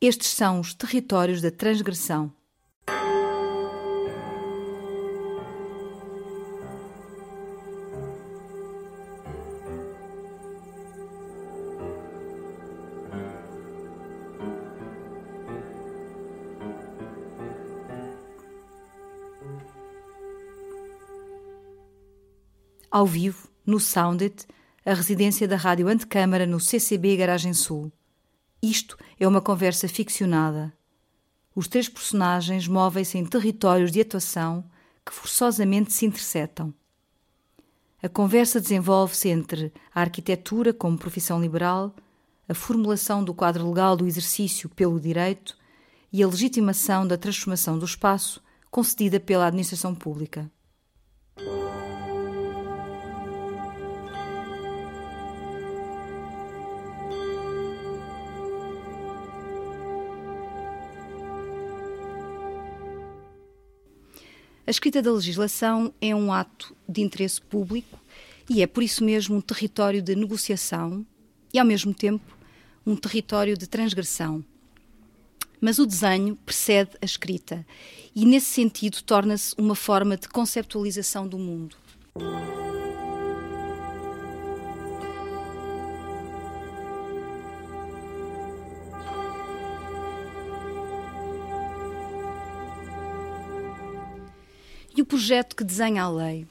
Estes são os territórios da transgressão. Ao vivo, no Soundit, a residência da Rádio Antecâmara no CCB Garagem Sul. Isto é uma conversa ficcionada. Os três personagens movem-se em territórios de atuação que forçosamente se interceptam. A conversa desenvolve-se entre a arquitetura como profissão liberal, a formulação do quadro legal do exercício pelo direito e a legitimação da transformação do espaço concedida pela administração pública. A escrita da legislação é um ato de interesse público e é por isso mesmo um território de negociação e, ao mesmo tempo, um território de transgressão. Mas o desenho precede a escrita e, nesse sentido, torna-se uma forma de conceptualização do mundo. O projeto que desenha a lei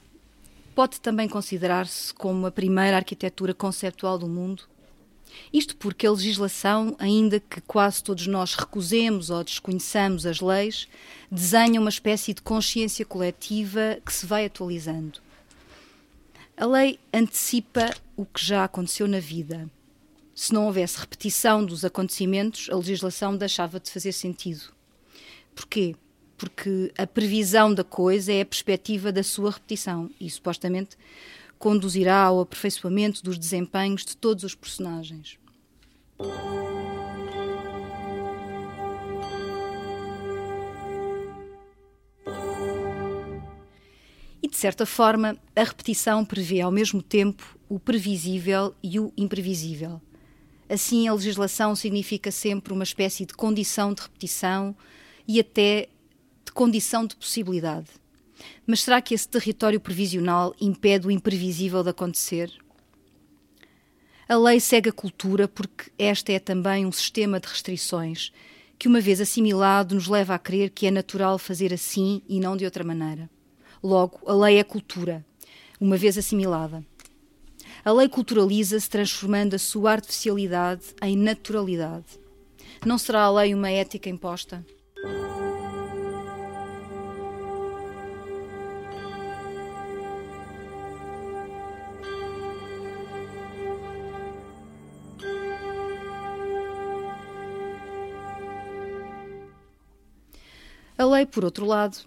pode também considerar-se como a primeira arquitetura conceptual do mundo? Isto porque a legislação, ainda que quase todos nós recusemos ou desconheçamos as leis, desenha uma espécie de consciência coletiva que se vai atualizando. A lei antecipa o que já aconteceu na vida. Se não houvesse repetição dos acontecimentos, a legislação deixava de fazer sentido. Porquê? Porque a previsão da coisa é a perspectiva da sua repetição e supostamente conduzirá ao aperfeiçoamento dos desempenhos de todos os personagens. E de certa forma, a repetição prevê ao mesmo tempo o previsível e o imprevisível. Assim, a legislação significa sempre uma espécie de condição de repetição e até condição de possibilidade. Mas será que esse território previsional impede o imprevisível de acontecer? A lei segue a cultura porque esta é também um sistema de restrições que, uma vez assimilado, nos leva a crer que é natural fazer assim e não de outra maneira. Logo, a lei é cultura, uma vez assimilada. A lei culturaliza-se, transformando a sua artificialidade em naturalidade. Não será a lei uma ética imposta? A lei, por outro lado,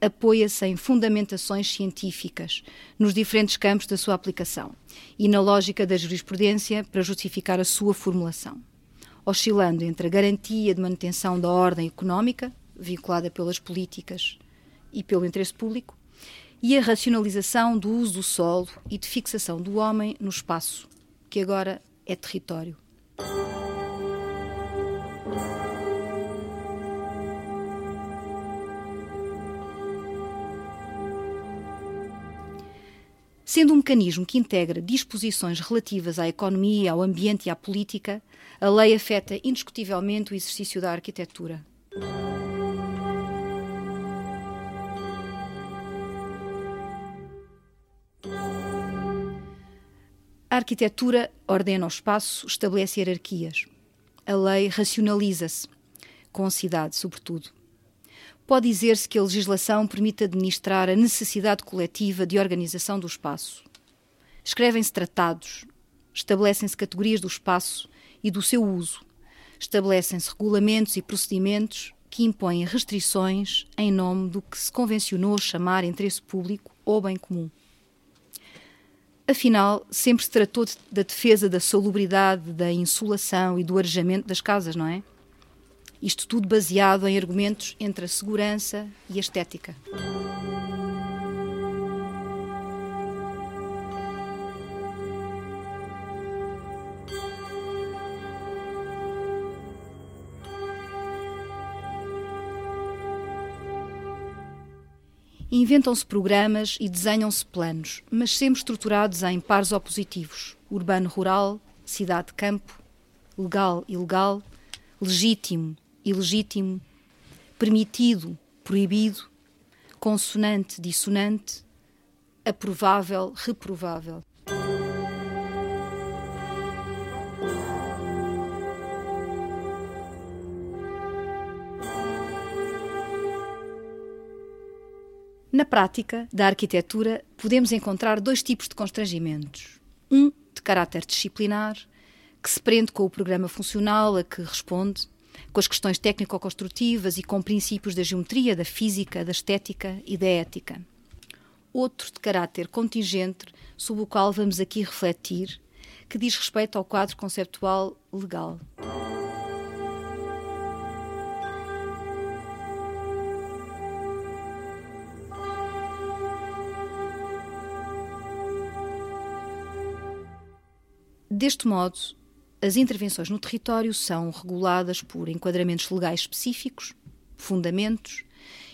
apoia-se em fundamentações científicas nos diferentes campos da sua aplicação e na lógica da jurisprudência para justificar a sua formulação, oscilando entre a garantia de manutenção da ordem económica, vinculada pelas políticas e pelo interesse público, e a racionalização do uso do solo e de fixação do homem no espaço, que agora é território. Sendo um mecanismo que integra disposições relativas à economia, ao ambiente e à política, a lei afeta indiscutivelmente o exercício da arquitetura. A arquitetura ordena o espaço, estabelece hierarquias. A lei racionaliza-se, com a cidade, sobretudo pode dizer-se que a legislação permite administrar a necessidade coletiva de organização do espaço. Escrevem-se tratados, estabelecem-se categorias do espaço e do seu uso, estabelecem-se regulamentos e procedimentos que impõem restrições em nome do que se convencionou chamar interesse público ou bem comum. Afinal, sempre se tratou de, da defesa da salubridade, da insolação e do arejamento das casas, não é? Isto tudo baseado em argumentos entre a segurança e a estética. Inventam-se programas e desenham-se planos, mas sempre estruturados em pares opositivos: urbano-rural, cidade-campo, legal-ilegal, legítimo, ilegítimo, permitido, proibido, consonante, dissonante, aprovável, reprovável. Na prática da arquitetura, podemos encontrar dois tipos de constrangimentos. Um de caráter disciplinar, que se prende com o programa funcional a que responde, com as questões técnico-construtivas e com princípios da geometria, da física, da estética e da ética. Outro de caráter contingente, sobre o qual vamos aqui refletir, que diz respeito ao quadro conceptual legal. Deste modo, as intervenções no território são reguladas por enquadramentos legais específicos, fundamentos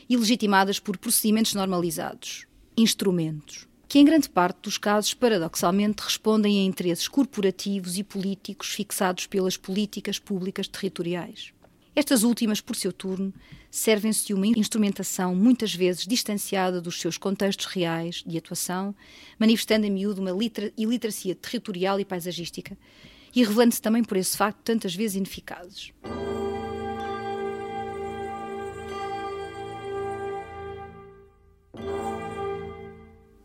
e legitimadas por procedimentos normalizados, instrumentos, que em grande parte dos casos, paradoxalmente, respondem a interesses corporativos e políticos fixados pelas políticas públicas territoriais. Estas últimas, por seu turno, servem-se de uma instrumentação muitas vezes distanciada dos seus contextos reais de atuação, manifestando em miúdo uma iliteracia territorial e paisagística, e revelando-se também por esse facto tantas vezes ineficazes.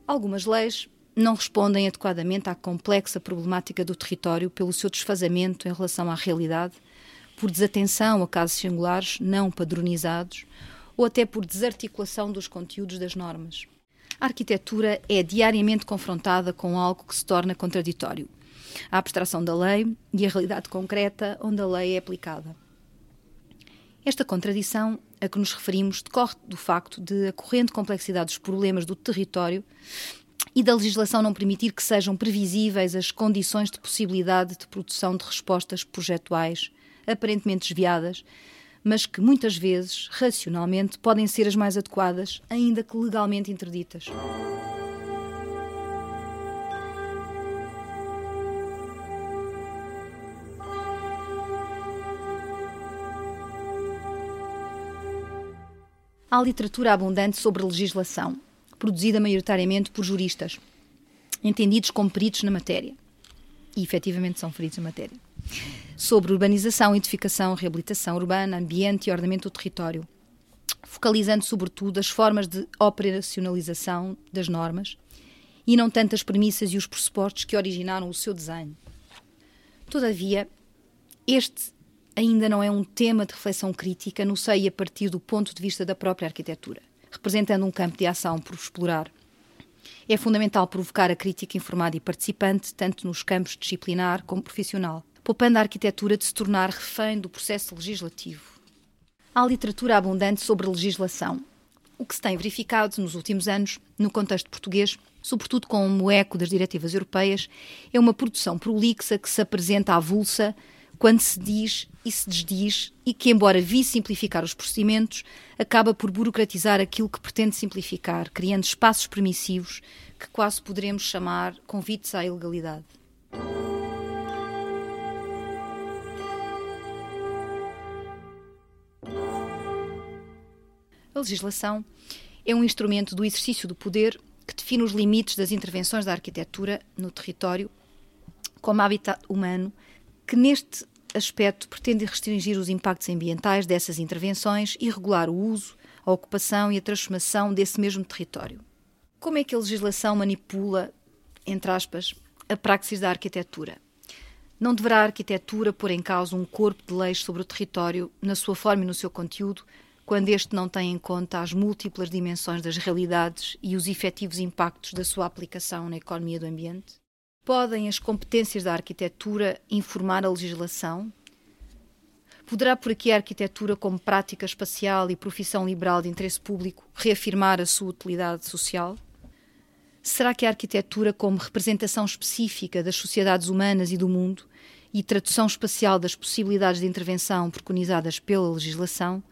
Algumas leis não respondem adequadamente à complexa problemática do território pelo seu desfazamento em relação à realidade por desatenção a casos singulares não padronizados ou até por desarticulação dos conteúdos das normas. A arquitetura é diariamente confrontada com algo que se torna contraditório: a abstração da lei e a realidade concreta onde a lei é aplicada. Esta contradição a que nos referimos decorre do facto de a corrente complexidade dos problemas do território e da legislação não permitir que sejam previsíveis as condições de possibilidade de produção de respostas projetuais aparentemente desviadas, mas que muitas vezes, racionalmente, podem ser as mais adequadas, ainda que legalmente interditas. Há literatura abundante sobre legislação, produzida maioritariamente por juristas, entendidos como peritos na matéria. E efetivamente são peritos na matéria sobre urbanização, edificação, reabilitação urbana, ambiente e ordenamento do território, focalizando sobretudo as formas de operacionalização das normas e não tanto as premissas e os pressupostos que originaram o seu desenho. Todavia, este ainda não é um tema de reflexão crítica no seio e a partir do ponto de vista da própria arquitetura, representando um campo de ação por explorar. É fundamental provocar a crítica informada e participante, tanto nos campos disciplinar como profissional poupando a arquitetura de se tornar refém do processo legislativo. Há literatura abundante sobre legislação. O que se tem verificado nos últimos anos, no contexto português, sobretudo com o eco das diretivas europeias, é uma produção prolixa que se apresenta avulsa quando se diz e se desdiz e que, embora vise simplificar os procedimentos, acaba por burocratizar aquilo que pretende simplificar, criando espaços permissivos que quase poderemos chamar convites à ilegalidade. A legislação é um instrumento do exercício do poder que define os limites das intervenções da arquitetura no território como habitat humano, que neste aspecto pretende restringir os impactos ambientais dessas intervenções e regular o uso, a ocupação e a transformação desse mesmo território. Como é que a legislação manipula, entre aspas, a praxis da arquitetura? Não deverá a arquitetura pôr em causa um corpo de leis sobre o território, na sua forma e no seu conteúdo, quando este não tem em conta as múltiplas dimensões das realidades e os efetivos impactos da sua aplicação na economia do ambiente? Podem as competências da arquitetura informar a legislação? Poderá por aqui a arquitetura, como prática espacial e profissão liberal de interesse público, reafirmar a sua utilidade social? Será que a arquitetura, como representação específica das sociedades humanas e do mundo e tradução espacial das possibilidades de intervenção preconizadas pela legislação,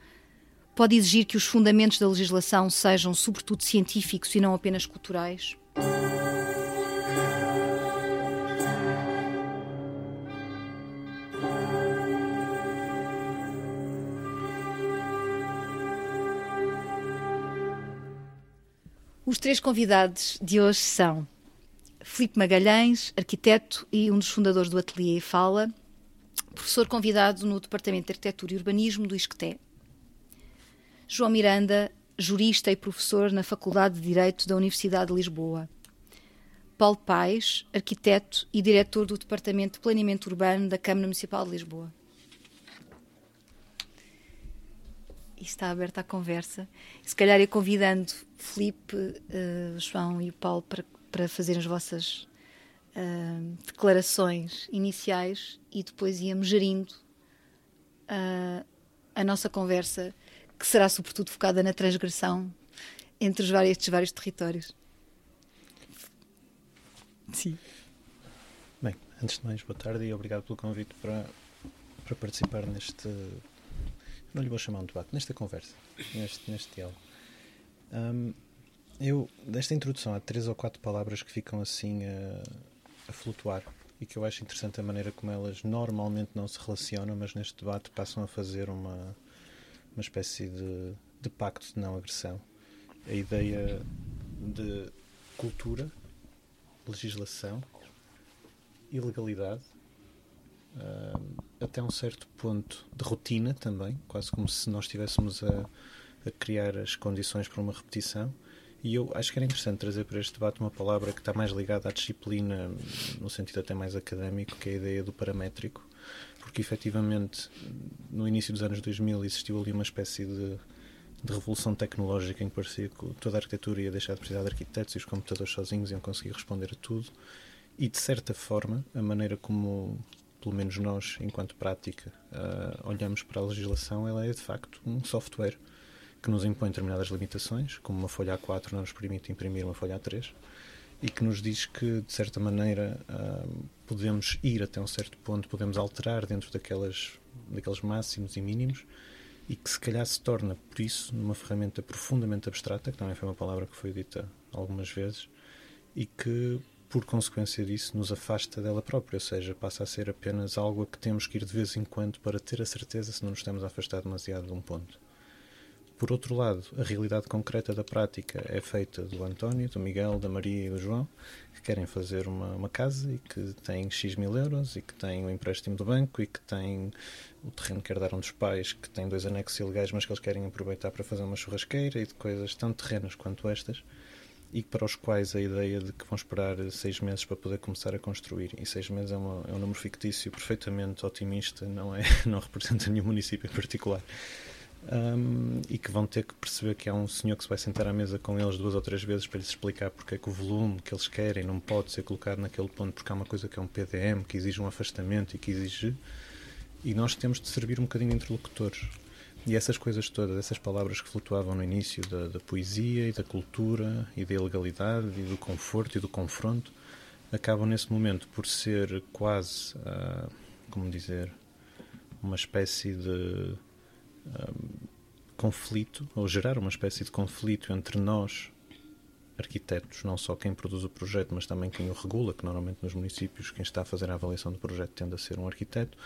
pode exigir que os fundamentos da legislação sejam, sobretudo, científicos e não apenas culturais? Os três convidados de hoje são Filipe Magalhães, arquiteto e um dos fundadores do Ateliê Fala, professor convidado no Departamento de Arquitetura e Urbanismo do ISCTE. João Miranda, jurista e professor na Faculdade de Direito da Universidade de Lisboa. Paulo Paes, arquiteto e diretor do Departamento de Planeamento Urbano da Câmara Municipal de Lisboa. E está aberta a conversa. Se calhar ia convidando Felipe, uh, João e o Paulo para, para fazerem as vossas uh, declarações iniciais e depois íamos gerindo uh, a nossa conversa, que será sobretudo focada na transgressão entre os vários, estes vários territórios. Sim. Bem, antes de mais, boa tarde e obrigado pelo convite para, para participar neste não lhe vou chamar um debate, nesta conversa, neste, neste diálogo. Um, eu, desta introdução, há três ou quatro palavras que ficam assim a, a, flutuar e que eu acho interessante a maneira como elas normalmente não se relacionam, mas neste debate passam a fazer uma, uma espécie de, de pacto de não agressão. A ideia de cultura, legislação, ilegalidade uh, até um certo ponto de rotina também, quase como se nós estivéssemos a, a, criar as condições para uma repetição. E eu acho que era interessante trazer para este debate uma palavra que está mais ligada à disciplina, no sentido até mais académico, que é a ideia do paramétrico, porque efetivamente no início dos anos 2000 existiu ali uma espécie de, de revolução tecnológica em que parecia que toda a arquitetura ia deixar de precisar de arquitetos e os computadores sozinhos iam conseguir responder a tudo. E de certa forma, a maneira como pelo menos nós, enquanto prática, uh, olhamos para a legislação, ela é de facto um software que nos impõe determinadas limitações, como uma folha A4 não nos permite imprimir uma folha A3, e que nos diz que, de certa maneira, uh, podemos ir até um certo ponto, podemos alterar dentro daquelas, daqueles máximos e mínimos, e que se calhar se torna, por isso, numa ferramenta profundamente abstrata, que também foi uma palavra que foi dita algumas vezes, e que por consequência disso, nos afasta dela própria, ou seja, passa a ser apenas algo a que temos que ir de vez em quando para ter a certeza se não nos estamos a afastar demasiado de um ponto. Por outro lado, a realidade concreta da prática é feita do António, do Miguel, da Maria e do João, que querem fazer uma, uma casa e que têm X mil euros e que têm o um empréstimo do banco e que têm o terreno que herdaram dos pais, que têm dois anexos ilegais, mas que eles querem aproveitar para fazer uma churrasqueira e de coisas tão terrenas quanto estas e para os quais a ideia de que vão esperar seis meses para poder começar a construir, e seis meses é, uma, é um número fictício perfeitamente otimista, não, é, não representa nenhum município em particular. Um, e que vão ter que perceber que há um senhor que se vai sentar à mesa com eles duas ou três vezes para lhes explicar porque é que o volume que eles querem não pode ser colocado naquele ponto porque há uma coisa que é um PDM que exige um afastamento e que exige. E nós temos de servir um bocadinho de interlocutores e essas coisas todas, essas palavras que flutuavam no início da, da, poesia e da cultura e da ilegalidade e do conforto e do confronto, acabam nesse momento por ser quase, uh, como dizer, uma espécie de uh, conflito, ou gerar uma espécie de conflito entre nós, arquitetos, não só quem produz o projeto, mas também quem o regula, que normalmente nos municípios quem está a fazer a avaliação do projeto tende a ser um arquiteto,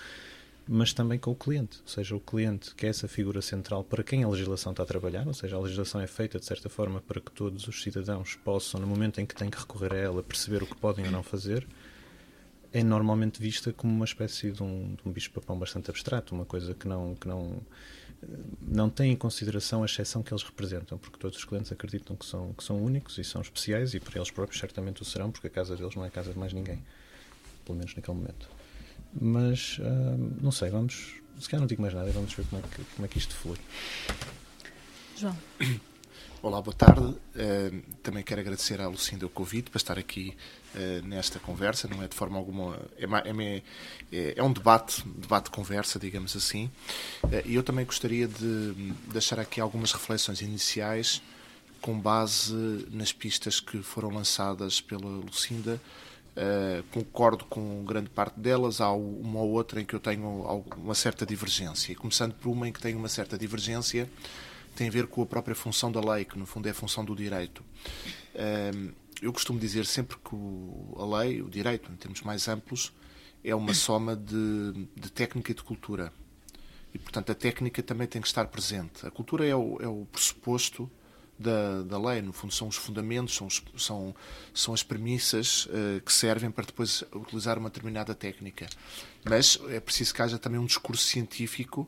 mas também com o cliente, ou seja, o cliente que é essa figura central para quem a legislação está a trabalhar, ou seja, a legislação é feita de certa forma para que todos os cidadãos possam, no momento em que têm que recorrer a ela, perceber o que podem ou não fazer, é normalmente vista como uma espécie de um, de um bicho-papão bastante abstrato, uma coisa que não, que não, não tem em consideração a exceção que eles representam, porque todos os clientes acreditam que são, que são únicos e são especiais, e para eles próprios certamente o serão, porque a casa deles não é a casa de mais ninguém, pelo menos naquele momento. Mas uh, não sei, vamos. Se calhar não digo mais nada, vamos ver como é que, como é que isto flui. João. Olá, boa tarde. Uh, também quero agradecer à Lucinda o convite para estar aqui uh, nesta conversa. Não é de forma alguma. É, é, é, é um debate, debate-conversa, digamos assim. Uh, e eu também gostaria de deixar aqui algumas reflexões iniciais com base nas pistas que foram lançadas pela Lucinda Uh, concordo com grande parte delas, há uma ou outra em que eu tenho uma certa divergência. Começando por uma em que tenho uma certa divergência, tem a ver com a própria função da lei, que no fundo é a função do direito. Eu costumo dizer sempre que a lei, o direito, em termos mais amplos, é uma soma de, de técnica e de cultura. E, portanto, a técnica também tem que estar presente. A cultura é o, é o pressuposto da, da lei, no fundo, são os fundamentos, são, são, são as premissas uh, que servem para depois utilizar uma determinada técnica. Mas é preciso que haja também um discurso científico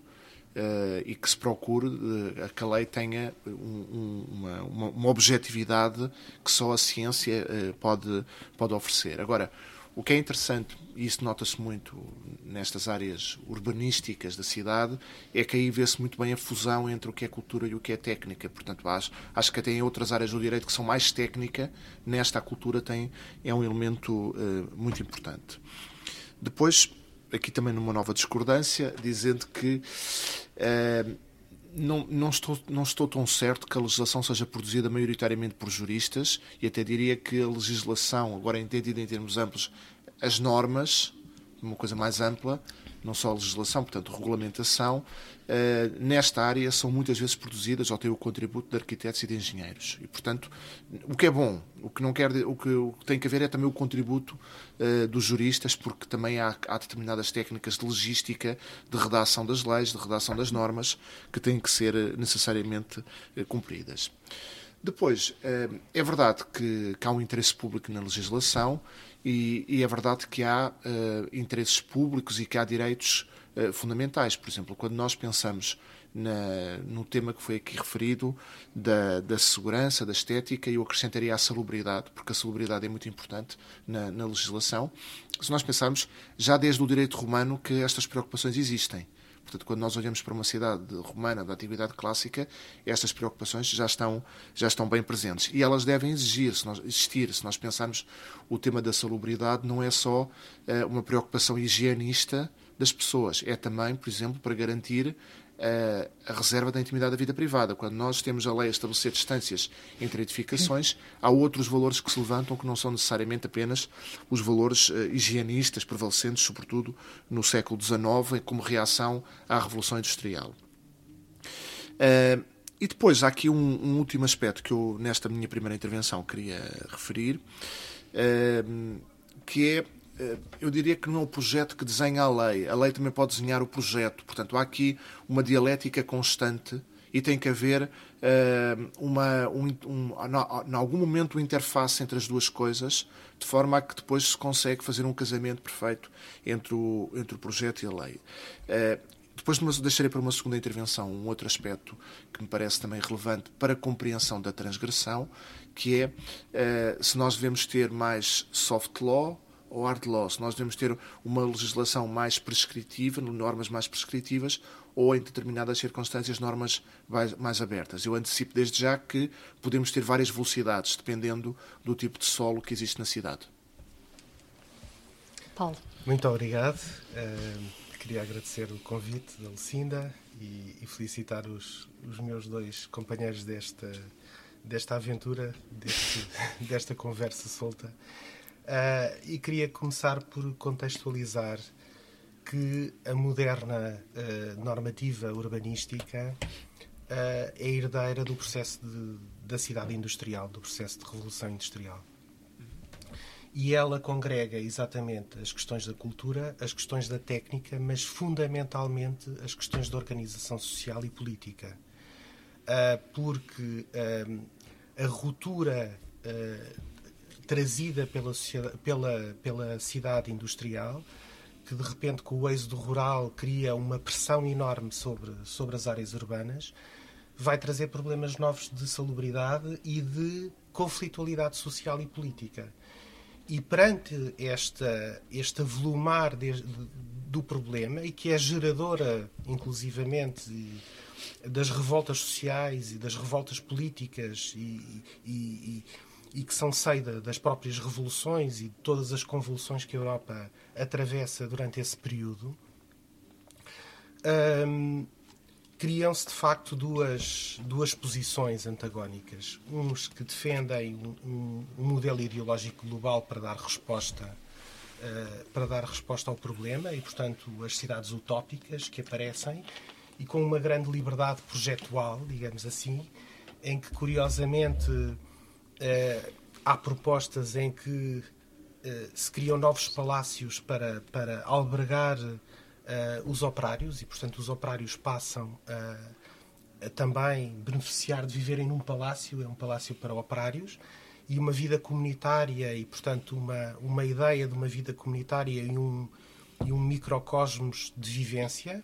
Uh, e que se procure uh, que a lei tenha um, um, uma, uma, uma, objetividade que só a ciência uh, pode, pode oferecer. Agora, o que é interessante, isso nota-se muito nestas áreas urbanísticas da cidade, é que aí vê-se muito bem a fusão entre o que é cultura e o que é técnica. Portanto, acho, acho que até em outras áreas do direito que são mais técnica, nesta a cultura tem, é um elemento uh, muito importante. Depois, aqui também numa nova discordância, dizendo que uh, não, não, estou, não estou tão certo que a legislação seja produzida maioritariamente por juristas e até diria que a legislação, agora entendida em termos amplos, as normas, uma coisa mais ampla, não só a legislação, portanto, regulamentação, eh, nesta área são muitas vezes produzidas ou têm o contributo de arquitetos e de engenheiros. E, portanto, o que é bom, o que, não quer, o que, o que tem que haver é também o contributo uh, dos juristas, porque também há, há, determinadas técnicas de logística, de redação das leis, de redação das normas, que têm que ser eh, necessariamente cumpridas. Depois, é verdade que, que há um interesse público na legislação e, e é verdade que há interesses públicos e que há direitos eh, fundamentais. Por exemplo, quando nós pensamos na, no tema que foi aqui referido, da, da, segurança, da estética, eu acrescentaria a salubridade, porque a salubridade é muito importante na, na legislação. Se nós pensarmos, já desde o direito romano, que estas preocupações existem. Portanto, quando nós olhamos para uma cidade romana da atividade clássica, estas preocupações já estão, já estão bem presentes. E elas devem exigir, se nós, existir. Se nós pensarmos o tema da salubridade, não é só uh, uma preocupação higienista das pessoas. É também, por exemplo, para garantir a reserva da intimidade da vida privada. Quando nós temos a lei a estabelecer distâncias entre edificações, há outros valores que se levantam que não são necessariamente apenas os valores uh, higienistas prevalecentes, sobretudo no século XIX, como reação à Revolução Industrial. Uh, e depois há aqui um, um, último aspecto que eu, nesta minha primeira intervenção, queria referir, que é eh, eu diria que não é o projeto que desenha a lei. A lei também pode desenhar o projeto. Portanto, há aqui uma dialética constante e tem que haver uh, uma, um, um, em algum momento, uma interface entre as duas coisas, de forma a que depois se consegue fazer um casamento perfeito entre o, entre o projeto e a lei. Uh, depois deixarei para uma segunda intervenção um outro aspecto que me parece também relevante para a compreensão da transgressão, que é uh, se nós devemos ter mais soft law ou hard law, se nós devemos ter uma legislação mais prescritiva, normas mais prescritivas, ou em determinadas circunstâncias normas mais, mais abertas. Eu antecipo desde já que podemos ter várias velocidades, dependendo do tipo de solo que existe na cidade. Paulo. Muito obrigado. Uh, queria agradecer o convite da Lucinda e, e felicitar os, os, meus dois companheiros desta, desta aventura, deste, desta conversa solta. Uh, e queria começar por contextualizar que a moderna uh, normativa urbanística uh, é herdeira do processo de, da cidade industrial, do processo de revolução industrial. E ela congrega exatamente as questões da cultura, as questões da técnica, mas fundamentalmente as questões da organização social e política. porque a ruptura trazida pela, pela, pela cidade industrial, que de repente com o êxodo rural cria uma pressão enorme sobre, sobre as áreas urbanas, vai trazer problemas novos de salubridade e de conflitualidade social e política. E perante esta, este avolumar de, de, do problema, e que é geradora, inclusivamente, das revoltas sociais e das revoltas políticas e, e que são saída das próprias revoluções e de todas as convulsões que a Europa atravessa durante esse período, um, criam-se de facto duas, duas posições antagónicas. Uns que defendem um, um modelo ideológico global para dar resposta uh, para dar resposta ao problema e, portanto, as cidades utópicas que aparecem e com uma grande liberdade projetual, digamos assim, em que curiosamente eh, há propostas em que eh, se criam novos palácios para, para albergar uh, os operários e, portanto, os operários passam a, a, também beneficiar de viverem num palácio, é um palácio para operários, e uma vida comunitária e, portanto, uma, uma ideia de uma vida comunitária e um, e um microcosmos de vivência,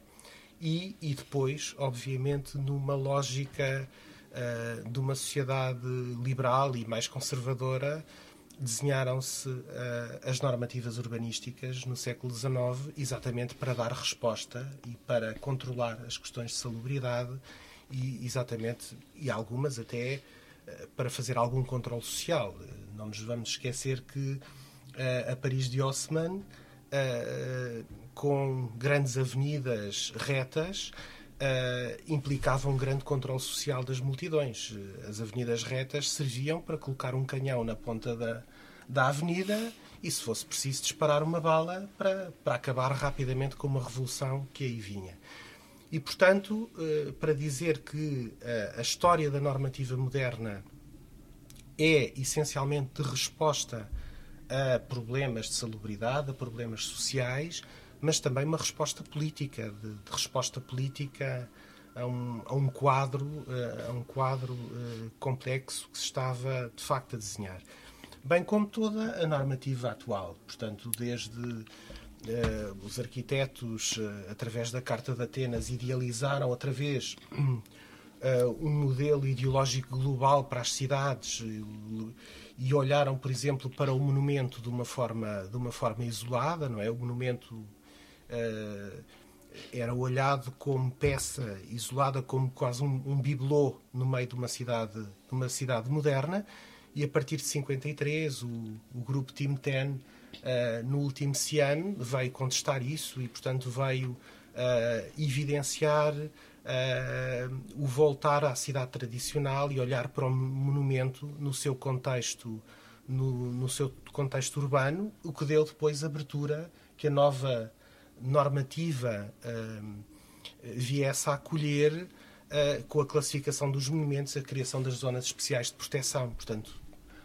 e, e depois, obviamente, numa lógica uh, de uma sociedade liberal e mais conservadora desenharam-se uh, as normativas urbanísticas no século XIX exatamente para dar resposta e para controlar as questões de salubridade e exatamente e algumas até uh, para fazer algum controle social. Não nos vamos esquecer que a Paris de Haussmann, com grandes avenidas retas, Uh, implicava um grande controle social das multidões. As avenidas retas serviam para colocar um canhão na ponta da, da avenida e, se fosse preciso, disparar uma bala para, para acabar rapidamente com uma revolução que aí vinha. E, portanto, uh, para dizer que uh, a história da normativa moderna é essencialmente de resposta a problemas de salubridade, a problemas sociais, mas também uma resposta política, de, de resposta política a um, a um quadro, uh, a um quadro uh, complexo que se estava de facto a desenhar. Bem como toda a normativa atual, portanto, desde uh, os arquitetos, através da Carta de Atenas, idealizaram outra vez um modelo ideológico global para as cidades e olharam, por exemplo, para o monumento de uma forma, de uma forma isolada, não é? O monumento uh, era olhado como peça isolada, como quase um, um bibelô no meio de uma cidade, de uma cidade moderna. E a partir de 53, o, o grupo Team Ten, uh, no último Cian, veio contestar isso e, portanto, veio uh, evidenciar o voltar à cidade tradicional e olhar para o monumento no seu contexto no, no seu contexto urbano, o que deu depois abertura que a nova normativa uh, viesse a acolher, uh, com a classificação dos monumentos, a criação das zonas especiais de proteção. Portanto,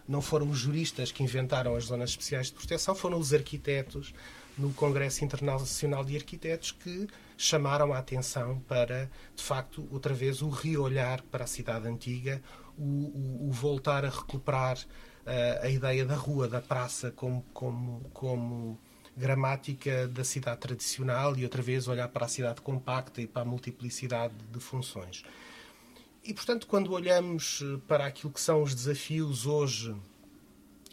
não foram os juristas que inventaram as zonas especiais de proteção, foram os arquitetos no Congresso Internacional de Arquitetos que chamaram a atenção para, de facto, outra vez o reolhar para a cidade antiga, o, o, o voltar a recuperar uh, a ideia da rua, da praça como, como, como gramática da cidade tradicional e outra vez olhar para a cidade compacta e para a multiplicidade de funções. E, portanto, quando olhamos eh, para aquilo que são os desafios hoje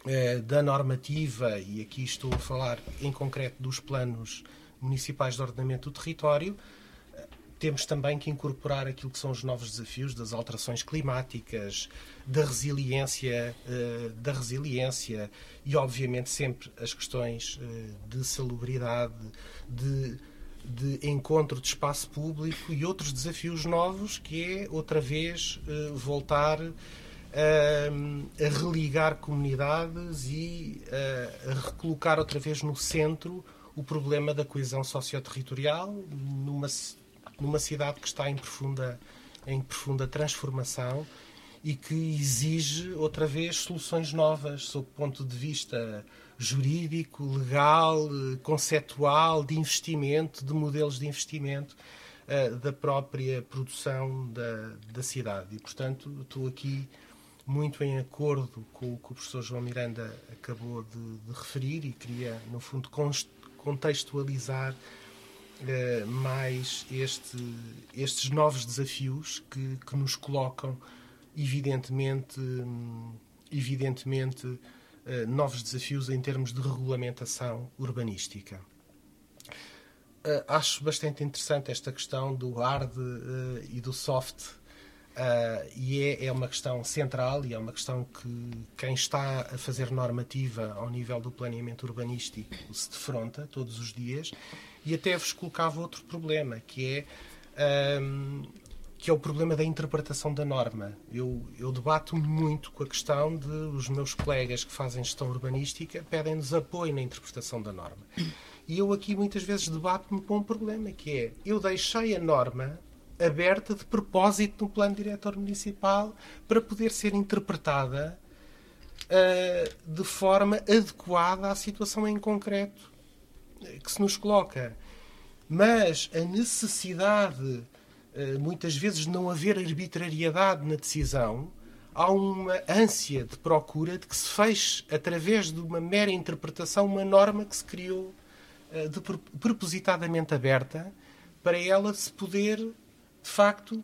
eh, da normativa, e aqui estou a falar em concreto dos planos municipais de ordenamento do território, temos também que incorporar aquilo que são os novos desafios das alterações climáticas, da resiliência, eh, da resiliência e, obviamente, sempre as questões eh, de salubridade, de, de encontro de espaço público e outros desafios novos, que é, outra vez, eh, voltar a, a religar comunidades e a, a recolocar outra vez no centro o problema da coesão socioterritorial numa numa cidade que está em profunda, em profunda transformação e que exige, outra vez, soluções novas sob o ponto de vista jurídico, legal, conceptual, de investimento, de modelos de investimento uh, da própria produção da, da cidade. E, portanto, estou aqui muito em acordo com o que o professor João Miranda acabou de, de referir e queria, no fundo, contextualizar uh, mais este, estes novos desafios que, que nos colocam, evidentemente, um, evidentemente uh, novos desafios em termos de regulamentação urbanística. Uh, acho bastante interessante esta questão do hard e do soft Uh, e é, é, uma questão central e é uma questão que quem está a fazer normativa ao nível do planeamento urbanístico se defronta todos os dias e até vos colocava outro problema, que é, um, que é o problema da interpretação da norma. Eu, eu debato muito com a questão de os meus colegas que fazem gestão urbanística pedem-nos apoio na interpretação da norma. E eu aqui muitas vezes debato-me com um problema, que é, eu deixei a norma aberta de propósito no plano diretor municipal para poder ser interpretada uh, de forma adequada à situação em concreto que se nos coloca. Mas a necessidade, uh, muitas vezes, de não haver arbitrariedade na decisão, há uma ânsia de procura de que se feche, através de uma mera interpretação, uma norma que se criou uh, de, propositadamente aberta para ela se poder, de facto,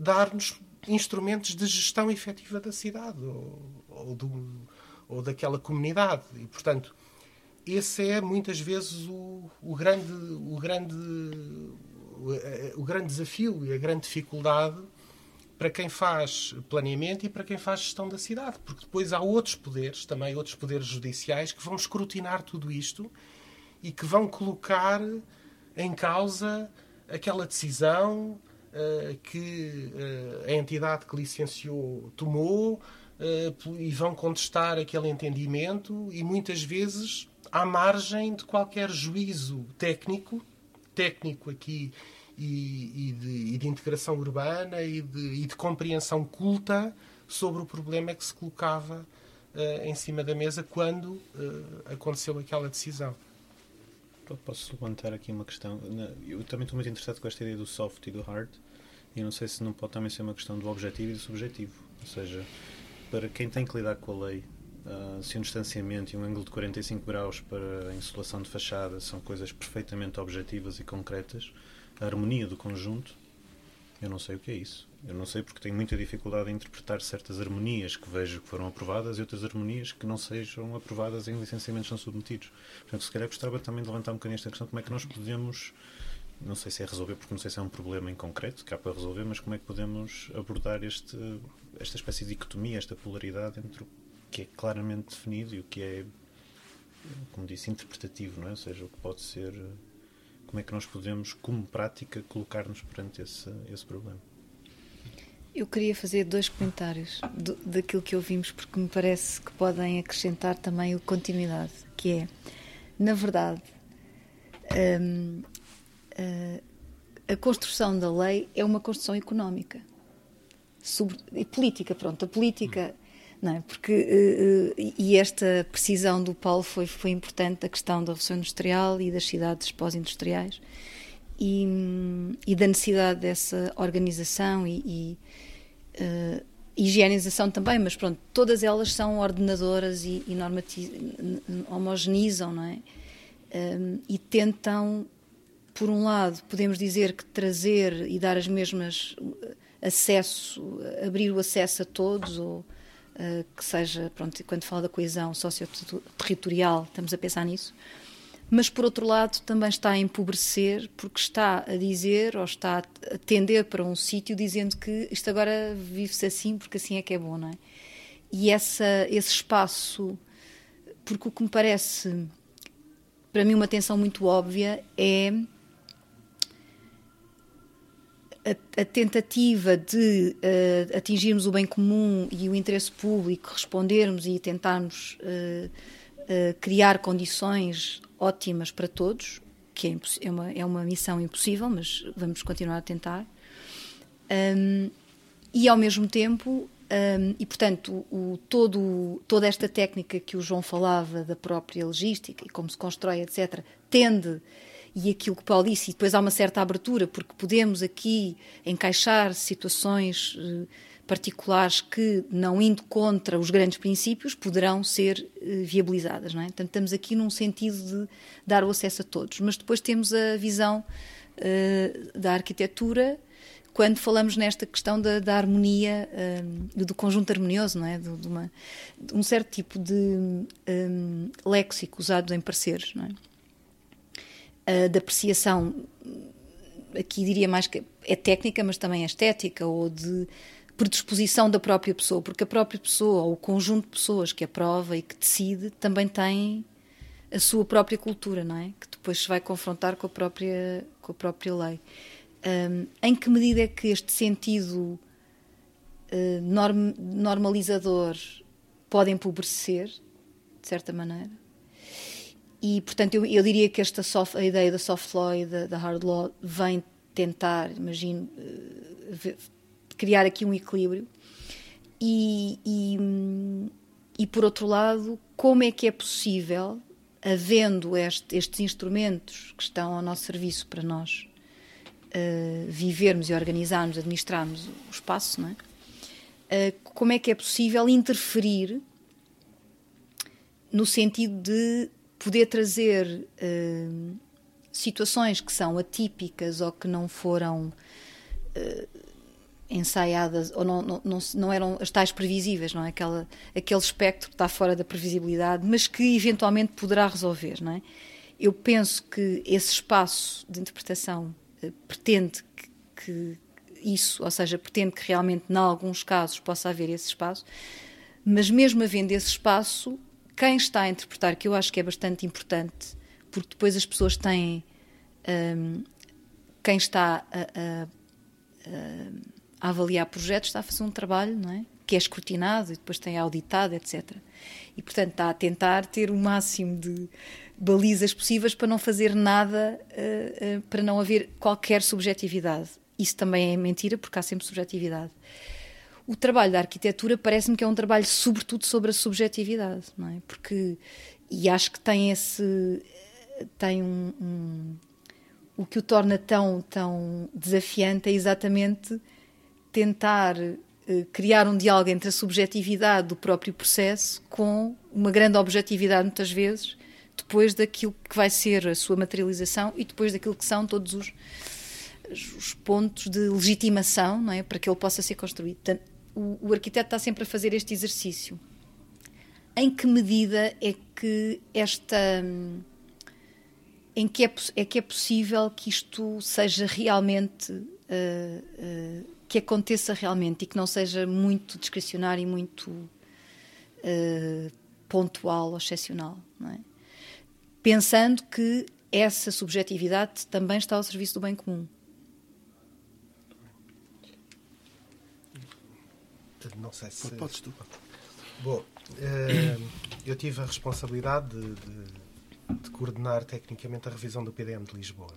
dar-nos instrumentos de gestão efetiva da cidade ou, ou, do, ou daquela comunidade. E, portanto, esse é muitas vezes o, o, grande, o, grande, o, grande desafio e a grande dificuldade para quem faz planeamento e para quem faz gestão da cidade, porque depois há outros poderes, também outros poderes judiciais, que vão escrutinar tudo isto e que vão colocar em causa aquela decisão, eh, que uh, a entidade que licenciou tomou uh, e vão contestar aquele entendimento e muitas vezes à margem de qualquer juízo técnico, técnico aqui e, e, de, e de, integração urbana e de, e de, compreensão culta sobre o problema que se colocava em cima da mesa quando aconteceu aquela decisão. Posso levantar aqui uma questão? Eu também estou muito interessado com esta ideia do soft e do hard. E não sei se não pode também ser uma questão do objetivo e do subjetivo. Ou seja, para quem tem que lidar com a lei, uh, se um distanciamento e um ângulo de 45 graus para a insolação de fachada são coisas perfeitamente objetivas e concretas, a harmonia do conjunto, eu não sei o que é isso. Eu não sei porque tenho muita dificuldade em interpretar certas harmonias que vejo que foram aprovadas e outras harmonias que não sejam aprovadas em licenciamentos não submetidos. Portanto, se calhar gostava também de levantar um bocadinho esta questão, como é que nós podemos não sei se é resolver, porque não sei se é um problema em concreto que há para resolver, mas como é que podemos abordar este, esta espécie de dicotomia, esta polaridade entre o que é claramente definido e o que é, como disse, interpretativo, não é? Ou seja, o que pode ser. Como é que nós podemos, como prática, colocar-nos perante esse, esse problema? Eu queria fazer dois comentários do, daquilo que ouvimos, porque me parece que podem acrescentar também a continuidade, que é, na verdade, hum, a construção da lei é uma construção económica sobre, e política, pronto, a política, não é? Porque, uh, e esta precisão do Paulo foi, foi importante, a questão da Revolução Industrial e das cidades pós-industriais e, e, da necessidade dessa organização e, e uh, higienização também, mas pronto, todas elas são ordenadoras e, e homogeneizam, não é? Um, e tentam por um lado, podemos dizer que trazer e dar as mesmas acesso, abrir o acesso a todos, ou uh, que seja, pronto, quando fala da coesão socio-territorial, estamos a pensar nisso. Mas, por outro lado, também está a empobrecer, porque está a dizer, ou está a tender para um sítio dizendo que isto agora vive-se assim, porque assim é que é bom, não é? E essa, esse espaço, porque o que me parece, para mim, uma tensão muito óbvia é a, a tentativa de uh, atingirmos o bem comum e o interesse público, respondermos e tentarmos uh, criar condições ótimas para todos, que é, é, uma, é uma missão impossível, mas vamos continuar a tentar. Um, e ao mesmo tempo, um, e portanto, o, todo, toda esta técnica que o João falava da própria logística e como se constrói, etc., tende e aquilo que Paulo disse, e depois há uma certa abertura, porque podemos aqui encaixar situações eh, particulares que, não indo contra os grandes princípios, poderão ser eh, viabilizadas. Não é? Portanto, estamos aqui num sentido de dar o acesso a todos. Mas depois temos a visão uh, da arquitetura quando falamos nesta questão da, da harmonia, um, do conjunto harmonioso, não é? De, de, uma, de um certo tipo de um, léxico usado em pareceres, não é? Uh, de apreciação, aqui diria mais que é técnica, mas também é estética, ou de predisposição da própria pessoa, porque a própria pessoa, ou o conjunto de pessoas que aprova e que decide, também tem a sua própria cultura, não é? Que depois se vai confrontar com a própria, com a própria lei. Um, em que medida é que este sentido uh, norm, normalizador pode empobrecer, de certa maneira? E, portanto, eu, eu diria que esta soft, a ideia da soft law e da, da hard law vem tentar, imagino, criar aqui um equilíbrio. E, e, e, por outro lado, como é que é possível, havendo este, estes instrumentos que estão ao nosso serviço para nós uh, vivermos e organizarmos, administrarmos o espaço, não é? Uh, como é que é possível interferir no sentido de poder trazer uh, situações que são atípicas ou que não foram ensaiadas ou não, não, não, não, eram as tais previsíveis, não é? Aquela, aquele espectro que está fora da previsibilidade, mas que eventualmente poderá resolver, não é? Eu penso que esse espaço de interpretação eh, pretende que, que, isso, ou seja, pretende que realmente, em alguns casos, possa haver esse espaço, mas mesmo havendo esse espaço, quem está a interpretar, que eu acho que é bastante importante, porque depois as pessoas têm. Um, quem está a, a, a avaliar projetos, está a fazer um trabalho não é? que é escrutinado e depois tem auditado, etc. E, portanto, está a tentar ter o máximo de balizas possíveis para não fazer nada, uh, uh, para não haver qualquer subjetividade. Isso também é mentira, porque há sempre subjetividade. O trabalho da arquitetura parece-me que é um trabalho, sobretudo, sobre a subjetividade, não é? Porque, e acho que tem esse. tem um, um o que o torna tão, tão desafiante é exatamente tentar eh, criar um diálogo entre a subjetividade do próprio processo com uma grande objetividade, muitas vezes, depois daquilo que vai ser a sua materialização e depois daquilo que são todos os, os pontos de legitimação não é? para que ele possa ser construído. Portanto, o, o arquiteto está sempre a fazer este exercício. Em que medida é que esta. Em que é, é que é possível que isto seja realmente. Uh, uh, que aconteça realmente e que não seja muito discricionário e muito uh, pontual ou excepcional. É? Pensando que essa subjetividade também está ao serviço do bem comum. Não sei se. Podes tu. Bom, uh, eu tive a responsabilidade de, de, de coordenar tecnicamente a revisão do PDM de Lisboa.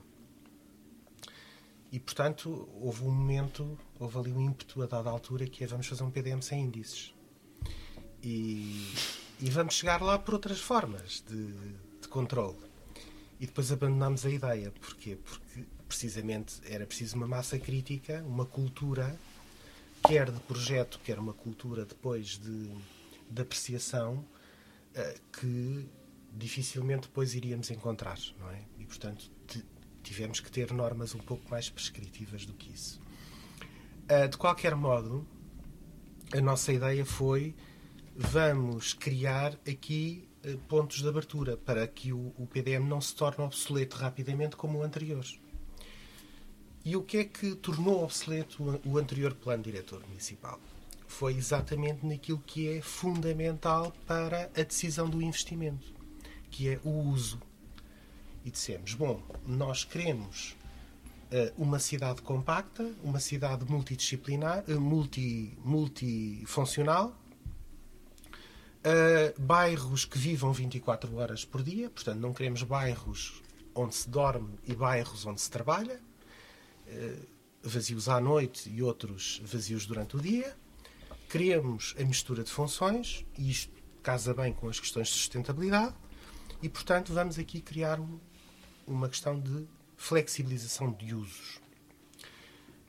E, portanto, houve um momento, houve ali um ímpeto a dada altura que é vamos fazer um PDM sem índices. E, e vamos chegar lá por outras formas de, de controle. E depois abandonámos a ideia. Porquê? Porque, precisamente, era preciso uma massa crítica, uma cultura, quer de projeto, quer uma cultura depois de, de apreciação, eh, que dificilmente depois iríamos encontrar, não é? E, portanto, tivemos que ter normas um pouco mais prescritivas do que isso. Uh, de qualquer modo, a nossa ideia foi vamos criar aqui uh, pontos de abertura para que o, PDM não se torne obsoleto rapidamente como o anterior. E o que é que tornou obsoleto o, anterior plano diretor municipal? Foi exatamente naquilo que é fundamental para a decisão do investimento, que é o uso e dissemos: bom, nós queremos uh, uma cidade compacta, uma cidade multidisciplinar, uh, multi, multifuncional, uh, bairros que vivam 24 horas por dia, portanto, não queremos bairros onde se dorme e bairros onde se trabalha, vazios à noite e outros vazios durante o dia. Queremos a mistura de funções, e isto casa bem com as questões de sustentabilidade, e portanto vamos aqui criar um, uma questão de flexibilização de usos.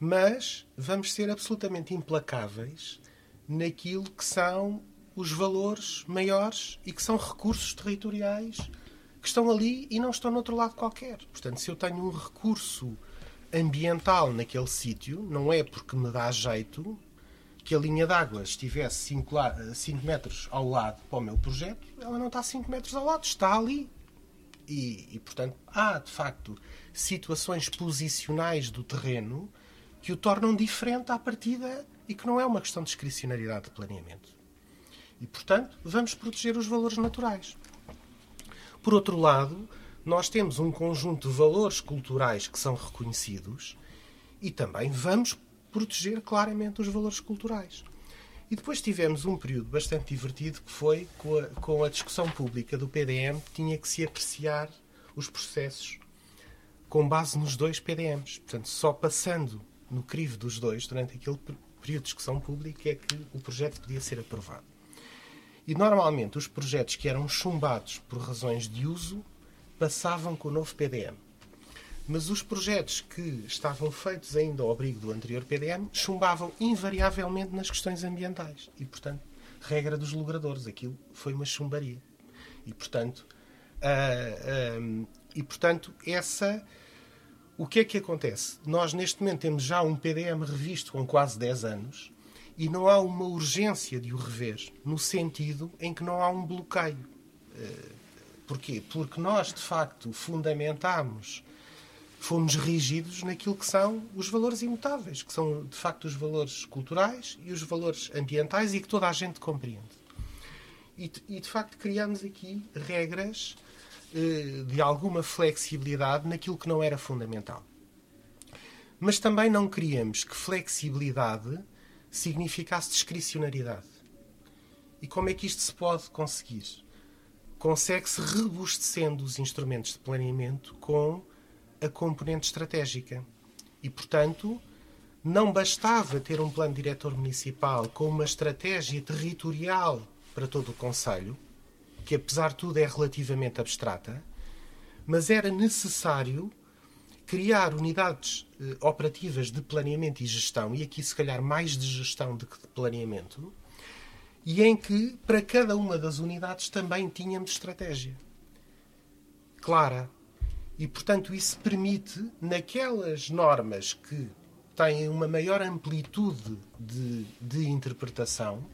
Mas vamos ser absolutamente implacáveis naquilo que são os valores maiores e que são recursos territoriais que estão ali e não estão no outro lado qualquer. Portanto, se eu tenho um recurso ambiental naquele sítio, não é porque me dá jeito que a linha d'água estivesse 5 metros ao lado para o meu projeto, ela não está 5 metros ao lado, está ali. E, e, portanto, há de facto situações posicionais do terreno que o tornam diferente à partida e que não é uma questão de discricionariedade de planeamento. E, portanto, vamos proteger os valores naturais. Por outro lado, nós temos um conjunto de valores culturais que são reconhecidos e também vamos proteger claramente os valores culturais. E depois tivemos um período bastante divertido que foi com a, com a discussão pública do PDM, tinha que se apreciar os processos com base nos dois PDMs. Portanto, só passando no crivo dos dois, durante aquele período de discussão pública, é que o projeto podia ser aprovado. E normalmente os projetos que eram chumbados por razões de uso passavam com o novo PDM. Mas os projetos que estavam feitos ainda ao abrigo do anterior PDM chumbavam invariavelmente nas questões ambientais. E, portanto, regra dos logradores, aquilo foi uma chumbaria. E, portanto, uh, e, portanto essa. O que é que acontece? Nós, neste momento, temos já um PDM revisto com quase 10 anos e não há uma urgência de o rever, no sentido em que não há um bloqueio. Uh, porquê? Porque nós, de facto, fundamentámos fomos rígidos naquilo que são os valores imutáveis, que são de facto os valores culturais e os valores ambientais e que toda a gente compreende. E, e de facto criamos aqui regras eh, de alguma flexibilidade naquilo que não era fundamental. Mas também não queríamos que flexibilidade significasse discricionariedade. E como é que isto se pode conseguir? Consegue-se rebustecendo os instrumentos de planeamento com a componente estratégica. E, portanto, não bastava ter um plano diretor municipal com uma estratégia territorial para todo o Conselho, que apesar de tudo é relativamente abstrata, mas era necessário criar unidades eh, operativas de planeamento e gestão, e aqui se calhar mais de gestão do que de planeamento, e em que para cada uma das unidades também tínhamos estratégia clara, e, portanto, isso permite, naquelas normas que têm uma maior amplitude de, de interpretação,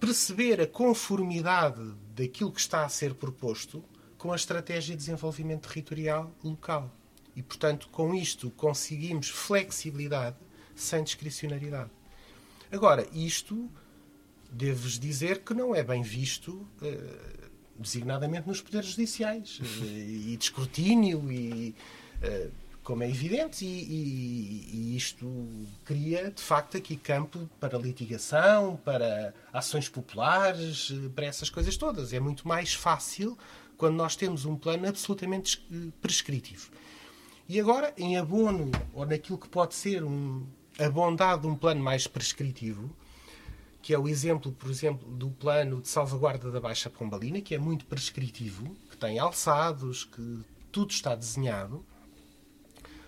perceber a conformidade daquilo que está a ser proposto com a estratégia de desenvolvimento territorial local. E, portanto, com isto conseguimos flexibilidade sem discricionariedade. Agora, isto devo-vos dizer que não é bem visto. Uh, designadamente nos poderes judiciais, eh, e de escrutínio, e, eh, como é evidente, e, e, e, isto cria, de facto, aqui campo para litigação, para ações populares, eh, para essas coisas todas. É muito mais fácil quando nós temos um plano absolutamente prescritivo. E agora, em abono, ou naquilo que pode ser um, de um plano mais prescritivo, que é o exemplo, por exemplo, do plano de salvaguarda da Baixa Pombalina, que é muito prescritivo, que tem alçados, que tudo está desenhado.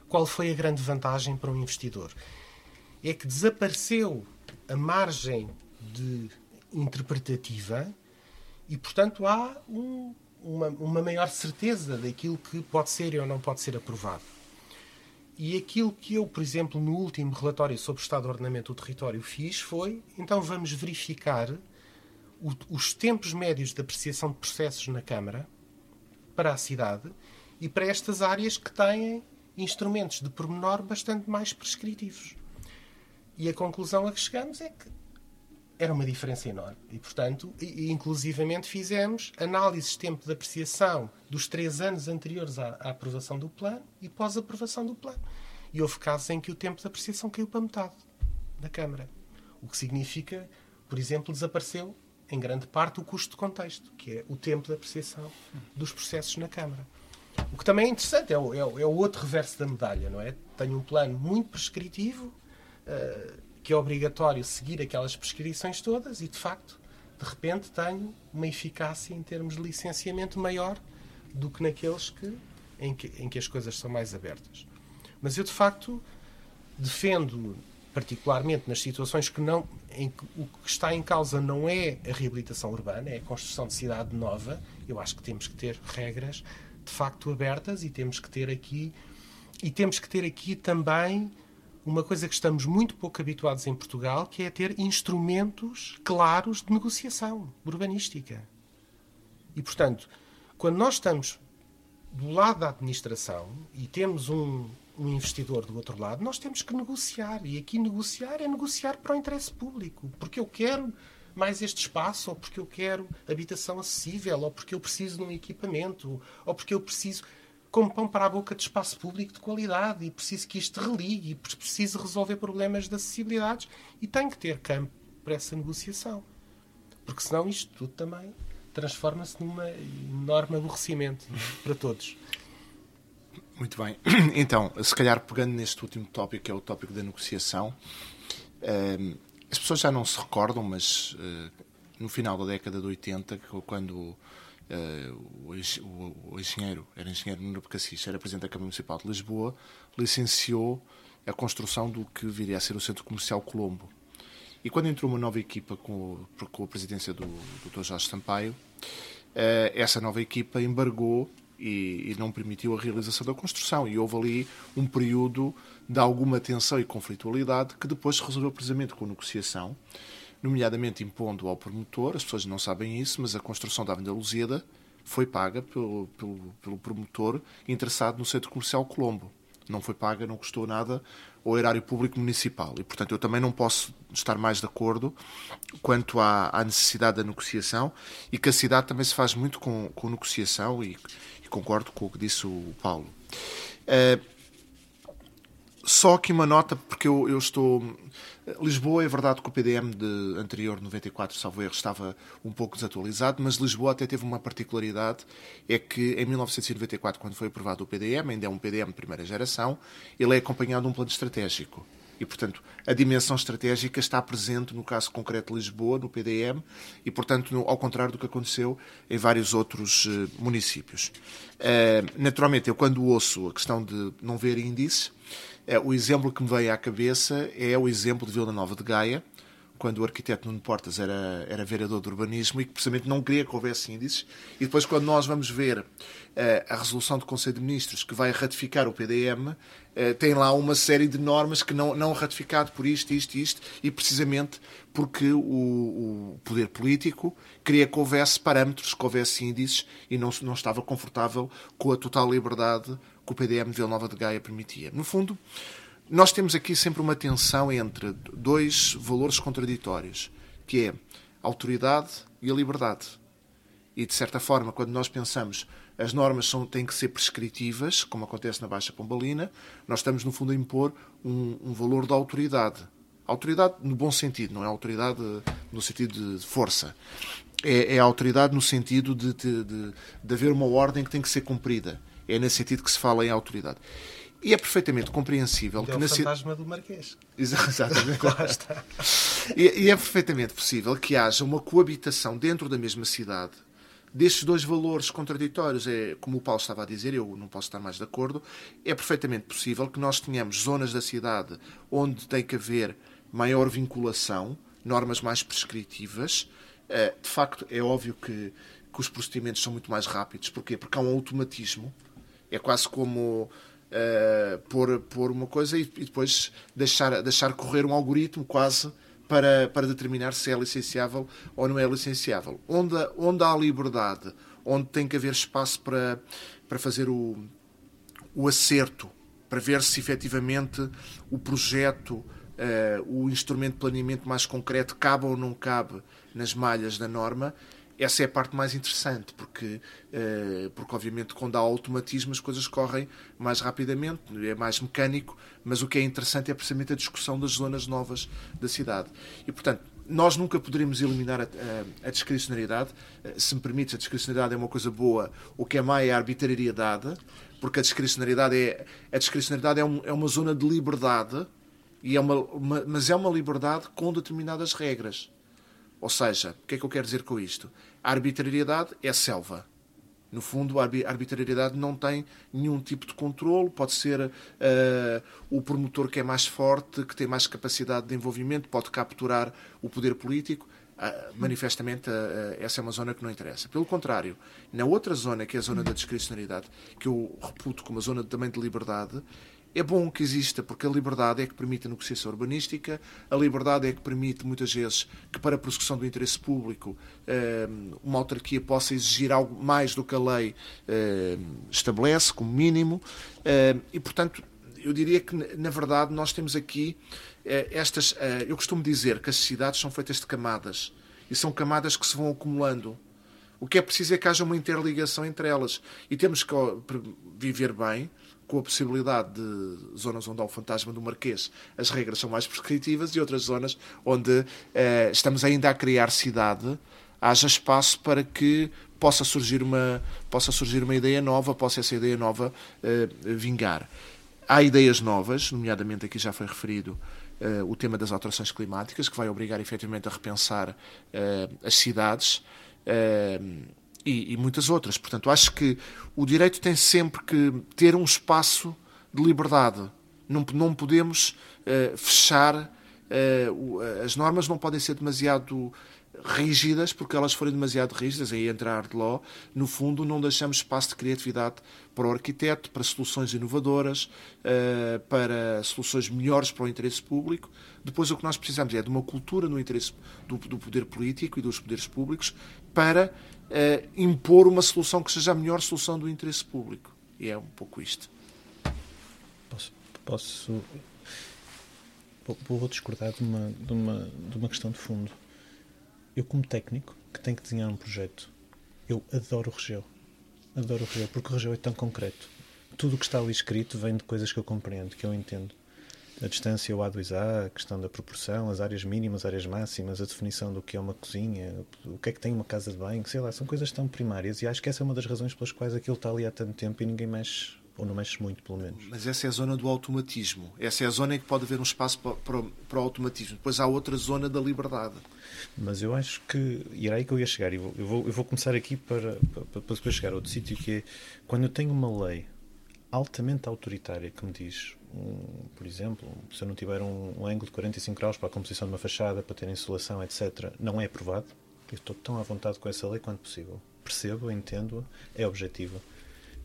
Qual foi a grande vantagem para um investidor? É que desapareceu a margem de interpretativa e, portanto, há um, uma, uma maior certeza daquilo que pode ser ou não pode ser aprovado. E aquilo que eu, por exemplo, no último relatório sobre o estado de ordenamento do território fiz foi, então vamos verificar o, os tempos médios de apreciação de processos na Câmara para a cidade e para estas áreas que têm instrumentos de pormenor bastante mais prescritivos. E a conclusão a que chegamos é que era uma diferença enorme. E, portanto, e, inclusivamente fizemos análises de tempo de apreciação dos três anos anteriores à, à aprovação do plano e pós-aprovação do plano. E houve casos em que o tempo de apreciação caiu para metade da Câmara. O que significa, por exemplo, desapareceu em grande parte o custo de contexto, que é o tempo de apreciação dos processos na Câmara. O que também é interessante, é o, é o, é o outro reverso da medalha, não é? Tenho um plano muito prescritivo, uh, que é obrigatório seguir aquelas prescrições todas e, de facto, de repente tenho uma eficácia em termos de licenciamento maior do que naqueles que, em, que, em que as coisas são mais abertas. Mas eu, de facto, defendo, particularmente nas situações que não, em que o que está em causa não é a reabilitação urbana, é a construção de cidade nova, eu acho que temos que ter regras de facto abertas e temos que ter aqui e temos que ter aqui também uma coisa que estamos muito pouco habituados em Portugal, que é ter instrumentos claros de negociação urbanística. E, portanto, quando nós estamos do lado da administração e temos um, um investidor do outro lado, nós temos que negociar. E aqui negociar é negociar para o interesse público. Porque eu quero mais este espaço, ou porque eu quero habitação acessível, ou porque eu preciso de um equipamento, ou porque eu preciso como pão para a boca de espaço público de qualidade e preciso que isto religue e preciso resolver problemas de acessibilidades e tem que ter campo para essa negociação. Porque senão isto tudo também transforma-se num enorme aborrecimento é? para todos. Muito bem. Então, se calhar pegando neste último tópico, que é o tópico da negociação, uh, as pessoas já não se recordam, mas uh, no final da década de 80, quando Uh, o, o, engenheiro, era engenheiro Nuno Becassis, era presidente da Câmara Municipal de Lisboa, licenciou a construção do que viria a ser o Centro Comercial Colombo. E quando entrou uma nova equipa com, com a presidência do, do Dr. Jorge Sampaio, uh, essa nova equipa embargou e, e, não permitiu a realização da construção. E houve ali um período de alguma tensão e conflitualidade que depois se resolveu precisamente com negociação nomeadamente impondo ao promotor, as pessoas não sabem isso, mas a construção da Avenida Lusíada foi paga pelo, pelo, pelo promotor interessado no Centro Comercial Colombo. Não foi paga, não custou nada ao erário público municipal. E, portanto, eu também não posso estar mais de acordo quanto à, à necessidade da negociação e que a cidade também se faz muito com, com negociação e, e concordo com o que disse o Paulo. Uh, só aqui uma nota, porque eu, eu estou Lisboa, é verdade que o PDM de anterior, 94, salvo erro, estava um pouco desatualizado, mas Lisboa até teve uma particularidade, é que em 1994, quando foi aprovado o PDM, ainda é um PDM de primeira geração, ele é acompanhado de um plano estratégico. E, portanto, a dimensão estratégica está presente no caso concreto de Lisboa, no PDM, e, portanto, ao contrário do que aconteceu em vários outros uh, municípios. Uh, naturalmente, eu quando ouço a questão de não ver índices, o exemplo que me veio à cabeça é o exemplo de Vila Nova de Gaia, quando o arquiteto Nuno Portas era, era vereador de urbanismo e que precisamente não queria que houvesse índices. E depois, quando nós vamos ver uh, a resolução do Conselho de Ministros que vai ratificar o PDM, uh, eh, tem lá uma série de normas que não, não ratificado por isto, isto isto, e precisamente porque o, o, poder político queria que houvesse parâmetros, que houvesse índices e não, não estava confortável com a total liberdade que o PDM de Vila Nova de Gaia permitia. No fundo, nós temos aqui sempre uma tensão entre dois valores contraditórios, que é a autoridade e a liberdade. E, de certa forma, quando nós pensamos as normas são, têm que ser prescritivas, como acontece na Baixa Pombalina, nós estamos, no fundo, a impor um, um valor de autoridade. Autoridade no bom sentido, não é autoridade no sentido de força. É, é autoridade no sentido de, de, de, de haver uma ordem que tem que ser cumprida. É nesse sentido que se fala em autoridade. E é perfeitamente compreensível é que o na fantasma do Marquês. Exatamente. e, e é perfeitamente possível que haja uma coabitação dentro da mesma cidade destes dois valores contraditórios. É, como o Paulo estava a dizer, eu não posso estar mais de acordo, é perfeitamente possível que nós tenhamos zonas da cidade onde tem que haver maior vinculação, normas mais prescritivas. Eh, de facto, é óbvio que, que os procedimentos são muito mais rápidos. Porquê? Porque há um automatismo. É quase como uh, pôr, pôr uma coisa e, e, depois deixar, deixar correr um algoritmo quase para, para determinar se é licenciável ou não é licenciável. Onde, onde há liberdade, onde tem que haver espaço para, para fazer o, o acerto, para ver se efetivamente o projeto, uh, o instrumento de planeamento mais concreto cabe ou não cabe nas malhas da norma, essa é a parte mais interessante, porque, uh, porque obviamente quando há automatismo as coisas correm mais rapidamente, é mais mecânico, mas o que é interessante é precisamente a discussão das zonas novas da cidade. E, portanto, nós nunca poderemos eliminar a, a, a discricionariedade. Uh, se me permite, a discricionariedade é uma coisa boa, o que é má é a arbitrariedade, porque a discricionariedade é, a discricionariedade é, um, é uma zona de liberdade, e é uma, uma, mas é uma liberdade com determinadas regras. Ou seja, o que é que eu quero dizer com isto? A arbitrariedade é selva. No fundo, a arbitrariedade não tem nenhum tipo de controle. Pode ser uh, o promotor que é mais forte, que tem mais capacidade de envolvimento, pode capturar o poder político. Uh, manifestamente, uh, essa é uma zona que não interessa. Pelo contrário, na outra zona, que é a zona da discricionariedade, que eu reputo como uma zona também de liberdade, é bom que exista, porque a liberdade é que permite a negociação urbanística, a liberdade é que permite, muitas vezes, que para a prossecução do interesse público eh, uma autarquia possa exigir algo mais do que a lei eh, estabelece, como mínimo, eh, e, portanto, eu diria que, na verdade, nós temos aqui estas. Eu costumo dizer que as cidades são feitas de camadas, e são camadas que se vão acumulando. O que é preciso é que haja uma interligação entre elas. E temos que viver bem, com a possibilidade de zonas onde há o fantasma do Marquês as regras são mais prescritivas e outras zonas onde eh, estamos ainda a criar cidade haja espaço para que possa surgir uma, possa surgir uma ideia nova, possa essa ideia nova uh, vingar. Há ideias novas, nomeadamente aqui já foi referido uh, o tema das alterações climáticas, que vai obrigar efetivamente a repensar uh, as cidades e, e muitas outras. Portanto, acho que o direito tem sempre que ter um espaço de liberdade. Não, não podemos fechar, as normas não podem ser demasiado rígidas, porque elas forem demasiado rígidas, aí entra a art law, no fundo não deixamos espaço de criatividade para o arquiteto, para soluções inovadoras, uh, para soluções melhores para o interesse público. Depois o que nós precisamos é de uma cultura no interesse do, do poder político e dos poderes públicos para uh, impor uma solução que seja a melhor solução do interesse público. E é um pouco isto. Posso, posso vou discordar de uma, de uma, de uma questão de fundo eu como técnico que tenho que desenhar um projeto, eu adoro o Regeu. Adoro o Regeu, porque o Regeu é tão concreto. Tudo o que está ali escrito vem de coisas que eu compreendo, que eu entendo. A distância, o A2A, a questão da proporção, as áreas mínimas, áreas máximas, a definição do que é uma cozinha, o que é que tem uma casa de banho, sei lá, são coisas tão primárias e acho que essa é uma das razões pelas quais aquilo está ali há tanto tempo e ninguém mexe ou não mexe muito, pelo menos. Mas essa é a zona do automatismo. Essa é a zona em que pode haver um espaço para, para, para o automatismo. Depois há outra zona da liberdade. Mas eu acho que. E era aí que eu ia chegar. Eu vou, eu vou, eu vou começar aqui para, para, para depois chegar a outro sítio, que é quando eu tenho uma lei altamente autoritária que me diz, um, por exemplo, se eu não tiver um, um, ângulo de 45 graus para a composição de uma fachada, para ter insolação, etc., não é aprovado. Eu estou tão à vontade com essa lei quanto possível. Percebo, entendo, é objetiva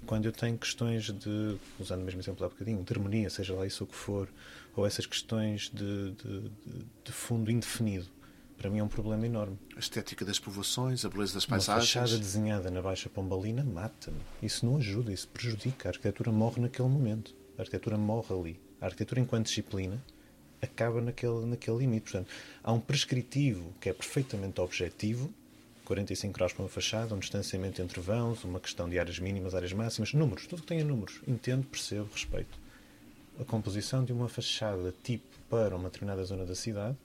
quando eu tenho questões de, usando o mesmo exemplo há bocadinho, de harmonia, seja lá isso o que for, ou essas questões de, de, de fundo indefinido, para mim é um problema enorme. A estética das povoações, a beleza das paisagens. Uma fachada desenhada na Baixa Pombalina mata-me. Isso não ajuda, isso prejudica. A arquitetura morre naquele momento. A arquitetura morre ali. A arquitetura, enquanto disciplina, acaba naquele, naquele limite. Portanto, há um prescritivo que é perfeitamente objetivo 45 graus para uma fachada, um distanciamento entre vãos, uma questão de áreas mínimas, áreas máximas, números, tudo que tenha números. Entendo, percebo, respeito. A composição de uma fachada tipo para uma determinada zona da cidade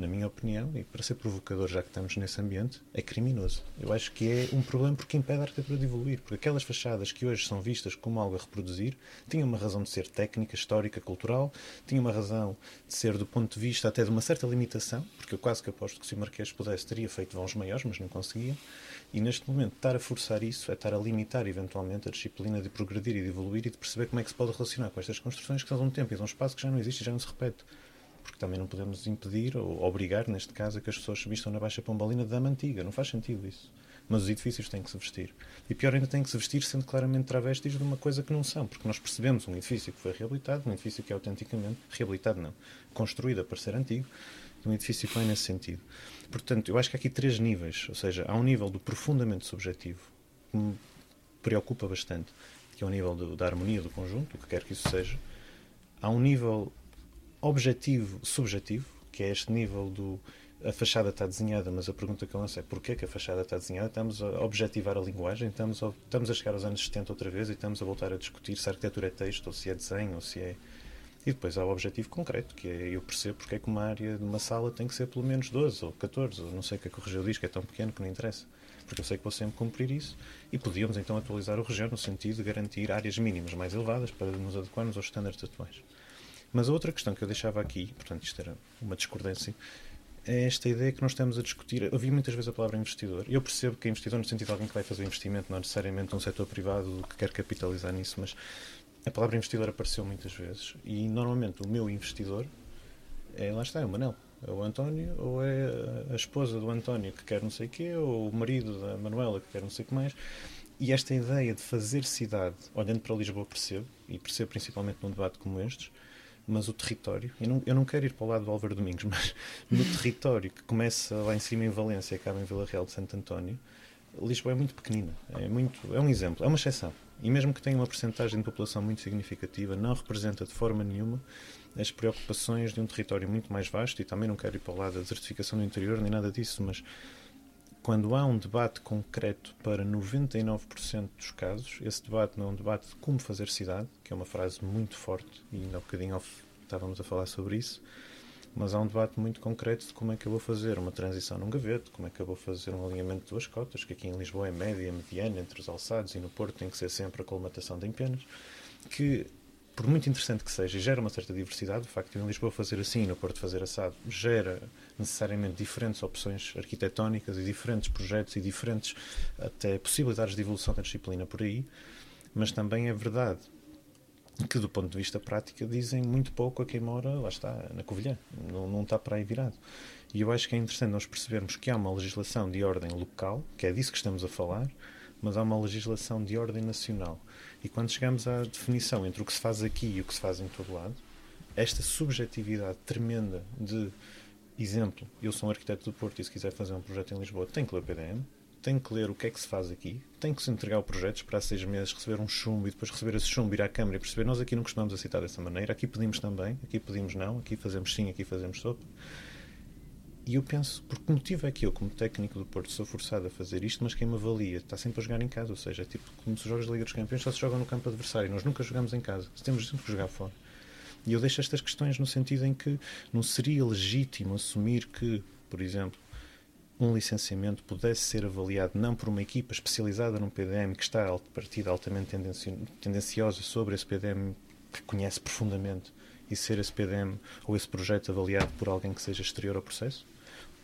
na minha opinião, e para ser provocador, já que estamos nesse ambiente, é criminoso. Eu acho que é um problema porque impede a arquitetura de evoluir. Porque aquelas fachadas que hoje são vistas como algo a reproduzir tinham uma razão de ser técnica, histórica, cultural, tinham uma razão de ser do ponto de vista até de uma certa limitação, porque eu quase que aposto que se o Marquês pudesse teria feito vãos maiores, mas não conseguia. E neste momento, estar a forçar isso é estar a limitar eventualmente a disciplina de progredir e de evoluir e de perceber como é que se pode relacionar com estas construções que são de um tempo e de um espaço que já não existe e já não se repete porque também não podemos impedir ou obrigar, neste caso, a que as pessoas se vistam na Baixa Pombalina da dama antiga. Não faz sentido isso. Mas os edifícios têm que se vestir. E pior ainda, têm que se vestir sendo claramente travestis de uma coisa que não são, porque nós percebemos um edifício que foi reabilitado, um edifício que é autenticamente reabilitado, não, construído a parecer antigo, um edifício que vai nesse sentido. Portanto, eu acho que há aqui três níveis, ou seja, há um nível do profundamente subjetivo que me preocupa bastante, que é o nível do, da harmonia do conjunto, o que quer que isso seja. Há um nível objetivo subjetivo, que é este nível do a fachada está desenhada, mas a pergunta que eu lanço é porquê que a fachada está desenhada? Estamos a objetivar a linguagem, estamos a, estamos a chegar aos anos 70 outra vez e estamos a voltar a discutir se a arquitetura é texto, ou se é desenho, ou se é... E depois há o objetivo concreto, que é eu percebo porque é que uma área de uma sala tem que ser pelo menos 12 ou 14, ou não sei o que é que o Regel diz, que é tão pequeno que não interessa. Porque eu sei que vou sempre cumprir isso e podíamos então atualizar o Regel no sentido de garantir áreas mínimas mais elevadas para nos adequarmos aos estándares atuais. Mas a outra questão que eu deixava aqui, portanto, isto era uma discordância, é esta ideia que nós estamos a discutir. Eu ouvi muitas vezes a palavra investidor. Eu percebo que é investidor no sentido de alguém que vai fazer investimento, não necessariamente um setor privado que quer capitalizar nisso, mas a palavra investidor apareceu muitas vezes e normalmente o meu investidor é, lá está, é o Manel. É o António, ou é a esposa do António que quer não sei o quê, ou o marido da Manuela que quer não sei o que mais. E esta ideia de fazer cidade, olhando para Lisboa, percebo, e percebo principalmente num debate como estes, mas o território, eu não, eu não quero ir para o lado do Álvaro Domingos, mas no território que começa lá em cima em Valência e acaba em Vila Real de Santo António, Lisboa é muito pequenina, é, muito, é um exemplo, é uma exceção. E mesmo que tenha uma porcentagem de população muito significativa, não representa de forma nenhuma as preocupações de um território muito mais vasto, e também não quero ir para o lado da desertificação do interior, nem nada disso, mas quando há um debate concreto para 99% dos casos, esse debate não é um debate de como fazer cidade, que é uma frase muito forte, e ainda há um bocadinho off estávamos a falar sobre isso, mas há um debate muito concreto de como é que eu vou fazer uma transição num gavete, como é que eu vou fazer um alinhamento de duas cotas, que aqui em Lisboa é média, mediana, entre os alçados, e no Porto tem que ser sempre a colmatação de empenas, que, por muito interessante que seja, gera uma certa diversidade. O facto de em Lisboa fazer assim e no Porto fazer assado gera necessariamente diferentes opções arquitetónicas e diferentes projetos e diferentes até possibilidades de evolução da disciplina por aí, mas também é verdade que do ponto de vista prático dizem muito pouco a quem mora, lá está, na Covilhã, não, não está para aí virado. E eu acho que é interessante nós percebermos que há uma legislação de ordem local, que é disso que estamos a falar, mas há uma legislação de ordem nacional. E quando chegamos à definição entre o que se faz aqui e o que se faz em todo lado, esta subjetividade tremenda de exemplo, eu sou um arquiteto do Porto e se quiser fazer um projeto em Lisboa tem que ler o PDM, tem que ler o que é que se faz aqui, tem que se entregar o projeto, esperar seis meses, receber um chumbo e depois receber esse chumbo, ir à Câmara e perceber. Nós aqui não costumamos aceitar dessa maneira, aqui pedimos também, aqui pedimos não, aqui fazemos sim, aqui fazemos sopa. E eu penso, por que motivo é que eu, como técnico do Porto, sou forçado a fazer isto, mas quem me avalia está sempre a jogar em casa? Ou seja, é tipo como se os jogos da Liga dos Campeões só se jogam no campo adversário, nós nunca jogamos em casa, temos sempre que jogar fora. E eu deixo estas questões no sentido em que não seria legítimo assumir que, por exemplo, um licenciamento pudesse ser avaliado não por uma equipa especializada num PDM que está de partida altamente tendenciosa sobre esse PDM que conhece profundamente e ser esse PDM ou esse projeto avaliado por alguém que seja exterior ao processo?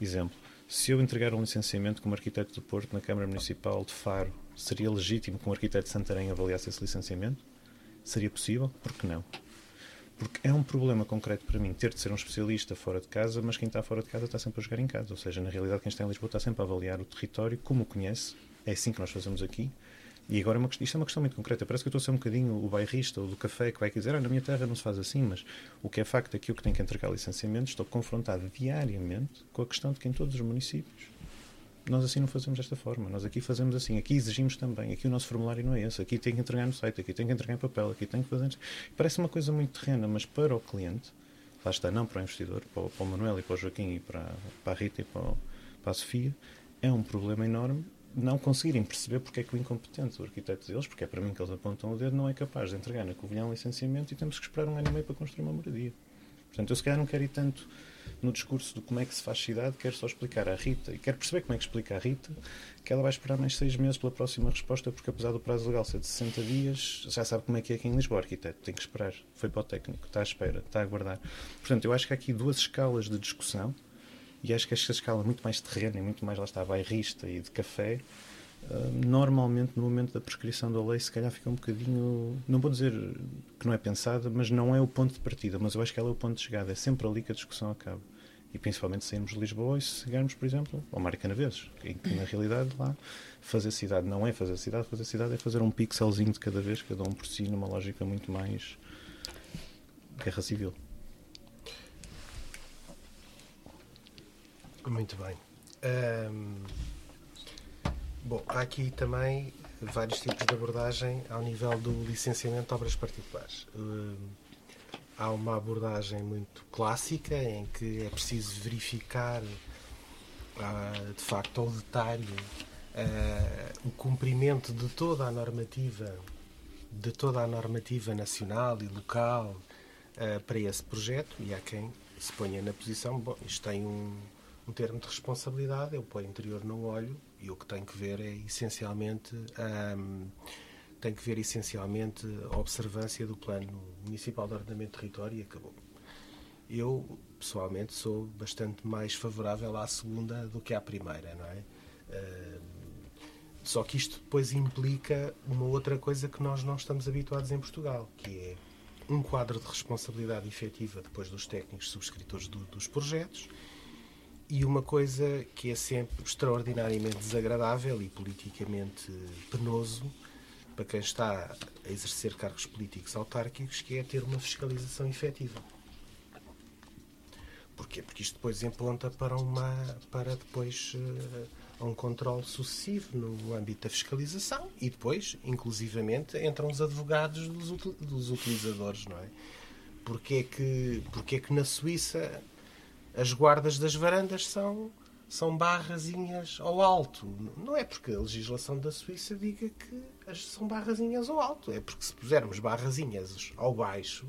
Exemplo, se eu entregar um licenciamento como arquiteto do Porto na Câmara Municipal de Faro, seria legítimo que um arquiteto de Santarém avaliasse esse licenciamento? Seria possível? Por que não? Porque é um problema concreto para mim ter de ser um especialista fora de casa, mas quem está fora de casa está sempre a jogar em casa. Ou seja, na realidade, quem está em Lisboa está sempre a avaliar o território como o conhece. É assim que nós fazemos aqui. E agora é uma, isto é uma questão muito concreta. Parece que eu estou a ser um bocadinho o bairrista ou do café que vai dizer ah, na minha terra não se faz assim, mas o que é facto é que eu que tenho que entregar licenciamento estou confrontado diariamente com a questão de que em todos os municípios nós assim não fazemos desta forma. Nós aqui fazemos assim. Aqui exigimos também. Aqui o nosso formulário não é esse. Aqui tem que entregar no site. Aqui tem que entregar em papel. Aqui tem que fazer. Parece uma coisa muito terrena, mas para o cliente, lá está, não para o investidor, para o, para o Manuel e para o Joaquim e para, para a Rita e para, o, para a Sofia, é um problema enorme não conseguirem perceber porque é que o incompetente, o arquiteto deles, porque é para mim que eles apontam o dedo, não é capaz de entregar na Covilhã um licenciamento e temos que esperar um ano e meio para construir uma moradia. Portanto, eu se calhar não quero ir tanto no discurso de como é que se faz cidade, quero só explicar à Rita, e quero perceber como é que explica à Rita, que ela vai esperar mais seis meses pela próxima resposta, porque apesar do prazo legal ser de 60 dias, já sabe como é que é aqui em Lisboa, arquiteto, tem que esperar. Foi para o técnico, está à espera, está a aguardar. Portanto, eu acho que há aqui duas escalas de discussão, e acho que esta escala é muito mais terrena e muito mais, lá está, bairrista e de café, normalmente no momento da prescrição da lei se calhar fica um bocadinho não vou dizer que não é pensada mas não é o ponto de partida mas eu acho que ela é o ponto de chegada. É sempre ali que a discussão acaba. E principalmente sairmos de Lisboa e se chegarmos por exemplo ao Mário Canaveses que na realidade lá fazer cidade não é fazer cidade fazer cidade é fazer um pixelzinho de cada vez cada um por si numa lógica muito mais guerra civil muito bem Bom, há aqui também vários tipos de abordagem ao nível do licenciamento de obras particulares. Uh, há uma abordagem muito clássica em que é preciso verificar uh, de facto ao detalhe uh, o cumprimento de toda a normativa de toda a normativa nacional e local para esse projeto e há quem se ponha na posição, bom, isto tem um, um termo de responsabilidade, eu para o interior não olho, e o que tem que ver é essencialmente um, tem que ver essencialmente a observância do plano municipal de ordenamento de território e acabou. Eu pessoalmente sou bastante mais favorável à segunda do que à primeira, não é? Só que isto depois implica uma outra coisa que nós não estamos habituados em Portugal, que é um quadro de responsabilidade efetiva depois dos técnicos subscritores do, dos projetos e uma coisa que é sempre extraordinariamente desagradável e politicamente penoso para quem está a exercer cargos políticos autárquicos, que é ter uma fiscalização efetiva. Porquê? Porque isto depois emponta para, uma, para depois uh, um controle sucessivo no âmbito da fiscalização e depois, inclusivamente, entram os advogados dos, dos utilizadores, não é? Porque é que, porque é que na Suíça as guardas das varandas são, são barrazinhas ao alto. Não é porque a legislação da Suíça diga que as são barrazinhas ao alto. É porque se pusermos barrazinhas ao baixo,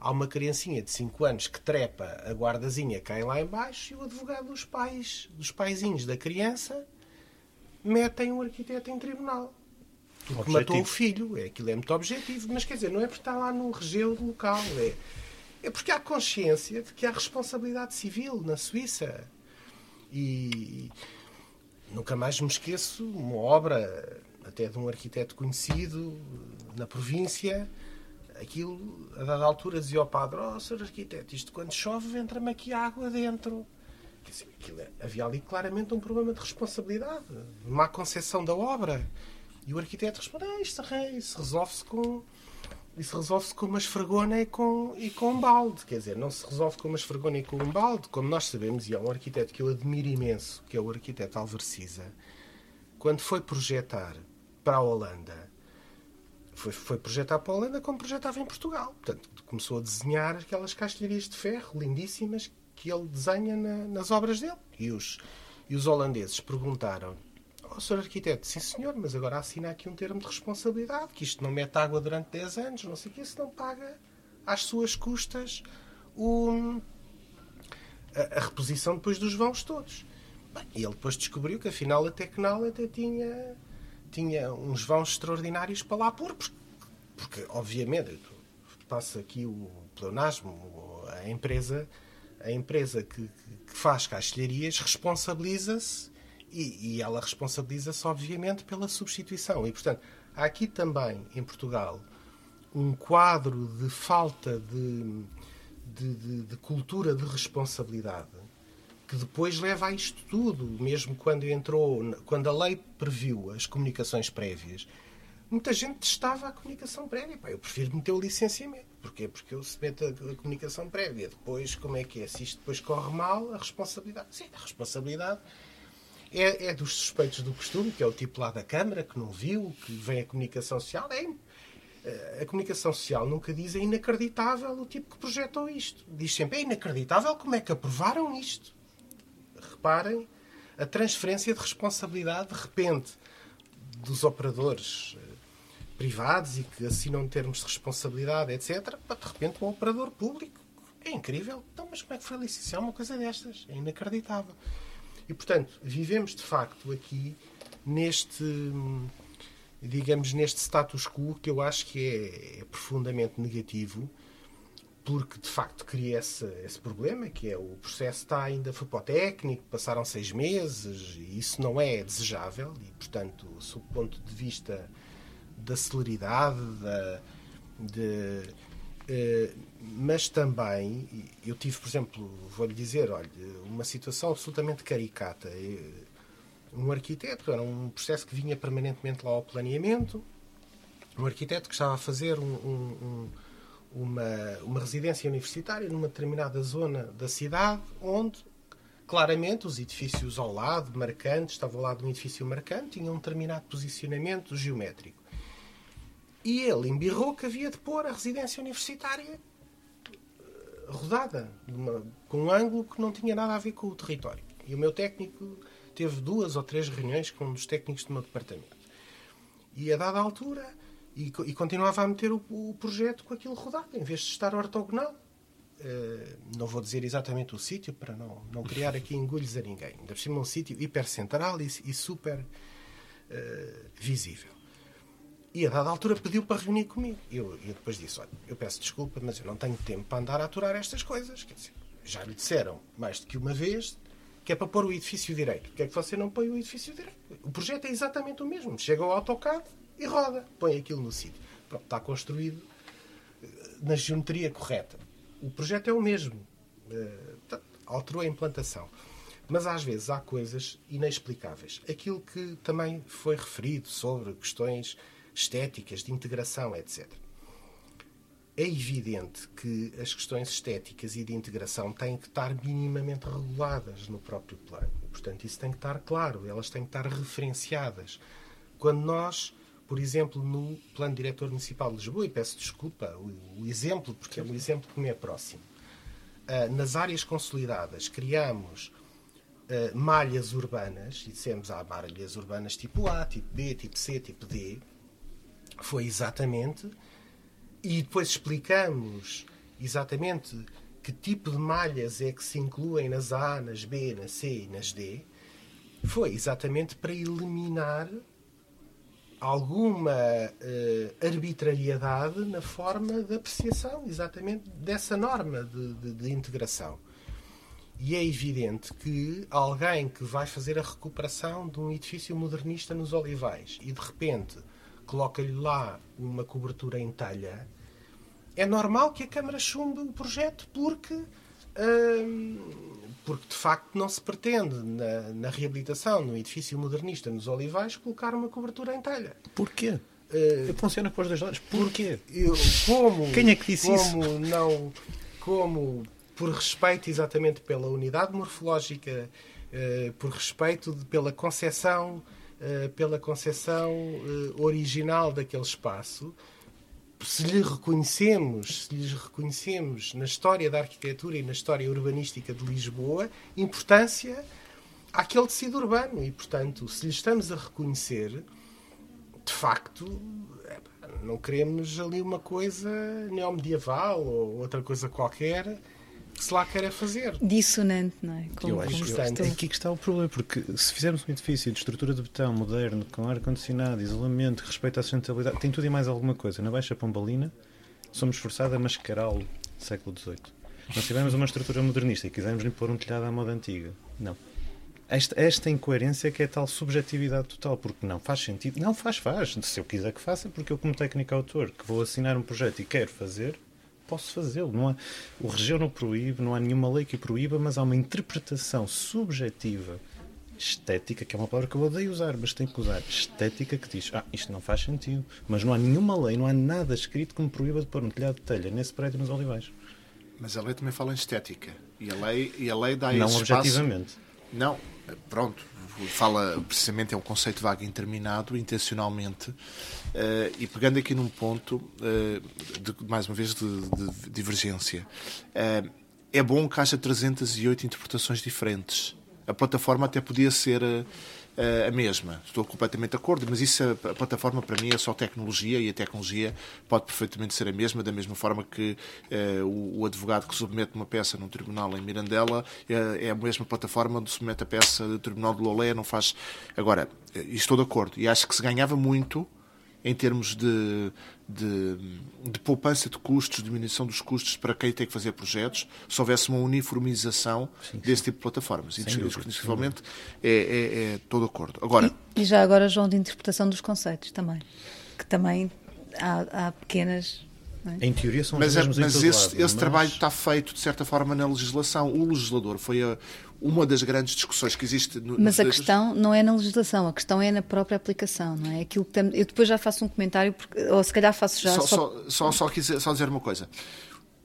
há uma criancinha de 5 anos que trepa a guardazinha, cai lá embaixo e o advogado dos pais, dos paizinhos da criança, metem o arquiteto em tribunal. Porque Objetivo. matou o filho. É, aquilo é muito objetivo. Mas quer dizer, não é porque está lá num regeu local. É, é porque há consciência de que há responsabilidade civil na Suíça. E nunca mais me esqueço uma obra até de um arquiteto conhecido na província. Aquilo, a dada altura, dizia ao padre: Oh, senhor arquiteto, isto quando chove entra-me aqui água dentro. Aquilo é- havia ali claramente um problema de responsabilidade, de má concepção da obra. E o arquiteto responde: ah, isto, isso resolve-se com. Isso resolve-se com uma esfregona e com, e com um balde. Quer dizer, não se resolve com uma esfregona e com um balde. Como nós sabemos, e há um arquiteto que eu admiro imenso, que é o arquiteto Siza, quando foi projetar para a Holanda, foi, foi projetar para a Holanda como projetava em Portugal. Portanto, começou a desenhar aquelas castelharias de ferro lindíssimas que ele desenha na- nas obras dele. E os, e os holandeses perguntaram: Oh, Sr. Arquiteto, sim senhor, mas agora assina aqui um termo de responsabilidade, que isto não mete água durante 10 anos, não sei o que, se não paga às suas custas o, a, a reposição depois dos vãos todos. Bem, e ele depois descobriu que afinal a Tecnal até tinha, tinha uns vãos extraordinários para lá pôr, porque, porque obviamente, passa aqui o pleonasmo, a empresa, a empresa que- que faz castelharias responsabiliza-se e, e ela responsabiliza-se obviamente pela substituição. E portanto, há aqui também em Portugal um quadro de falta de, de, de- de cultura de responsabilidade que depois leva a isto tudo, mesmo quando entrou, quando a lei previu as comunicações prévias, muita gente testava a comunicação prévia. Pá, eu prefiro meter o licenciamento. Porquê? Porque eu se meto a, comunicação prévia, depois como é que é? Se isto depois corre mal, a responsabilidade. Sim, a responsabilidade é, é dos suspeitos do costume, que é o tipo lá da Câmara, que não viu, que vem a comunicação social. É, eh, a comunicação social nunca diz é inacreditável o tipo que projetou isto. Diz sempre é inacreditável como é que aprovaram isto. Reparem a transferência de responsabilidade de repente dos operadores eh, privados e que assinam termos de responsabilidade, etc., para de repente um operador público. É incrível. Então, mas como é que foi licenciar uma coisa destas? É inacreditável. E, portanto, vivemos de facto aqui neste, digamos, neste status quo que eu acho que é, é profundamente negativo, porque de facto cria esse, esse problema, que é o processo está ainda foi técnico, passaram seis meses, e isso não é desejável, e portanto, sob o ponto de vista da celeridade, da, de, mas também, eu tive, por exemplo, vou-lhe dizer, olha, uma situação absolutamente caricata. Um arquiteto, era um processo que vinha permanentemente lá ao planeamento, um arquiteto que estava a fazer um- um- um- uma, uma residência universitária numa determinada zona da cidade, onde claramente os edifícios ao lado, marcantes, estava ao lado de um edifício marcante, tinham um determinado posicionamento geométrico. E ele embirrou que havia de pôr a residência universitária eh, rodada, numa- com um ângulo que não tinha nada a ver com o território. E o meu técnico teve duas ou três reuniões com um dos técnicos do meu departamento. E a dada altura, e, e continuava a meter o, o projeto com aquilo rodado, em vez de estar ortogonal. Eh, não vou dizer exatamente o sítio para não, não criar aqui engulhos a ninguém. Ainda por cima, um sítio hipercentral e, e super eh, visível. E a dada altura pediu para reunir comigo. E eu, eu depois disse: Olha, eu peço desculpa, mas eu não tenho tempo para andar a aturar estas coisas. Quer dizer, já lhe disseram mais do que uma vez que é para pôr o edifício direito. Porque é que você não põe o edifício direito? O projeto é exatamente o mesmo. Chega ao AutoCAD e roda. Põe aquilo no sítio. Pronto, está construído eh, na geometria correta. O projeto é o mesmo. Portanto, alterou a implantação. Mas às vezes há coisas inexplicáveis. Aquilo que também foi referido sobre questões estéticas, de integração, etc. É evidente que as questões estéticas e de integração têm que estar minimamente reguladas no próprio plano. Portanto, isso tem que estar claro, elas têm que estar referenciadas. Quando nós, por exemplo, no Plano Diretor Municipal de Lisboa, e peço desculpa o, o exemplo, porque é um exemplo que me é próximo, ah, nas áreas consolidadas criamos ah, malhas urbanas, e dissemos há malhas urbanas tipo A, tipo B, tipo C, tipo D, foi exatamente. E depois explicamos exatamente que tipo de malhas é que se incluem nas A, nas B, nas C e nas D, foi exatamente para eliminar alguma uh, arbitrariedade na forma de apreciação, exatamente dessa norma de, de, de, integração. E é evidente que alguém que vai fazer a recuperação de um edifício modernista nos Olivais e de repente coloca-lhe lá uma cobertura em telha, é normal que a Câmara chumbe o projeto porque, hum, porque de facto não se pretende, na, na, reabilitação, no edifício modernista nos Olivais, colocar uma cobertura em telha. Porquê? Uh, Funciona com os dois lados. Porquê? Eu, como, Quem é que disse como isso? Não, como, por respeito exatamente pela unidade morfológica, uh, por respeito de, pela concepção, pela concepção original daquele espaço, se lhe reconhecemos, se lhes reconhecemos na história da arquitetura e na história urbanística de Lisboa, importância àquele tecido urbano. E, portanto, se lhe estamos a reconhecer, de facto, não queremos ali uma coisa neomedieval ou outra coisa qualquer que se lá queira fazer. Dissonante, não é? Como, eu acho que é aqui que está o problema, porque se fizermos um edifício de estrutura de betão moderno, com ar-condicionado, isolamento, respeito à sustentabilidade, tem tudo e mais alguma coisa. Na Baixa Pombalina, somos forçados a mascará-lo do século XVIII. Nós tivemos uma estrutura modernista e quisermos lhe pôr um telhado à moda antiga. Não. Esta, esta incoerência que é tal subjetividade total, porque não faz sentido. Não faz, faz. Se eu quiser que faça, porque eu, como técnico autor, que vou assinar um projeto e quero fazer, posso fazê-lo. Não há, o região não proíbe, não há nenhuma lei que proíba, mas há uma interpretação subjetiva estética, que é uma palavra que eu odeio usar, mas tenho que usar, estética que diz, ah, isto não faz sentido. Mas não há nenhuma lei, não há nada escrito que me proíba de pôr um telhado de telha nesse prédio nos olivais. Mas a lei também fala em estética. E a lei, e a lei dá Não esse objetivamente. Espaço... Não, pronto, fala precisamente é um conceito vago interminado intencionalmente uh, e pegando aqui num ponto uh, de, mais uma vez de, de divergência uh, é bom que haja 308 interpretações diferentes a plataforma até podia ser a mesma. Estou completamente de acordo, mas isso, a plataforma para mim é só tecnologia e a tecnologia pode perfeitamente ser a mesma, da mesma forma que o, o, advogado que submete uma peça num tribunal em Mirandela é, a mesma plataforma onde submete a peça do tribunal de Lolé, não faz. Agora, estou de acordo e acho que se ganhava muito em termos de, de, de, poupança de custos, diminuição dos custos para quem tem que fazer projetos, se houvesse uma uniformização sim, desse tipo de plataformas. Indiscutivelmente, é, é, é todo acordo. Agora, e, e, já agora, João, de interpretação dos conceitos também, que também há, há pequenas. É? Em teoria são mas, os mesmos mas esse, lado, esse mas... trabalho está feito, de certa forma, na legislação. O legislador foi a, uma das grandes discussões que existe. No, Mas a questão não é na legislação, a questão é na própria aplicação, não é? Aquilo que tam... Eu depois já faço um comentário, porque... ou se calhar faço já. Só, só... só, só, quiser, só dizer uma coisa.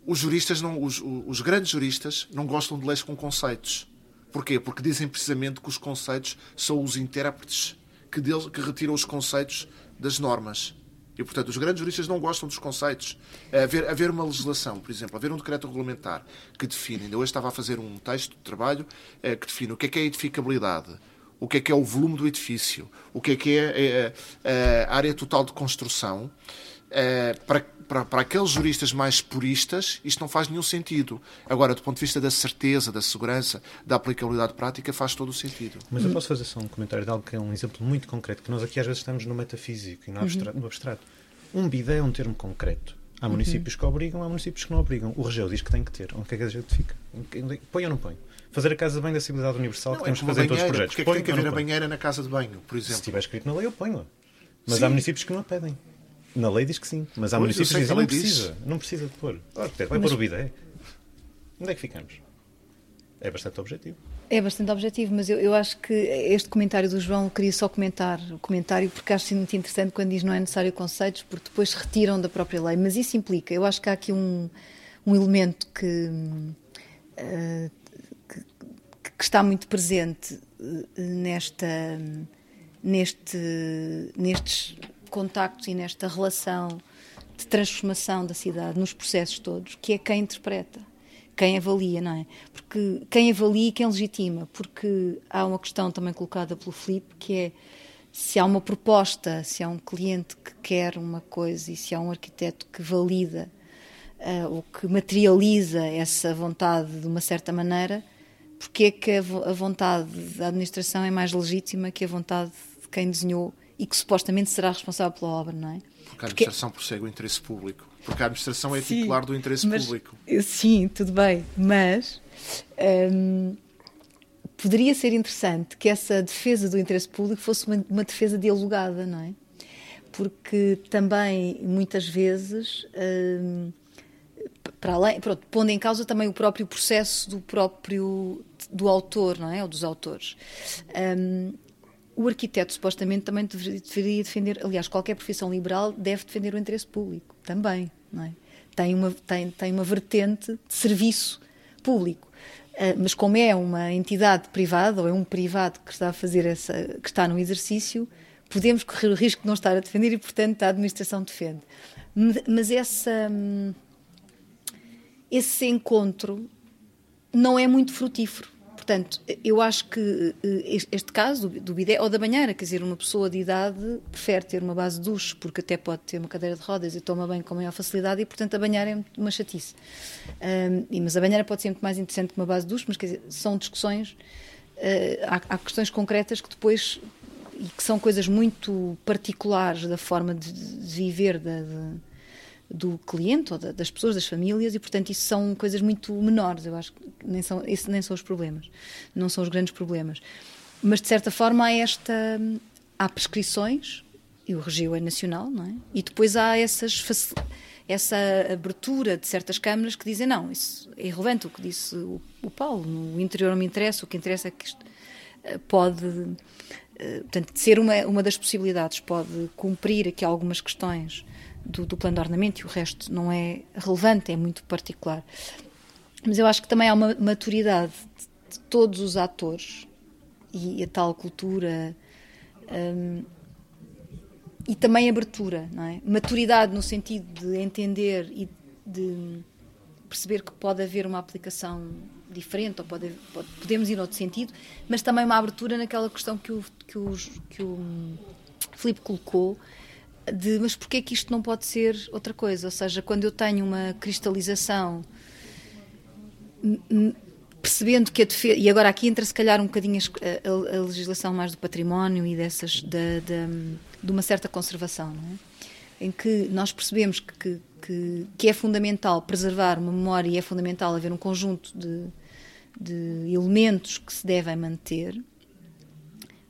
Os juristas, não, os, os grandes juristas, não gostam de leis com conceitos. Porquê? Porque dizem precisamente que os conceitos são os intérpretes que, deles, que retiram os conceitos das normas. E, portanto, os grandes juristas não gostam dos conceitos. Haver, haver uma legislação, por exemplo, haver um decreto regulamentar que define, ainda hoje estava a fazer um texto de trabalho eh, que define o que é que é edificabilidade, o que é que é o volume do edifício, o que é que é a, eh, eh, a área total de construção, para, para, para aqueles juristas mais puristas, isto não faz nenhum sentido. Agora, do ponto de vista da certeza, da segurança, da aplicabilidade prática, faz todo o sentido. Mas eu posso fazer só um comentário de algo que é um exemplo muito concreto, que nós aqui às vezes estamos no metafísico e no abstrato. No abstrato. Um bidé é um termo concreto. Há uhum. municípios que obrigam, há municípios que não obrigam. O Regeu diz que tem que ter. Onde é que a gente fica? Põe ou não põe? Fazer a casa de banho da acessibilidade universal, não, que temos é que fazer em todos os projetos. Porque é que tem que haver a banheira na casa de banho, por exemplo? Se estiver escrito na lei, eu ponho. Mas Sim. há municípios que não a pedem. Na lei diz que sim, mas há pois, municípios que dizem não precisa, não precisa de pôr. Oh, vai mas... pôr o bidé. Onde é que ficamos? É bastante objetivo. É bastante objetivo, mas eu, eu acho que este comentário do João, eu queria só comentar o comentário, porque acho muito interessante quando diz não é necessário conceitos, porque depois se retiram da própria lei. Mas isso implica, eu acho que há aqui um, um elemento que, uh, que, que, está muito presente uh, nesta, neste, nestes contactos e nesta relação de transformação da cidade nos processos todos, que é quem interpreta, quem avalia, não é? Porque quem avalia e quem legitima, porque há uma questão também colocada pelo Filipe, que é se há uma proposta, se há um cliente que quer uma coisa e se há um arquiteto que valida uh, ou que materializa essa vontade de uma certa maneira, porque é que a vontade da administração é mais legítima que a vontade de quem desenhou e que supostamente será responsável pela obra, não é? Porque a administração porque... persegue o interesse público. Porque a administração é sim, titular do interesse mas, público. Sim, tudo bem, mas hum, poderia ser interessante que essa defesa do interesse público fosse uma, uma, defesa dialogada, não é? Porque também, muitas vezes, hum, para além, pronto, pondo em causa também o próprio processo do próprio do autor, não é? Ou dos autores. Um, o arquiteto supostamente também deveria defender, aliás, qualquer profissão liberal deve defender o interesse público, também, não é? Tem uma, tem, tem uma vertente de serviço público. Uh, mas como é uma entidade privada ou é um privado que está a fazer essa, que está no exercício, podemos correr o risco de não estar a defender e, portanto, a administração defende. Mas essa, hum, esse encontro não é muito frutífero Portanto, eu acho que eh, este caso do bidé ou da banheira, quer dizer, uma pessoa de idade prefere ter uma base de duche, porque até pode ter uma cadeira de rodas e toma bem com maior facilidade e, portanto, a banheira é uma chatice. Um, mas a banheira pode ser muito mais interessante que uma base de duche, mas quer dizer, são discussões, uh, há, há, questões concretas que depois, e que são coisas muito particulares da forma de, de viver da, de, do cliente ou da, das pessoas, das famílias, e portanto isso são coisas muito menores, eu acho que nem são, esses nem são os problemas, não são os grandes problemas. Mas de certa forma há esta. há prescrições, e o regime é nacional, não é? E depois há essas essa abertura de certas câmaras que dizem não, isso é irrelevante o que disse o, o Paulo, no interior não me interessa, o que interessa é que isto eh, pode eh, portanto, ser uma, uma das possibilidades, pode cumprir aqui algumas questões do, do plano de ornamento e o resto não é relevante, é muito particular. Mas eu acho que também há uma maturidade de, todos os atores e a tal cultura um, e também abertura, não é? Maturidade no sentido de entender e de perceber que pode haver uma aplicação diferente ou pode, pode, podemos ir noutro sentido, mas também uma abertura naquela questão que o, que que o Filipe colocou de mas porquê é que isto não pode ser outra coisa? Ou seja, quando eu tenho uma cristalização percebendo que a defesa, e agora aqui entra se calhar um bocadinho a, a, a legislação mais do património e dessas de uma certa conservação, é? em que nós percebemos que, que, que, é fundamental preservar uma memória e é fundamental haver um conjunto de, de elementos que se devem manter,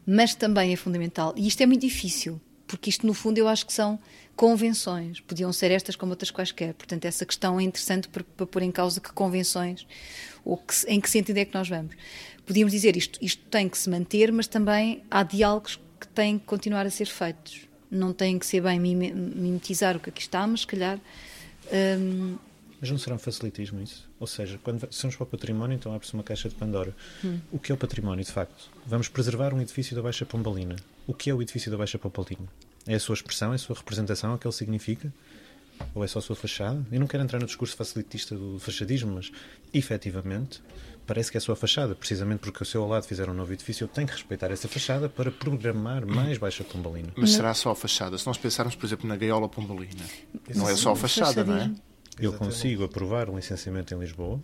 mas também é fundamental, e isto é muito difícil, porque isto, no fundo, eu acho que são convenções. Podiam ser estas como outras quaisquer. Portanto, essa questão é interessante para, para pôr em causa que convenções, ou que, em que sentido é que nós vamos. Podíamos dizer isto, isto tem que se manter, mas também há diálogos que têm que continuar a ser feitos. Não tem que ser bem mimetizar o que aqui está, mas se calhar. Hum... Mas não será um facilitismo isso? Ou seja, quando vamos para o património, então abre-se uma caixa de Pandora. Hum. O que é o património, de facto? Vamos preservar um edifício da Baixa Pombalina. O que é o edifício da Baixa Pombalina? É a sua expressão, é a sua representação, é o que ele significa? Ou é só a sua fachada? Eu não quero entrar no discurso facilitista do fachadismo, mas efetivamente parece que é a sua fachada, precisamente porque o seu ao lado fizeram um novo edifício, eu tenho que respeitar essa fachada para programar mais baixa pombalina. Mas será só a fachada? Se nós pensarmos, por exemplo, na gaiola pombalina, não é só a fachada, não é? Eu consigo aprovar um licenciamento em Lisboa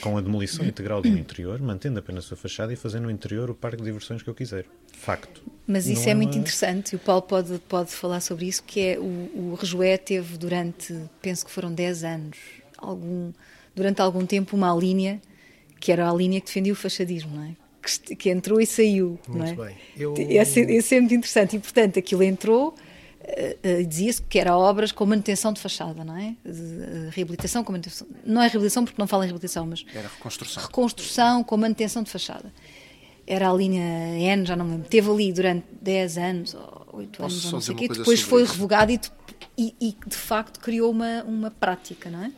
com a demolição integral do interior, mantendo apenas a sua fachada e fazendo no interior o parque de diversões que eu quiser. Facto. Mas isso Não é muito interessante, e o Paulo pode, pode falar sobre isso, que é o, o Rejoé teve durante, penso que foram 10 anos, algum, durante algum tempo uma linha, que era a linha que defendia o fachadismo, não é? Que, que entrou e saiu, muito não é? Bem. Eu... Esse, esse é muito interessante, e portanto aquilo entrou, dizia-se que era obras com manutenção de fachada, não é? Reabilitação com manutenção. Não é reabilitação porque não fala em reabilitação, mas. Era reconstrução. Reconstrução com manutenção de fachada. Era a linha N, já não me lembro. Teve ali durante 10 anos, ou 8 anos, ou não sei o quê. Depois foi isso. revogado e, e, e, de facto criou uma, uma prática, não é?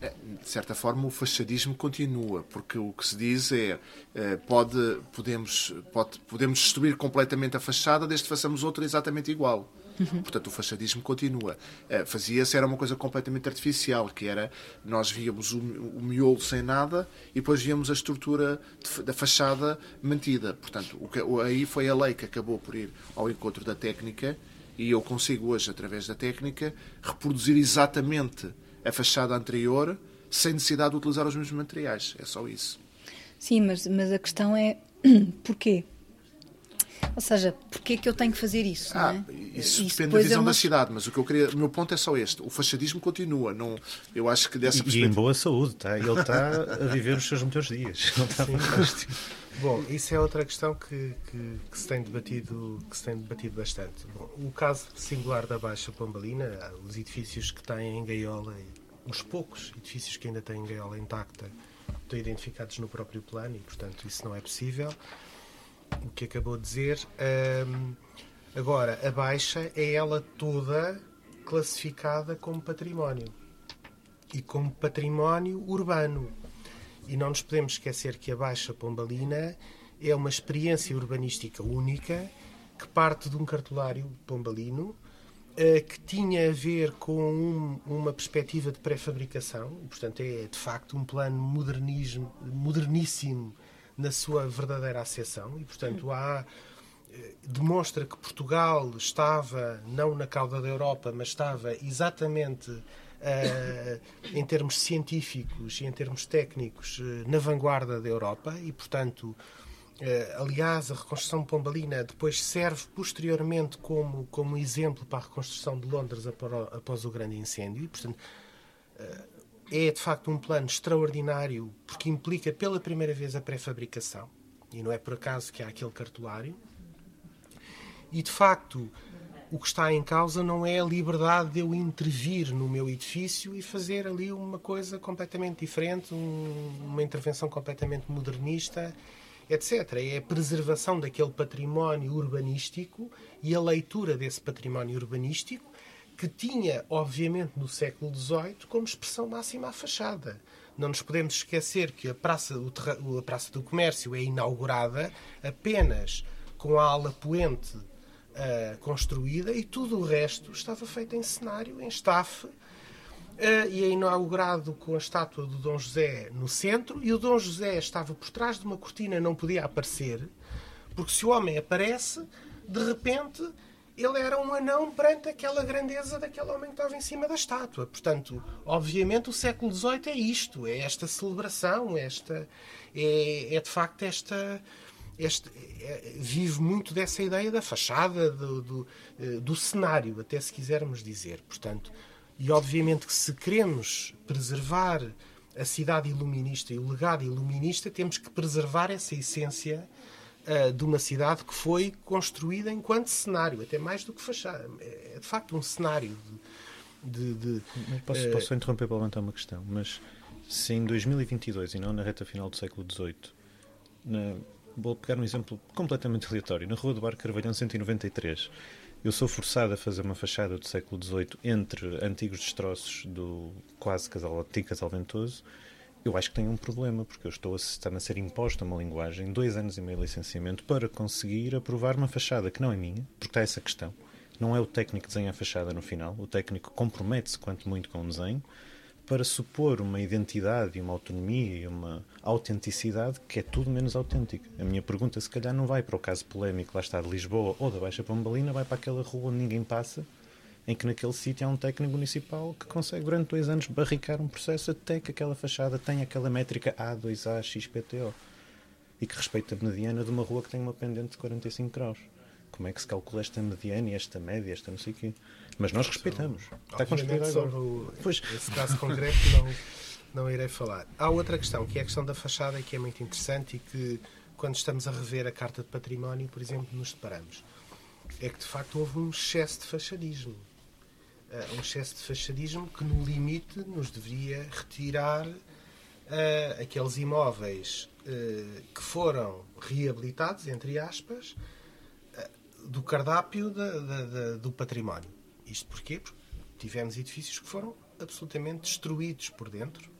é? De certa forma, o fachadismo continua, porque o que se diz é eh, pode, podemos, pode, podemos destruir completamente a fachada desde que façamos outra exatamente igual. Uhum. Portanto, o fachadismo continua. Uh, Fazia-se, era uma coisa completamente artificial, que era, nós víamos o, o miolo sem nada e depois víamos a estrutura de, da fachada mantida. Portanto, o que, aí foi a lei que acabou por ir ao encontro da técnica e eu consigo hoje, através da técnica, reproduzir exatamente a fachada anterior sem necessidade de utilizar os mesmos materiais. É só isso. Sim, mas, mas a questão é porquê? Ou seja, porquê que eu tenho que fazer isso? Ah, é? Isso, isso depende da visão é uma... da cidade, mas o que eu queria, o meu ponto é só este: o fachadismo continua. Não, eu acho que dessa e, perspectiva... e em boa saúde, tá? ele está a viver os seus melhores dias. Ele está fantástico. Bom, isso é outra questão que, que, que, se tem debatido, que se tem debatido bastante. Bom, o caso singular da Baixa Pombalina, os edifícios que têm em gaiola, os poucos edifícios que ainda têm gaiola intacta, estão identificados no próprio plano e, portanto, isso não é possível o que acabou de dizer. Um, agora, a Baixa é ela toda classificada como património e como património urbano. E não nos podemos esquecer que a Baixa Pombalina é uma experiência urbanística única que parte de um cartolário pombalino uh, que tinha a ver com um, uma perspectiva de pré-fabricação, portanto é de facto um plano modernismo, moderníssimo na sua verdadeira acessão e, portanto, há eh, demonstra que Portugal estava não na cauda da Europa, mas estava exatamente uh, em termos científicos e em termos técnicos uh, na vanguarda da Europa e, portanto, uh, aliás, a reconstrução pombalina depois serve posteriormente como, como exemplo para a reconstrução de Londres após o grande incêndio e, portanto, é de facto um plano extraordinário porque implica pela primeira vez a pré-fabricação e não é por acaso que há aquele cartulário. E de facto, o que está em causa não é a liberdade de eu intervir no meu edifício e fazer ali uma coisa completamente diferente, um, uma intervenção completamente modernista, etc. É a preservação daquele património urbanístico e a leitura desse património urbanístico que tinha, obviamente, no século XVIII como expressão máxima a fachada. Não nos podemos esquecer que a Praça, a Praça do Comércio é inaugurada apenas com a ala poente uh, construída e tudo o resto estava feito em cenário, em estafe, uh, e é inaugurado com a estátua do Dom José no centro, e o Dom José estava por trás de uma cortina, não podia aparecer, porque se o homem aparece, de repente ele era um anão perante aquela grandeza daquele homem que estava em cima da estátua. Portanto, obviamente, o século XVIII é isto, é esta celebração, esta, é, é de facto esta. Este, é, vive muito dessa ideia da fachada, do, do, eh, do, cenário, até se quisermos dizer. Portanto, e obviamente que se queremos preservar a cidade iluminista e o legado iluminista, temos que preservar essa essência uh, de uma cidade que foi construída enquanto cenário, até mais do que fachada. É de facto um cenário de. de, de posso, uh, posso interromper para levantar uma questão, mas se em 2022 e não na reta final do século XVIII, na, vou pegar um exemplo completamente aleatório, na Rua do Bar Carvalhão 193 eu sou forçado a fazer uma fachada do século XVIII entre antigos destroços do quase casal, antigo casal ventoso eu acho que tenho um problema, porque eu estou a, estar a ser imposta uma linguagem, dois anos e meio de licenciamento, para conseguir aprovar uma fachada que não é minha, porque está essa questão. Não é o técnico que desenha a fachada no final, o técnico compromete-se quanto muito com o desenho, para supor uma identidade, uma autonomia e uma autenticidade que é tudo menos autêntica. A minha pergunta, se calhar, não vai para o caso polémico lá está de Lisboa ou da Baixa Pombalina, vai para aquela rua onde ninguém passa em que naquele sítio há um técnico municipal que consegue durante dois anos barricar um processo até que aquela fachada tenha aquela métrica A2A XPTO e que respeita a mediana de uma rua que tem uma pendente de 45 graus. Como é que se calcula esta mediana e esta média, esta não sei o quê? Mas nós respeitamos. Está construído agora. O, pois. Esse caso concreto não, não irei falar. Há outra questão, que é a questão da fachada, que é muito interessante e que, quando estamos a rever a Carta de Património, por exemplo, nos deparamos. É que, de facto, houve um excesso de fachadismo uh, um excesso de fachadismo que, no limite, nos deveria retirar uh, aqueles imóveis uh, que foram reabilitados, entre aspas, do cardápio da, da, da, do património. Isto porquê? Porque tivemos edifícios que foram absolutamente destruídos por dentro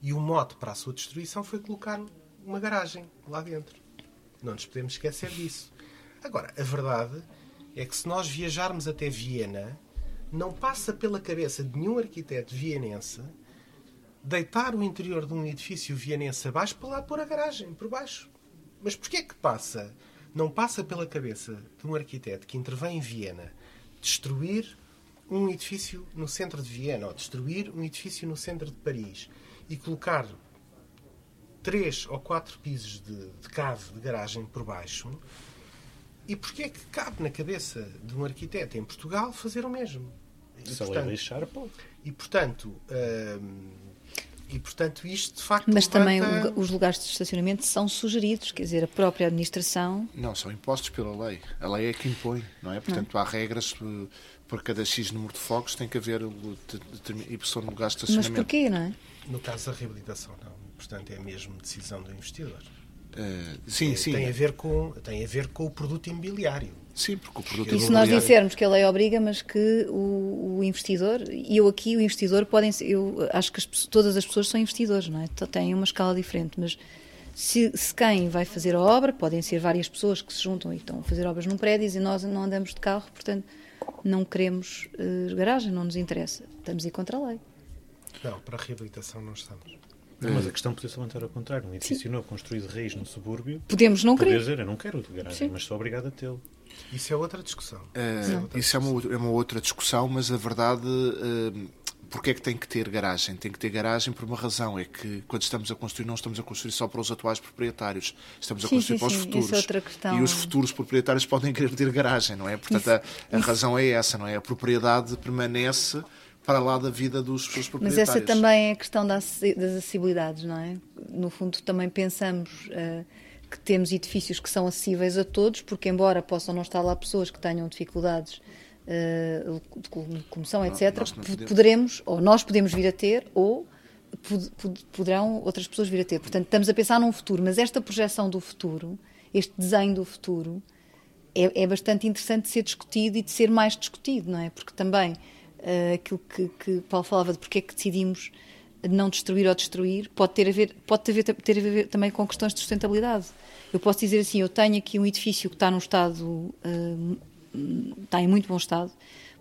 e o mote para a sua destruição foi colocar uma garagem lá dentro. Não nos podemos esquecer disso. Agora, a verdade é que se nós viajarmos até Viena, não passa pela cabeça de nenhum arquiteto vienense deitar o interior de um edifício vienense abaixo para lá pôr a garagem por baixo. Mas porquê que passa? Não passa pela cabeça de um arquiteto que intervém em Viena destruir um edifício no centro de Viena ou destruir um edifício no centro de Paris e colocar três ou quatro pisos de, de cave de garagem por baixo, e porquê é que cabe na cabeça de um arquiteto em Portugal fazer o mesmo? E, Se portanto, lixar, pô. E portanto, hum, e portanto isto de facto. Mas levanta... também os lugares de estacionamento são sugeridos, quer dizer, a própria administração. Não, são impostos pela lei. A lei é que impõe, não é? Portanto, não. há regras eh, por cada X número de fogos tem que haver e são lugares de estacionamento. Mas porquê, não é? No caso da reabilitação, não. Portanto, é mesmo decisão do investidor. Uh, sim, é, sim. Tem a, ver com, tem a ver com o produto imobiliário. Sim, porque o produto E se nós dissermos que a lei obriga, mas que o, o investidor, e eu aqui, o investidor, podem ser, eu acho que as, todas as pessoas são investidores, não é? Têm uma escala diferente, mas se, se, quem vai fazer a obra, podem ser várias pessoas que se juntam e estão a fazer obras num prédio e nós não andamos de carro, portanto não queremos uh, garagem, não nos interessa. Estamos a ir contra a lei. Não, para a reabilitação não estamos. Mas a questão podia-se levantar ao contrário. Um edifício Sim. novo construído de raiz no subúrbio. Podemos não querer. dizer, eu não quero de garagem, Sim. mas sou obrigado a tê-lo. Isso é outra discussão. Uh, isso é uma, é uma, outra discussão, mas a verdade. Uh, porque é que tem que ter garagem? Tem que ter garagem por uma razão, é que quando estamos a construir, não estamos a construir só para os atuais proprietários, estamos a sim, construir sim, para os sim. futuros. É outra questão. E os futuros proprietários podem querer ter garagem, não é? Portanto, a, a razão é essa, não é? A propriedade permanece para lá da vida dos seus proprietários. Mas essa também é a questão das acessibilidades, não é? No fundo, também pensamos uh, que temos edifícios que são acessíveis a todos, porque, embora possam não estar lá pessoas que tenham dificuldades uh, de locomoção, etc., podemos... poderemos, ou nós podemos vir a ter, ou poderão outras pessoas vir a ter. Portanto, estamos a pensar num futuro, mas esta projeção do futuro, este desenho do futuro, é, é bastante interessante de ser discutido e de ser mais discutido, não é? Porque também uh, aquilo que, que Paulo falava de porque é que decidimos não destruir ou destruir, pode ter a ver, pode ter a ver, ter a ver também com questões de sustentabilidade. Eu posso dizer assim, eu tenho aqui um edifício que está num estado, uh, está em muito bom estado,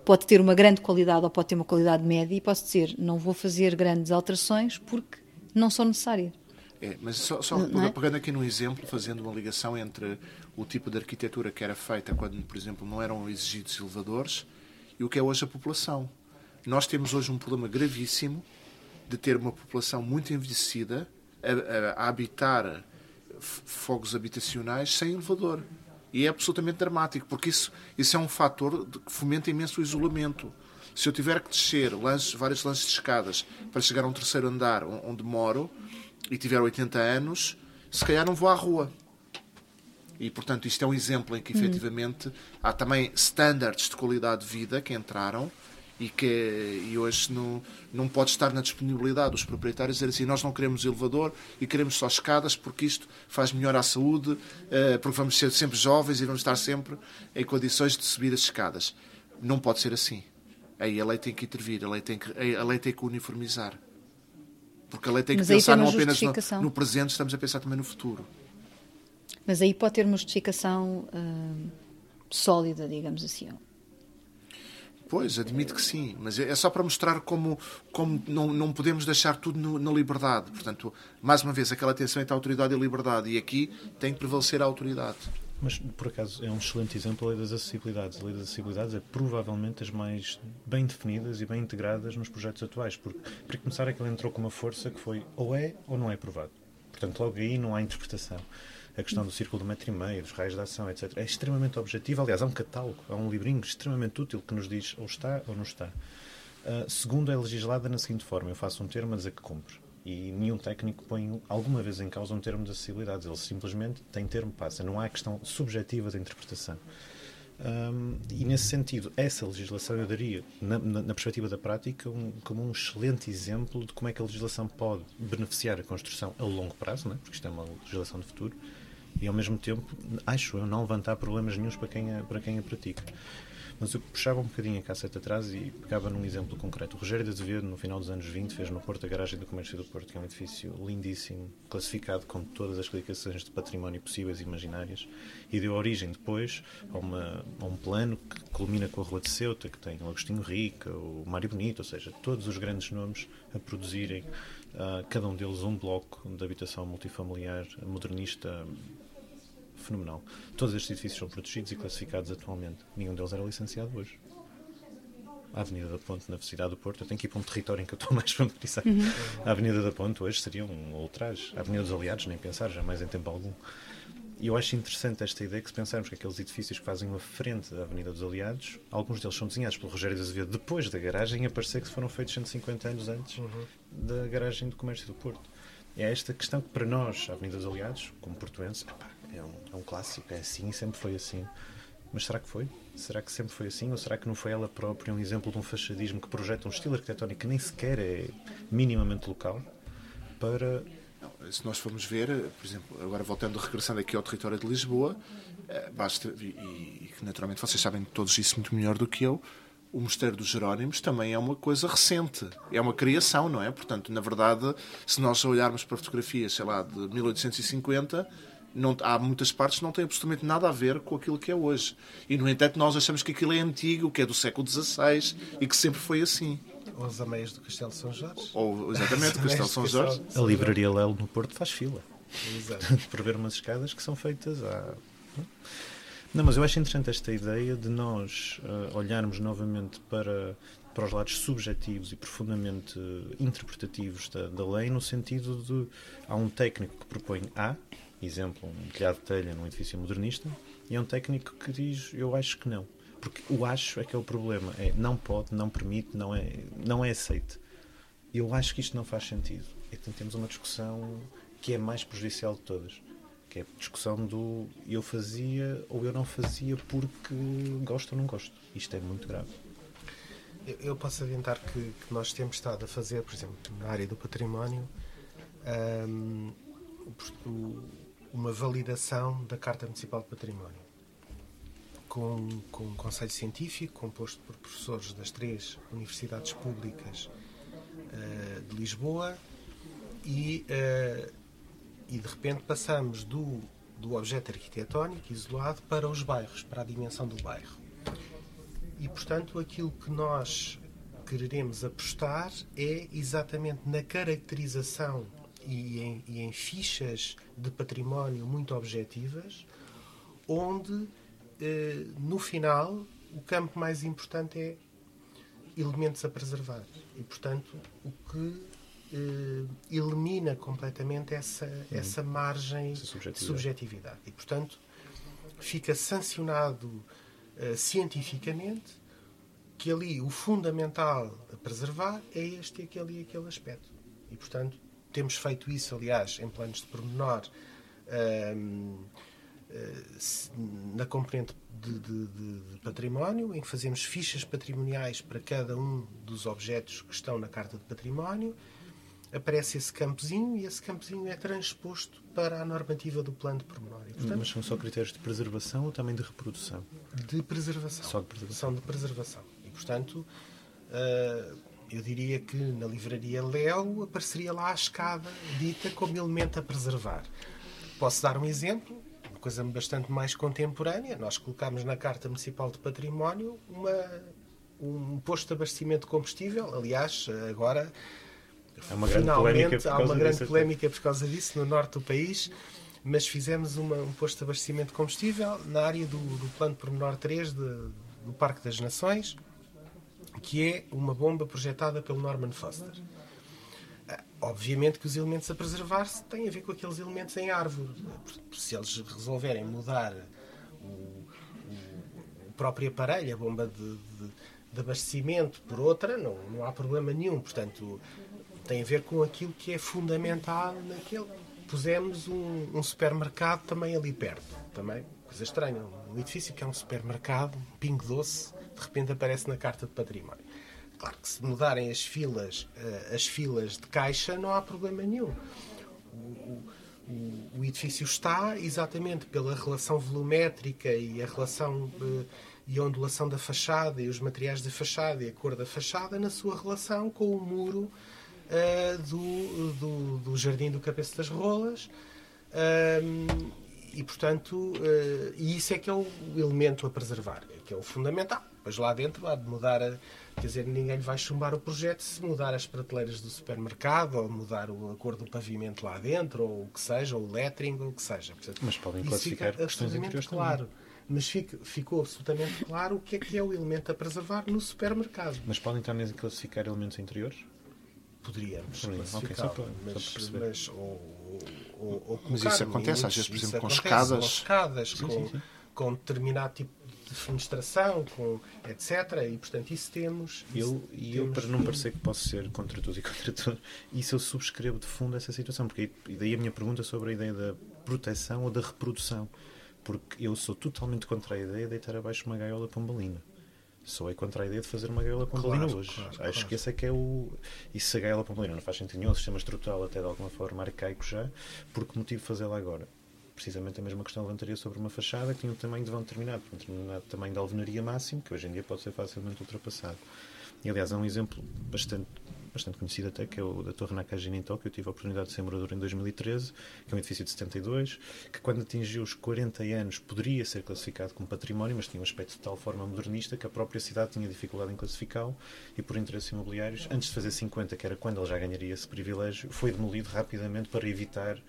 pode ter uma grande qualidade ou pode ter uma qualidade média e posso dizer, não vou fazer grandes alterações porque não são necessárias. É, mas só, só não, é? pegando aqui num exemplo, fazendo uma ligação entre o tipo de arquitetura que era feita quando, por exemplo, não eram exigidos elevadores e o que é hoje a população. Nós temos hoje um problema gravíssimo de ter uma população muito envelhecida a, a, a habitar fogos habitacionais sem elevador. E é absolutamente dramático, porque isso, isso é um fator que fomenta imenso o isolamento. Se eu tiver que descer lances, vários lances de escadas para chegar a um terceiro andar onde moro e tiver 80 anos, se calhar não vou à rua. E, portanto, isto é um exemplo em que, efetivamente, hum. há também standards de qualidade de vida que entraram e que e hoje não, não pode estar na disponibilidade dos proprietários dizer assim, nós não queremos elevador e queremos só escadas porque isto faz melhor à saúde, eh, porque vamos ser sempre jovens e vamos estar sempre em condições de subir as escadas. Não pode ser assim. Aí a lei tem que intervir, a lei tem que, a lei tem que uniformizar. Porque a lei tem que Mas pensar não apenas no, no presente, estamos a pensar também no futuro. Mas aí pode ter uma justificação uh, sólida, digamos assim. Pois, admito que sim, mas é só para mostrar como, como não, não podemos deixar tudo no, na liberdade. Portanto, mais uma vez, aquela tensão entre autoridade e liberdade. E aqui tem que prevalecer a autoridade. Mas, por acaso, é um excelente exemplo a lei das acessibilidades. A lei das acessibilidades é provavelmente as mais bem definidas e bem integradas nos projetos atuais. Porque, para começar, aquilo entrou com uma força que foi ou é ou não é provado. Portanto, logo aí não há interpretação a questão do círculo do metro e meio, dos raios de ação, etc. É extremamente objetivo. Aliás, há um catálogo, há um livrinho extremamente útil que nos diz ou está ou não está. Uh, segundo, é legislada na seguinte forma: eu faço um termo a dizer que cumpre. E nenhum técnico põe alguma vez em causa um termo de acessibilidade. Ele simplesmente tem termo, passa. Não há questão subjetiva de interpretação. Um, e nesse sentido, essa legislação eu daria, na, na, na perspectiva da prática, um, como um excelente exemplo de como é que a legislação pode beneficiar a construção a longo prazo, né? porque isto é uma legislação de futuro, e ao mesmo tempo, acho eu, não levantar problemas nenhums para quem a, para quem a pratica. Mas eu puxava um bocadinho a cassete atrás e pegava num exemplo concreto. O Rogério de Azevedo, no final dos anos 20, fez no Porto a Garagem do Comércio do Porto, que é um edifício lindíssimo, classificado com todas as classificações de património possíveis e imaginárias, e deu origem depois a, uma, a um plano que culmina com a Rua de Ceuta, que tem o Agostinho Rica, o Mário Bonito, ou seja, todos os grandes nomes a produzirem, uh, cada um deles um bloco de habitação multifamiliar modernista fenomenal. Todos estes edifícios são protegidos e classificados atualmente. Nenhum deles era licenciado hoje. a Avenida da Ponte na cidade do Porto, eu tenho que ir para um território em que eu estou mais familiarizado. Uhum. A Avenida da Ponte hoje seria um ultraje. A Avenida dos Aliados, nem pensar, jamais em tempo algum. E eu acho interessante esta ideia que se pensarmos que aqueles edifícios que fazem uma frente da Avenida dos Aliados, alguns deles são desenhados pelo Rogério de Azevedo depois da garagem e a parecer que foram feitos 150 anos antes uhum. da garagem do comércio do Porto. É esta questão que para nós, a Avenida dos Aliados, como portuenses, é um, é um clássico, é assim sempre foi assim. Mas será que foi? Será que sempre foi assim? Ou será que não foi ela própria um exemplo de um fachadismo que projeta um estilo arquitetónico que nem sequer é minimamente local para. Não, se nós formos ver, por exemplo, agora voltando, regressando aqui ao território de Lisboa, eh, basta, e que naturalmente vocês sabem todos isso muito melhor do que eu, o Mosteiro dos Jerónimos também é uma coisa recente, é uma criação, não é? Portanto, na verdade, se nós olharmos para fotografias, sei lá, de 1850 não, há muitas partes que não têm absolutamente nada a ver com aquilo que é hoje. E, no entanto, nós achamos que aquilo é antigo, que é do século XVI e que sempre foi assim. Ou as ameias do Castelo de São Jorge. Ou, exatamente, do Castelo de São Jorge. A livraria Lelo no Porto faz fila. Exato. Para ver umas escadas que são feitas há... Não, mas eu acho interessante esta ideia de nós uh, olharmos novamente para, para os lados subjetivos e profundamente interpretativos da, da lei, no sentido de há um técnico que propõe A, exemplo, um telhado de telha num edifício modernista, e é um técnico que diz eu acho que não. Porque o acho é que é o problema. É não pode, não permite, não é, não é aceite. Eu acho que isto não faz sentido. Então temos uma discussão que é mais prejudicial de todas. Que é a discussão do eu fazia ou eu não fazia porque gosto ou não gosto. Isto é muito grave. Eu posso adiantar que, que nós temos estado a fazer, por exemplo, na área do património, um, o, uma validação da Carta Municipal de Património, com, com um conselho científico composto por professores das três universidades públicas uh, de Lisboa e, uh, e de repente passamos do, do objeto arquitetónico isolado para os bairros, para a dimensão do bairro. E, portanto, aquilo que nós queremos apostar é exatamente na caracterização e em, e em fichas de património muito objetivas, onde, eh, no final, o campo mais importante é elementos a preservar. E, portanto, o que eh, elimina completamente essa, hum. essa margem essa subjetividade. de subjetividade. E, portanto, fica sancionado eh, cientificamente que ali o fundamental a preservar é este, aquele e aquele aspecto. E, portanto, temos feito isso, aliás, em planos de pormenor, um, eh, na componente de, de, de, património, em que fazemos fichas patrimoniais para cada um dos objetos que estão na Carta de Património. Aparece esse campozinho e esse campozinho é transposto para a normativa do plano de pormenor. E, portanto, Mas são só critérios de preservação ou também de reprodução? De preservação. Só de preservação. São de preservação. E, portanto, uh, eu diria que na livraria Léo apareceria lá a escada dita como elemento a preservar. Posso dar um exemplo, uma coisa bastante mais contemporânea. Nós colocámos na Carta Municipal de Património uma, um posto de abastecimento de combustível. Aliás, agora há uma finalmente há uma grande polémica por causa disso no norte do país. Mas fizemos uma, um posto de abastecimento de combustível na área do, do Plano Pormenor 3 de, do Parque das Nações, que é uma bomba projetada pelo Norman Foster. Ah, obviamente que os elementos a preservar-se têm a ver com aqueles elementos em árvore. Se eles resolverem mudar o, o, o próprio aparelho, a bomba de, de, de, abastecimento, por outra, não, não há problema nenhum. Portanto, tem a ver com aquilo que é fundamental naquele. Pusemos um, um supermercado também ali perto. Também, coisa estranha. Um edifício que é um supermercado, um pingo doce, de repente aparece na carta de património. Claro que se mudarem as filas, uh, as filas de caixa, não há problema nenhum. O, o, o, edifício está exatamente pela relação volumétrica e a relação uh, e a ondulação da fachada e os materiais da fachada e a cor da fachada na sua relação com o muro uh, do, do, do, Jardim do Cabeça das Rolas. e, portanto, uh, e isso é que é o elemento a preservar, é que é o fundamental. Pois lá dentro há de mudar, a, quer dizer, ninguém vai chumbar o projeto se mudar as prateleiras do supermercado ou mudar a cor do pavimento lá dentro ou o que seja, ou o lettering ou o que seja. Portanto, Mas podem classificar interiores claro. mas fica, ficou absolutamente claro o que é que é o elemento a preservar no supermercado. Mas podem também classificar elementos interiores? Poderíamos Ok, classificar, só para- só mas, para perceber. mas ou, ou, ou Mas isso acontece, às limites, vezes, por exemplo, com escadas. com escadas, com, sim, sim. com determinado tipo de fenestração, com etc. E portanto isso temos. Eu, isso e eu, temos para não parecer que posso ser contra tudo e contra tudo, isso eu subscrevo de fundo essa situação. Porque, e daí a minha pergunta sobre a ideia da proteção ou da reprodução. Porque eu sou totalmente contra a ideia de deitar abaixo uma gaiola pombalina. Sou é contra a ideia de fazer uma gaiola pombalina Claro, hoje. claro, Acho claro. que esse é que é o. E se a gaiola pombalina não faz sentido nenhum, o sistema estrutural até de alguma forma arcaico já, por que motivo fazê-la agora? Precisamente a mesma questão levantaria sobre uma fachada que tinha um tamanho de vão determinado, um determinado tamanho de alvenaria máximo, que hoje em dia pode ser facilmente ultrapassado. E aliás, há um exemplo bastante, bastante conhecido até, que é o da Torre Nakajima em Tóquio. Eu tive a oportunidade de ser morador em 2013, que é um edifício de 72, que quando atingiu os 40 anos poderia ser classificado como património, mas tinha um aspecto de tal forma modernista que a própria cidade tinha dificuldade em classificá-lo e por interesses imobiliários, antes de fazer 50, que era quando ele já ganharia esse privilégio, foi demolido rapidamente para evitar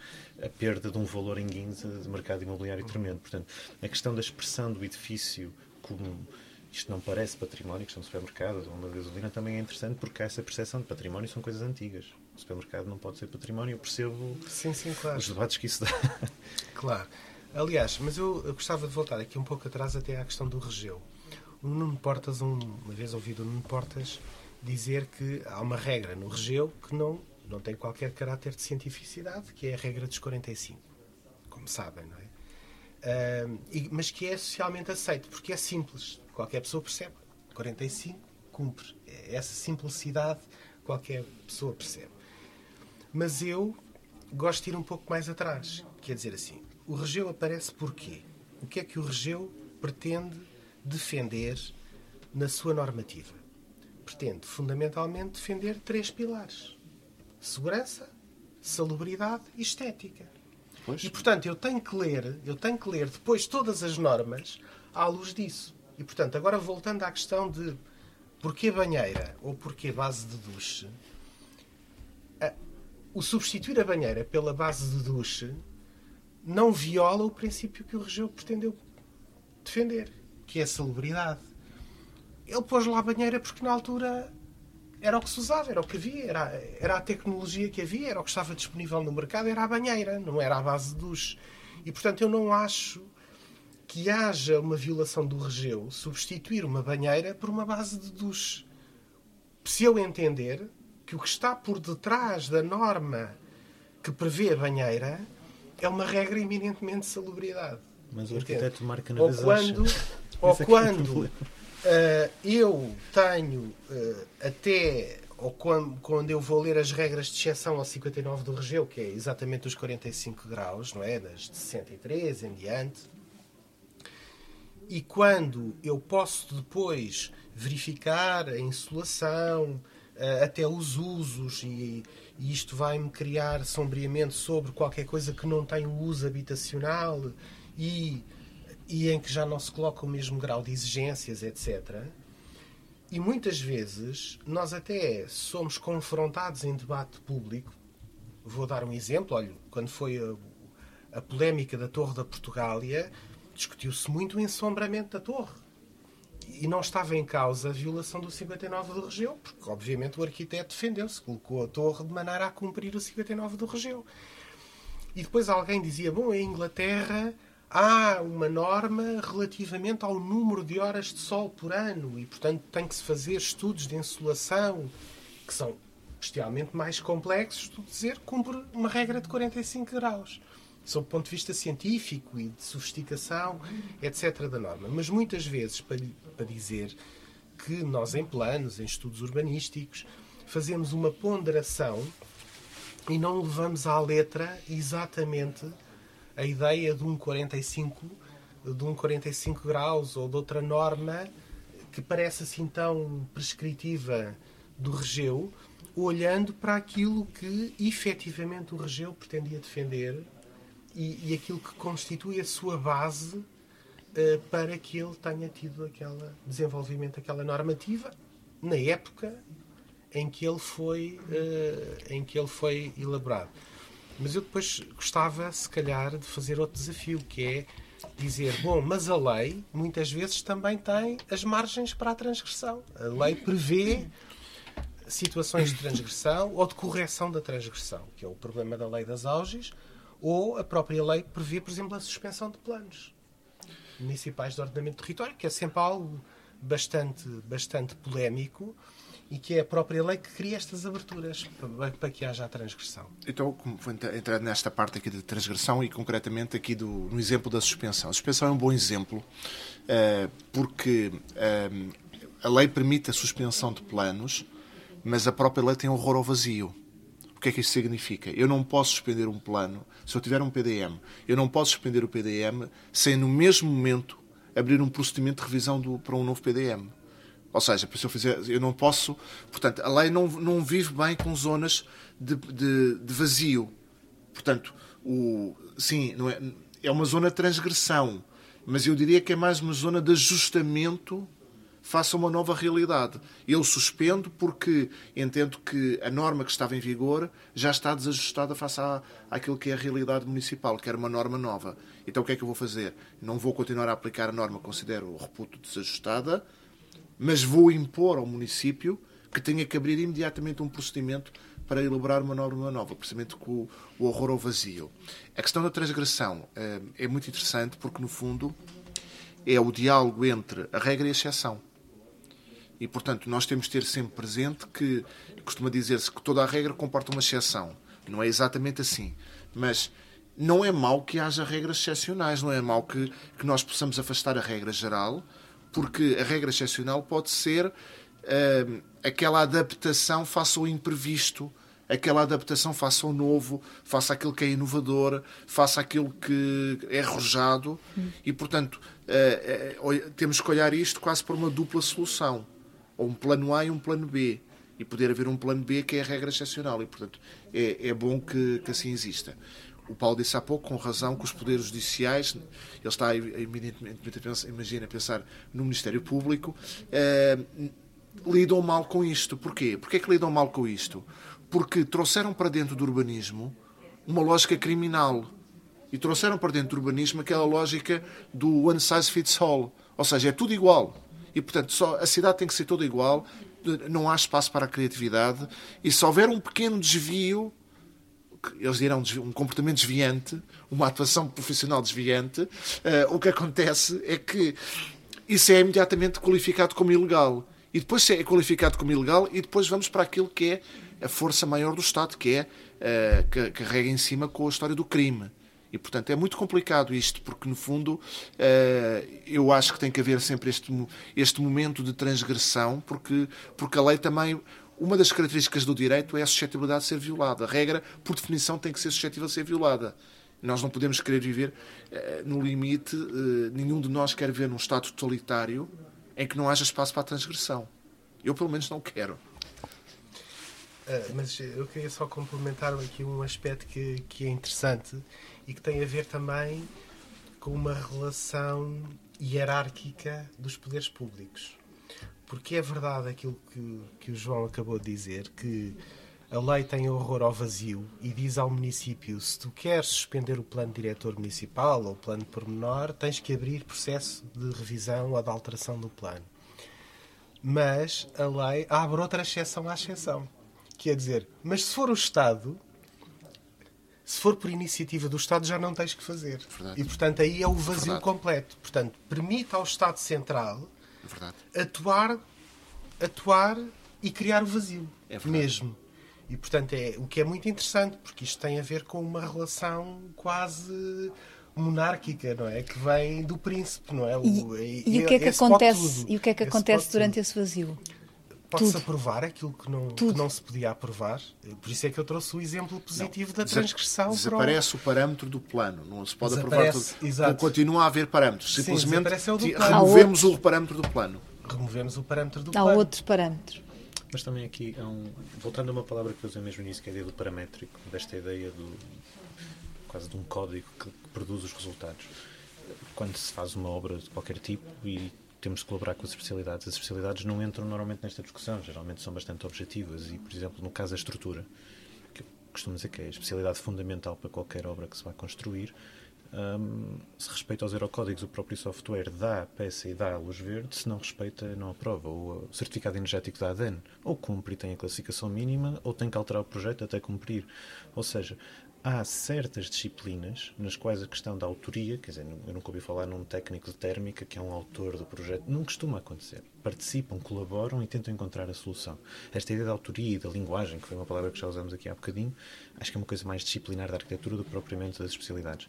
a perda de um valor em guinza de mercado imobiliário tremendo. Portanto, a questão da expressão do edifício como isto não parece património, que são supermercados ou uma gasolina, também é interessante porque há essa percepção de património são coisas antigas. O supermercado não pode ser património, eu percebo Sim, sim, claro. os debates que isso dá. Claro. Aliás, mas eu, eu gostava de voltar aqui um pouco atrás até à questão do regeu. O Nuno Portas, um- uma vez ouvido o Nuno Portas dizer que há uma regra no regeu que não, não tem qualquer caráter de cientificidade, que é a regra dos 45. Como sabem, não é? E- mas que é socialmente aceito, porque é simples. Qualquer pessoa percebe. 45 cumpre. É Essa simplicidade qualquer pessoa percebe. Mas eu gosto de ir um pouco mais atrás. Quer dizer assim, o regeu aparece porquê? O que é que o regeu pretende defender na sua normativa? Pretende, fundamentalmente, defender três pilares. Segurança, salubridade e estética. Pois. E, portanto, eu tenho que ler, eu tenho que ler depois todas as normas à luz disso. E, portanto, agora voltando à questão de porquê banheira ou porquê base de duche, a- o substituir a banheira pela base de duche não viola o princípio que o regeu pretendeu defender, que é a salubridade. Ele pôs lá a banheira porque na altura era o que se usava, era o que havia, era, era a tecnologia que havia, era o que estava disponível no mercado, era a banheira, não era a base de duche. E portanto eu não acho que haja uma violação do regeu substituir uma banheira por uma base de duche. Se eu entender que o que está por detrás da norma que prevê a banheira é uma regra eminentemente de salubridade. Mas o Entende? arquiteto marca na Ou quando, ou é é quando problema. eh, eu tenho eh, até, ou quando, quando eu vou ler as regras de exceção ao 59 do Regeu, que é exatamente os 45 graus, não é? Das de 63 em diante, e quando eu posso depois verificar a insolação, até os usos, e, e isto vai-me criar sombriamente sobre qualquer coisa que não tem o uso habitacional e, e em que já não se coloca o mesmo grau de exigências, etc. E muitas vezes nós até somos confrontados em debate público. Vou dar um exemplo. Olha, quando foi a, a polémica da Torre da Portugália, discutiu-se muito o ensombramento da torre. E não estava em causa a violação do 59 do Regeu, porque obviamente o arquiteto defendeu-se, colocou a torre de maneira a cumprir o 59 do Regeu. E depois alguém dizia: bom, em Inglaterra há uma norma relativamente ao número de horas de sol por ano e, portanto, tem que se fazer estudos de insolação que são bestialmente mais complexos do que dizer cumpre uma regra de 45 graus. Sob o ponto de vista científico e de sofisticação, etc., da norma. Mas muitas vezes, para, para dizer que nós, em planos, em estudos urbanísticos, fazemos uma ponderação e não levamos à letra exatamente a ideia de um 45 de um 45 graus ou de outra norma que parece assim tão prescritiva do regeu, olhando para aquilo que efetivamente o regeu pretendia defender e, e aquilo que constitui a sua base eh, para que ele tenha tido aquele desenvolvimento, aquela normativa na época em que ele foi eh, em que ele foi elaborado. Mas eu depois gostava, se calhar, de fazer outro desafio, que é dizer, bom, mas a lei muitas vezes também tem as margens para a transgressão. A lei prevê situações de transgressão ou de correção da transgressão, que é o problema da lei das auges, ou a própria lei prevê, por exemplo, a suspensão de planos municipais de ordenamento de território, que é sempre algo bastante, bastante polémico e que é a própria lei que cria estas aberturas para, para que haja a transgressão. Então, vou entrar nesta parte aqui de transgressão e concretamente aqui do, no exemplo da suspensão. A suspensão é um bom exemplo uh, porque uh, a lei permite a suspensão de planos, mas a própria lei tem horror ao vazio. Que é que isso significa? Eu não posso suspender um plano se eu tiver um PDM. Eu não posso suspender o PDM sem, no mesmo momento, abrir um procedimento de revisão do, para um novo PDM. Ou seja, se eu fizer, eu não posso. Portanto, a lei não, não vive bem com zonas de, de, de vazio. Portanto, o, sim, é, é uma zona de transgressão, mas eu diria que é mais uma zona de ajustamento face a uma nova realidade. Eu suspendo porque entendo que a norma que estava em vigor já está desajustada face à, àquilo que é a realidade municipal, que era uma norma nova. Então o que é que eu vou fazer? Não vou continuar a aplicar a norma que considero reputo desajustada, mas vou impor ao município que tenha que abrir imediatamente um procedimento para elaborar uma norma nova, precisamente com o horror ao vazio. A questão da transgressão eh, é muito interessante porque, no fundo, é o diálogo entre a regra e a exceção. E, portanto, nós temos de ter sempre presente que costuma dizer-se que toda a regra comporta uma exceção. Não é exatamente assim. Mas não é mau que haja regras excepcionais, não é mau que, que nós possamos afastar a regra geral porque a regra excepcional pode ser uh, aquela adaptação face ao imprevisto, aquela adaptação face ao novo, face àquilo que é inovador, face àquilo que é arrojado, hum. e portanto uh, uh, temos que olhar isto quase por uma dupla solução, ou um plano A e um plano B. E poder haver um plano B que é a regra excepcional, e portanto é, é bom que, que assim exista o Paulo disse há pouco, com razão, que os poderes judiciais, ele está pensar, imagina, a pensar no Ministério Público, eh, lidam mal com isto. Porquê? Porquê é que lidam mal com isto? Porque trouxeram para dentro do urbanismo uma lógica criminal. E trouxeram para dentro do urbanismo aquela lógica do one size fits all. Ou seja, é tudo igual. E, portanto, só, a cidade tem que ser toda igual, não há espaço para a criatividade. E se houver um pequeno desvio, eles dirão um comportamento desviante, uma atuação profissional desviante, uh, o que acontece é que isso é imediatamente qualificado como ilegal. E depois é qualificado como ilegal e depois vamos para aquilo que é a força maior do Estado, que é uh, que carrega em cima com a história do crime. E, portanto, é muito complicado isto, porque, no fundo, uh, eu acho que tem que haver sempre este, este momento de transgressão, porque, porque a lei também uma das características do direito é a suscetibilidade de ser violada. A regra, por definição, tem que ser suscetível de ser violada. Nós não podemos querer viver eh, no limite, eh, nenhum de nós quer viver num Estado totalitário em que não haja espaço para a transgressão. Eu, pelo menos, não quero. Mas eu queria só complementar aqui um aspecto que, que é interessante e que tem a ver também com uma relação hierárquica dos poderes públicos. Porque é verdade aquilo que, que o João acabou de dizer, que a lei tem horror ao vazio e diz ao município: se tu queres suspender o plano diretor municipal ou o plano pormenor, tens que abrir processo de revisão ou de alteração do plano. Mas a lei abre outra exceção à exceção. Quer dizer, mas se for o Estado, se for por iniciativa do Estado, já não tens que fazer. Verdade. E, portanto, aí é o vazio Verdade. completo. Portanto, permite ao Estado Central Verdade. atuar, atuar e criar o vazio é mesmo. E portanto é o que é muito interessante, porque isto tem a ver com uma relação quase monárquica, não é? Que vem do príncipe, não é? O, e, e, e, o que é que acontece? E o que é que acontece durante esse vazio? Pode-se aprovar aquilo que não, que não se podia aprovar. Por isso é que eu trouxe o exemplo positivo não, da transgressão. Desaparece o... o... parâmetro do plano. Não se pode aprovar tudo. Exato. Continua a haver parâmetros. Simplesmente Sim, removemos o parâmetro do plano. Removemos o parâmetro do Há plano. Há outros parâmetros. Mas também aqui, há um, voltando a uma palavra que eu usei mesmo no início, que é a ideia do paramétrico, desta ideia do quase de um código que, que produz os resultados. Quando se faz uma obra de qualquer tipo e temos de colaborar com as especialidades. As especialidades não entram normalmente nesta discussão, geralmente são bastante objetivas e, por exemplo, no caso da estrutura, que eu costumo dizer que é a especialidade fundamental para qualquer obra que se vai construir, Um, se respeita aos eurocódigos, o próprio software dá a peça e dá a luz verde, se não respeita, não aprova. O certificado energético da ADN ou cumpre e tem a classificação mínima, ou tem que alterar o projeto até cumprir. Ou seja, há certas disciplinas nas quais a questão da autoria, quer dizer, eu nunca ouvi falar num técnico de térmica que é um autor do projeto, não costuma acontecer. Participam, colaboram e tentam encontrar a solução. Esta ideia da autoria e da linguagem, que foi uma palavra que já usamos aqui há bocadinho, acho que é uma coisa mais disciplinar da arquitetura do que propriamente das especialidades.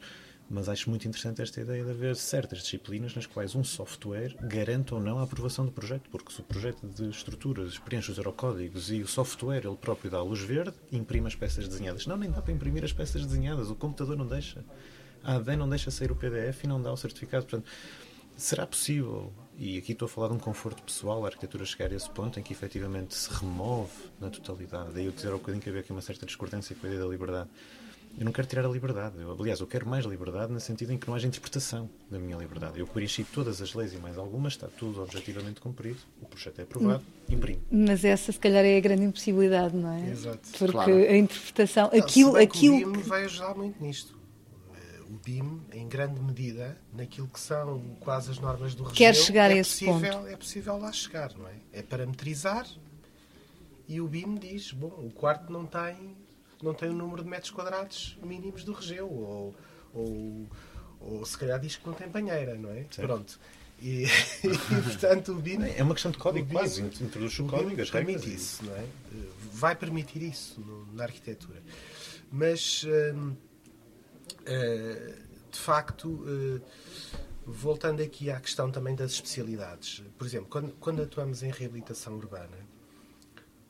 Mas acho muito interessante esta ideia de haver certas disciplinas nas quais um software garante ou não a aprovação do projeto, porque se o projeto de estruturas preenche os eurocódigos e o software ele próprio dá a luz verde, imprime as peças desenhadas. Não, nem dá para imprimir as peças desenhadas, o computador não deixa. A AD não deixa sair o PDF e não dá o certificado. Portanto, será possível, e aqui estou a falar de um conforto pessoal, a arquitetura chegar a esse ponto em que efetivamente se remove na totalidade. Daí eu dizer ao bocadinho que havia aqui uma certa discordância com a ideia da liberdade eu não quero tirar a liberdade. Eu, aliás, eu quero mais liberdade no sentido em que não haja interpretação da minha liberdade. Eu preenchi todas as leis e mais algumas, está tudo objetivamente cumprido, o projeto é aprovado, imprime. Mas essa, se calhar, é a grande impossibilidade, não é? Exato. Porque Claro. a interpretação. Não, aquilo. se bem que aquilo o BIM vai ajudar muito nisto. Eh, O BIM, em grande medida, naquilo que são quase as normas do regime, Quer chegar é a esse possível, É possível lá chegar, não é? É parametrizar e o BIM diz, bom, o quarto não tem, não tem o número de metros quadrados mínimos do regeu, ou, ou, ou se calhar diz que não tem banheira, não é? Certo. Pronto. E, e, portanto o BIM É uma questão de código, BIM quase. Introduz o o código, as regras. permite isso, não é? Vai permitir isso no- na arquitetura. Mas, hum, eh, de facto, eh, voltando aqui à questão também das especialidades. Por exemplo, quando, quando atuamos em reabilitação urbana,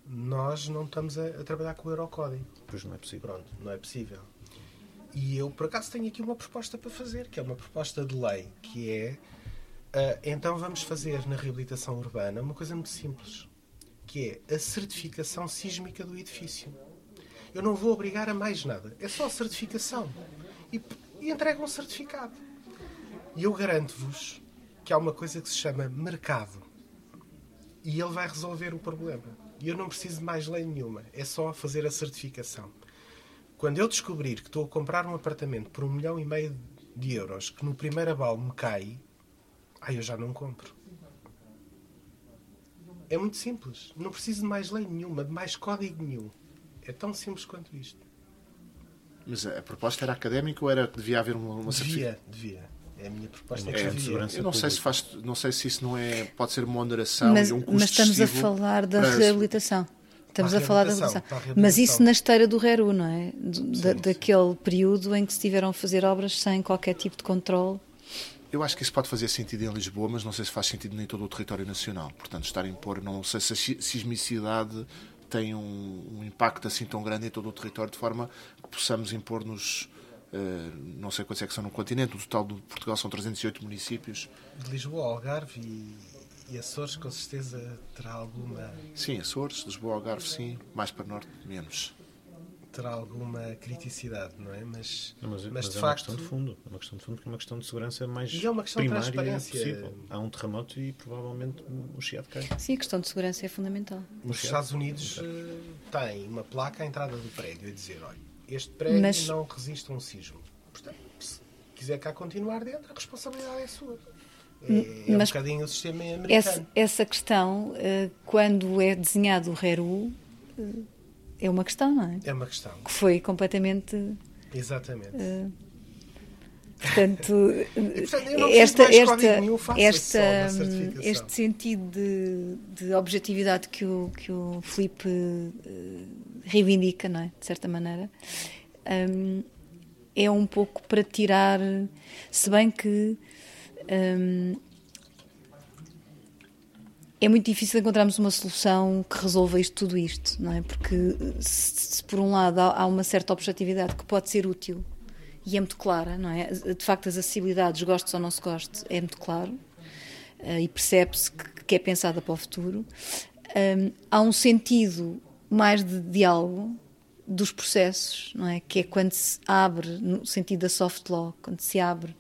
nós não estamos a, a trabalhar com o Eurocódigo. Pois não é possível. Pronto, não é possível. E eu, por acaso, tenho aqui uma proposta para fazer, que é uma proposta de lei, que é ah, então vamos fazer na reabilitação urbana uma coisa muito simples, que é a certificação sísmica do edifício. Eu não vou obrigar a mais nada, é só a certificação. E, e entregam um certificado. E eu garanto-vos que há uma coisa que se chama mercado. E ele vai resolver o problema. E eu não preciso de mais lei nenhuma, é só fazer a certificação. Quando eu descobrir que estou a comprar um apartamento por um milhão e meio de euros, que no primeiro abalo me cai, aí eu já não compro. É muito simples. Não preciso de mais lei nenhuma, de mais código nenhum. É tão simples quanto isto. Mas a proposta era académica ou era que devia haver uma, uma certificação? Devia, devia. É a minha proposta. É uma que questão de segurança. Eu não sei se faz, não sei se isso não é, pode ser uma oneração mas, e um custo mas estamos a falar da reabilitação. Estamos a a falar da reabilitação, Mas isso na esteira do RERU, não é? Da- Sim, sim. daquele período em que se tiveram a fazer obras sem qualquer tipo de controle. Eu acho que isso pode fazer sentido em Lisboa, mas não sei se faz sentido em todo o território nacional. Portanto, estar a impor, não sei se a si- sismicidade tem um, um impacto assim tão grande em todo o território, de forma que possamos impor-nos, não sei quantos é que são no continente, o total de Portugal são 308 municípios. De Lisboa, Algarve e, e Açores, com certeza terá alguma, Sim, Açores, Lisboa, Algarve, sim, mais para norte, menos. terá alguma criticidade, não é? Mas, Não, mas, mas, mas de é uma facto. questão de fundo. É uma questão de fundo porque é uma questão de segurança mais E é uma questão de primária transparência. possível. Há um terremoto e provavelmente o chiado cai. Sim, a questão de segurança é fundamental. Os Estados Unidos eh, têm uma placa à entrada do prédio a dizer: olha, este prédio Mas- não resiste a um sismo. Portanto, se quiser cá continuar dentro, a responsabilidade é sua. É, é um Mas- bocadinho o sistema americano. Essa, essa questão, eh, quando é desenhado o RERU, eh, é uma questão, não é? É uma questão. Que foi completamente. Exatamente. eh, portanto, portanto, esta, esta, nenhum, esta, certificação. este sentido de, de objetividade que o, que o Filipe reivindica, não é? De certa maneira, hum, é um pouco para tirar. Se bem que. hum, é muito difícil encontrarmos uma solução que resolva isto, tudo isto, não é? Porque se, se por um lado há, há uma certa objetividade que pode ser útil e é muito clara, não é? De facto, as acessibilidades, gostes ou não se goste, é muito claro eh, e percebe-se que, que é pensada para o futuro. Hum, há um sentido mais de diálogo dos processos, não é? Que é quando se abre, no sentido da soft law, quando se abre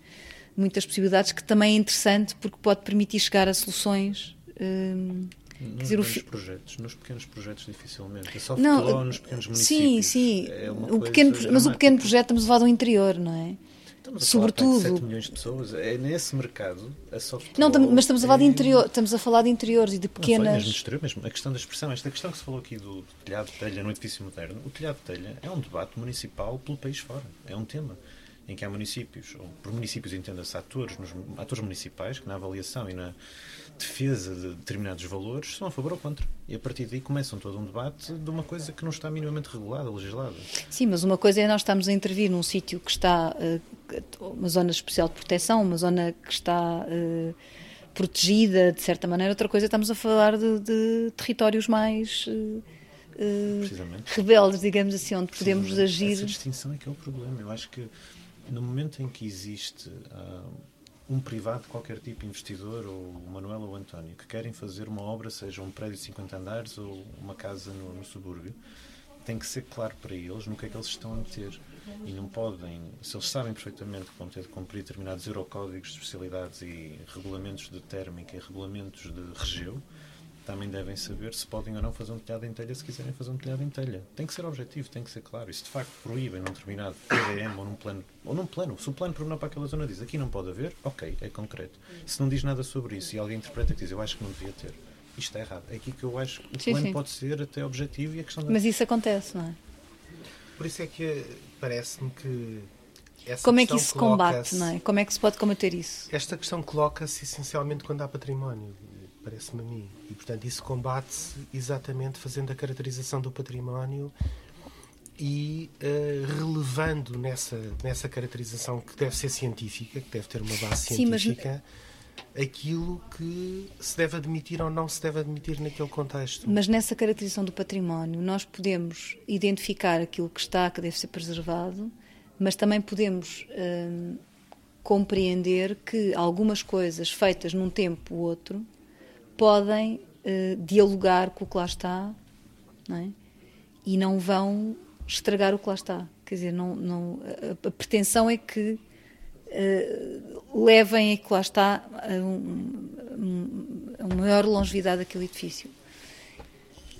muitas possibilidades, que também é interessante porque pode permitir chegar a soluções. hum, Nos dizer, o grandes fi- projetos, nos pequenos projetos dificilmente. É soft não, law nos pequenos sim, municípios. sim, É uma o coisa pequeno, mas o pequeno projeto estamos a falar do interior, não é? Estamos a Sobretudo. falar de 7 milhões de pessoas. É nesse mercado, a softball... Não, tam- mas estamos a falar de é- interior, estamos a falar de interiores e de Não foi mesmo pequenas. exterior mesmo. A questão da expressão, esta questão que se falou aqui do telhado de telha no edifício moderno, o telhado de telha é um debate municipal pelo país fora. É um tema em que há municípios, ou por municípios entenda-se atores, nos, atores municipais, que na avaliação e na defesa de determinados valores são a favor ou contra. E a partir daí começam todo um debate de uma coisa que não está minimamente regulada, legislada. Sim, mas uma coisa é nós estamos a intervir num sítio que está, eh, uma zona especial de proteção, uma zona que está eh, protegida de certa maneira, outra coisa é estamos a falar de, de territórios mais Precisamente. rebeldes, digamos assim, onde podemos Sim, agir. Essa distinção é que é o problema. Eu acho que no momento em que existe ah, um privado de qualquer tipo, investidor, ou o Manuel ou o António, que querem fazer uma obra, seja um prédio de 50 andares ou uma casa no, no subúrbio, tem que ser claro para eles no que é que eles estão a meter. E não podem, se eles sabem perfeitamente que vão ter de cumprir determinados eurocódigos de especialidades e regulamentos de térmica e regulamentos de regeu, também devem saber se podem ou não fazer um telhado em telha se quiserem fazer um telhado em telha. Tem que ser objetivo, tem que ser claro. E se de facto proíbem num determinado PDM ou num plano, ou num plano, se o plano pormenor para aquela zona diz aqui não pode haver, ok, é concreto. Se não diz nada sobre isso e alguém interpreta que diz eu acho que não devia ter, isto é errado. É aqui que eu acho que o Sim, plano sim. pode ser até objetivo e a questão da Mas isso acontece, não é? Por isso é que eh, parece-me que. Essa Como é que isso se combate, não é? Como é que se pode combater isso? Esta questão coloca-se essencialmente quando há património, parece-me a mim. E, portanto, isso combate-se exatamente fazendo a caracterização do património e eh, relevando nessa, nessa caracterização que deve ser científica, que deve ter uma base Sim, mas- científica, aquilo que se deve admitir ou não se deve admitir naquele contexto. Mas nessa caracterização do património, nós podemos identificar aquilo que está, que deve ser preservado, mas também podemos hum, compreender que algumas coisas feitas num tempo ou outro podem eh, dialogar com o que lá está não é? e não vão estragar o que lá está. Quer dizer, não, não, a, a pretensão é que eh, levem a que lá está a, um, a uma maior longevidade daquele edifício.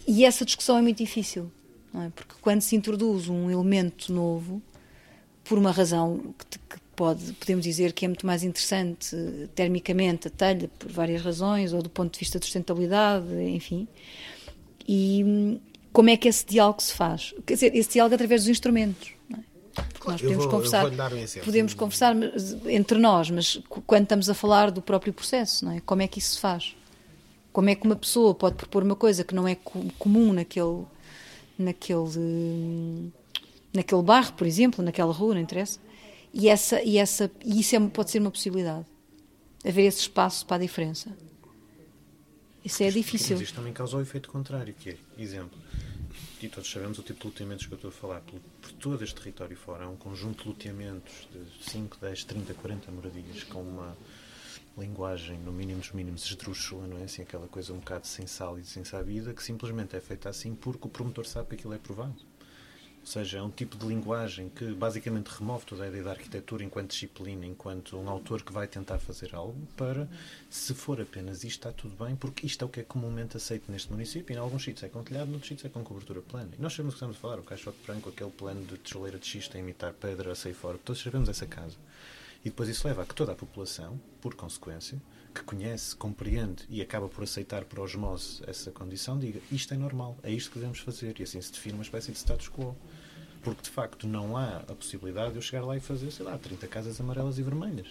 E essa discussão é muito difícil, é? porque quando se introduz um elemento novo, por uma razão que, que pode, podemos dizer que é muito mais interessante termicamente a telha, por várias razões, ou do ponto de vista de sustentabilidade, enfim. E como é que esse diálogo se faz? Quer dizer, esse diálogo através dos instrumentos. Não é? Porque nós podemos vou- conversar, um podemos conversar entre nós, mas quando estamos a falar do próprio processo, não é? Como é que isso se faz? Como é que uma pessoa pode propor uma coisa que não é co- comum naquele, naquele, hum, naquele bairro, por exemplo, naquela rua, não interessa? E, essa, e, essa, e isso é, pode ser uma possibilidade. Haver esse espaço para a diferença. Isso é difícil. Mas isto também causa o efeito contrário, que é, exemplo, e todos sabemos o tipo de loteamentos que eu estou a falar, por, por todo este território fora, há um conjunto de loteamentos de 5, 10, 30, 40 moradias com uma linguagem, no mínimo dos mínimos, esdrúxula, não é? Assim, aquela coisa um bocado sem sal e sem sabida, que simplesmente é feita assim porque o promotor sabe que aquilo é provado. Ou seja, é um tipo de linguagem que basicamente remove toda a ideia da arquitetura enquanto disciplina, enquanto um autor que vai tentar fazer algo para, se for apenas isto, está tudo bem, porque isto é o que é comumente aceito neste município e em alguns sítios é com telhado, noutros sítios é com cobertura plana. E nós sabemos o que estamos a falar, o caixote branco, aquele plano de tijoleira de xisto a imitar pedra a sair fora, todos sabemos essa casa. E depois isso leva a que toda a população, por consequência, que conhece, compreende e acaba por aceitar por osmose essa condição, diga isto é normal, é isto que devemos fazer. E assim se define uma espécie de status quo. Porque de facto não há a possibilidade de eu chegar lá e fazer, sei lá, 30 casas amarelas e vermelhas.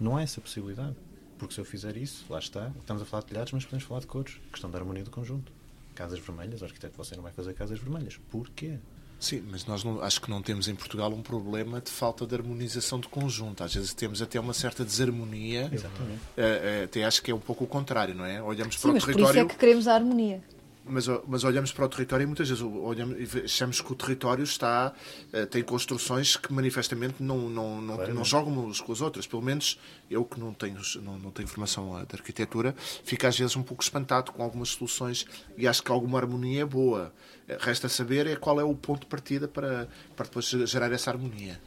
Não há essa possibilidade. Porque se eu fizer isso, lá está, estamos a falar de telhados, mas podemos falar de cores. Questão da harmonia do conjunto. Casas vermelhas, o arquiteto, você não vai fazer casas vermelhas. Porquê? Sim, mas nós não- acho que não temos em Portugal um problema de falta de harmonização de conjunto. Às vezes temos até uma certa desarmonia. Exatamente. Eh, eh, até acho que é um pouco o contrário, não é? Olhamos Sim, para o mas por isso é território, que queremos a harmonia. Mas, mas olhamos para o território e muitas vezes olhamos, e achamos que o território está eh, tem construções que manifestamente não, não, não, Claramente. não jogam umas com as outras. Pelo menos eu que não tenho, não, não tenho formação eh, de arquitetura, fico às vezes um pouco espantado com algumas soluções e acho que alguma harmonia é boa. Eh, Resta saber é qual é o ponto de partida para, para depois gerar essa harmonia.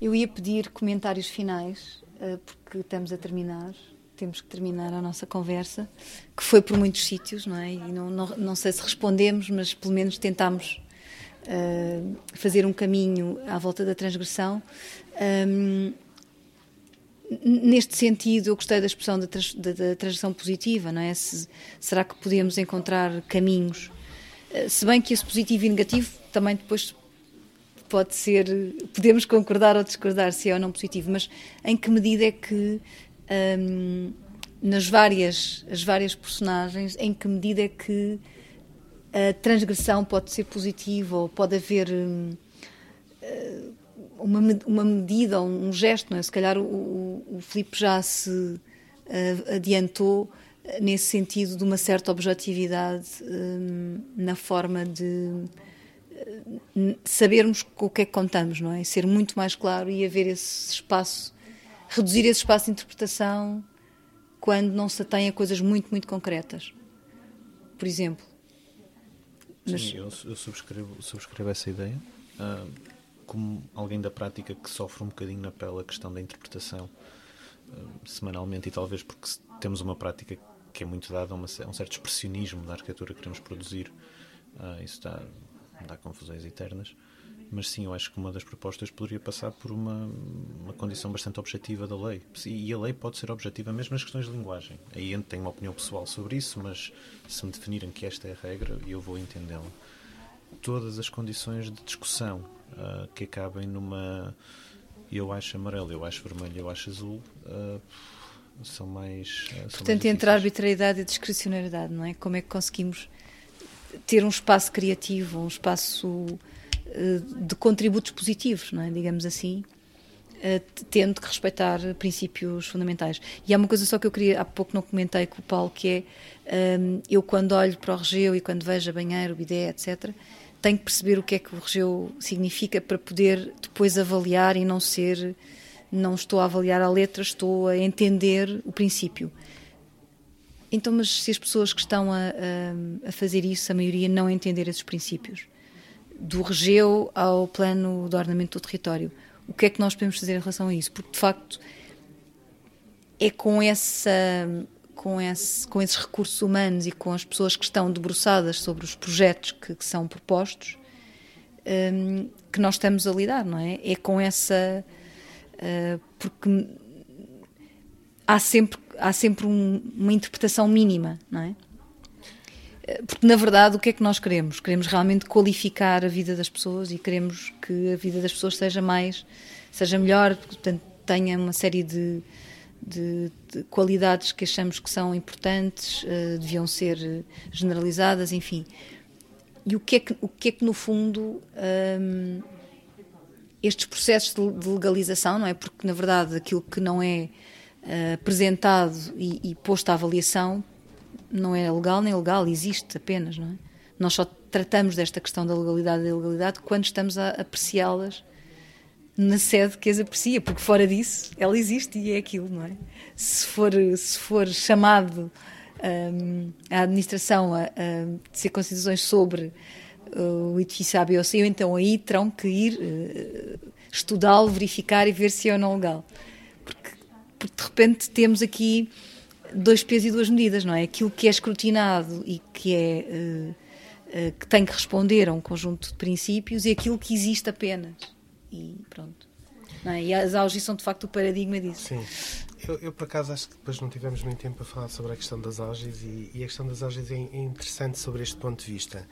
Eu ia pedir comentários finais, porque estamos a terminar. Temos que terminar a nossa conversa, que foi por muitos sítios, não é? E não, não, não sei se respondemos, mas pelo menos tentámos eh, fazer um caminho à volta da transgressão. Ahm, neste sentido, eu gostei da expressão da, da, da transição positiva, não é? Se, será que podemos encontrar caminhos? Eh, se bem que esse positivo e negativo também depois pode ser, podemos concordar ou discordar se é ou não positivo, mas em que medida é que hum, nas várias, as várias personagens, em que medida é que a transgressão pode ser positiva ou pode haver hum, eh, uma, uma medida, um gesto, não é? Se calhar o, o, o Filipe já se uh, adiantou nesse sentido de uma certa objetividade um, na forma de sabermos com o que é que contamos, não é? Ser muito mais claro e haver esse espaço, reduzir esse espaço de interpretação quando não se atém a coisas muito, muito concretas. Por exemplo. Mas... Sim, eu, eu subscrevo, subscrevo essa ideia. Uh, como alguém da prática que sofre um bocadinho na pele a questão da interpretação uh, semanalmente e talvez porque temos uma prática que é muito dada a, uma, a um certo expressionismo da arquitetura que queremos produzir, uh, isso dá, dá confusões eternas. Mas sim, eu acho que uma das propostas poderia passar por uma, uma condição bastante objetiva da lei. E a lei pode ser objetiva mesmo nas questões de linguagem. Aí tenho uma opinião pessoal sobre isso, mas se me definirem que esta é a regra, eu vou entendê-la. Todas as condições de discussão uh, que acabem numa eu acho amarelo, eu acho vermelho, eu acho azul, uh, são mais. Uh, são Portanto, mais entre a arbitrariedade e a discricionariedade, não é? Como é que conseguimos ter um espaço criativo, um espaço de contributos positivos, é? digamos assim, tendo que respeitar princípios fundamentais. E há uma coisa só que eu queria, há pouco não comentei com o Paulo, que é eu quando olho para o Regeu e quando vejo a banheiro, o bidé, etc., tenho que perceber o que é que o regeu significa para poder depois avaliar e não ser, não estou a avaliar a letra, estou a entender o princípio. Então, mas se as pessoas que estão a, a, a fazer isso, a maioria não entender esses princípios, do regeu ao plano de ordenamento do território, o que é que nós podemos fazer em relação a isso? Porque, de facto, é com essa com, esse, com esses recursos humanos e com as pessoas que estão debruçadas sobre os projetos que, que são propostos um, que nós estamos a lidar, não é? É com essa. Uh, porque há sempre, há sempre um, uma interpretação mínima, não é? Porque, na verdade, o que é que nós queremos? Queremos realmente qualificar a vida das pessoas e queremos que a vida das pessoas seja mais, seja melhor, portanto, tenha uma série de, de, de, qualidades que achamos que são importantes, uh, deviam ser generalizadas, enfim. E o que é que, o que, é que no fundo, um, estes processos de, legalização, não é? Porque, na verdade, aquilo que não é uh, apresentado e, e posto à avaliação não é legal nem ilegal, existe apenas, não é? Nós só tratamos desta questão da legalidade e da ilegalidade quando estamos a apreciá-las na sede que as aprecia, porque fora disso ela existe e é aquilo, não é? Se for, se for chamado um, a administração a, a ser com decisões sobre uh, o edifício A, B ou C, então aí terão que ir uh, estudá-lo, verificar e ver se é ou não legal. Porque, porque de repente temos aqui dois pesos e duas medidas, não é? Aquilo que é escrutinado e que é uh, uh, que tem que responder a um conjunto de princípios e aquilo que existe apenas e pronto. É? E as auges são de facto o paradigma disso. Sim. Eu, eu, por acaso acho que depois não tivemos muito tempo para falar sobre a questão das auges e, e a questão das auges é, é interessante sobre este ponto de vista.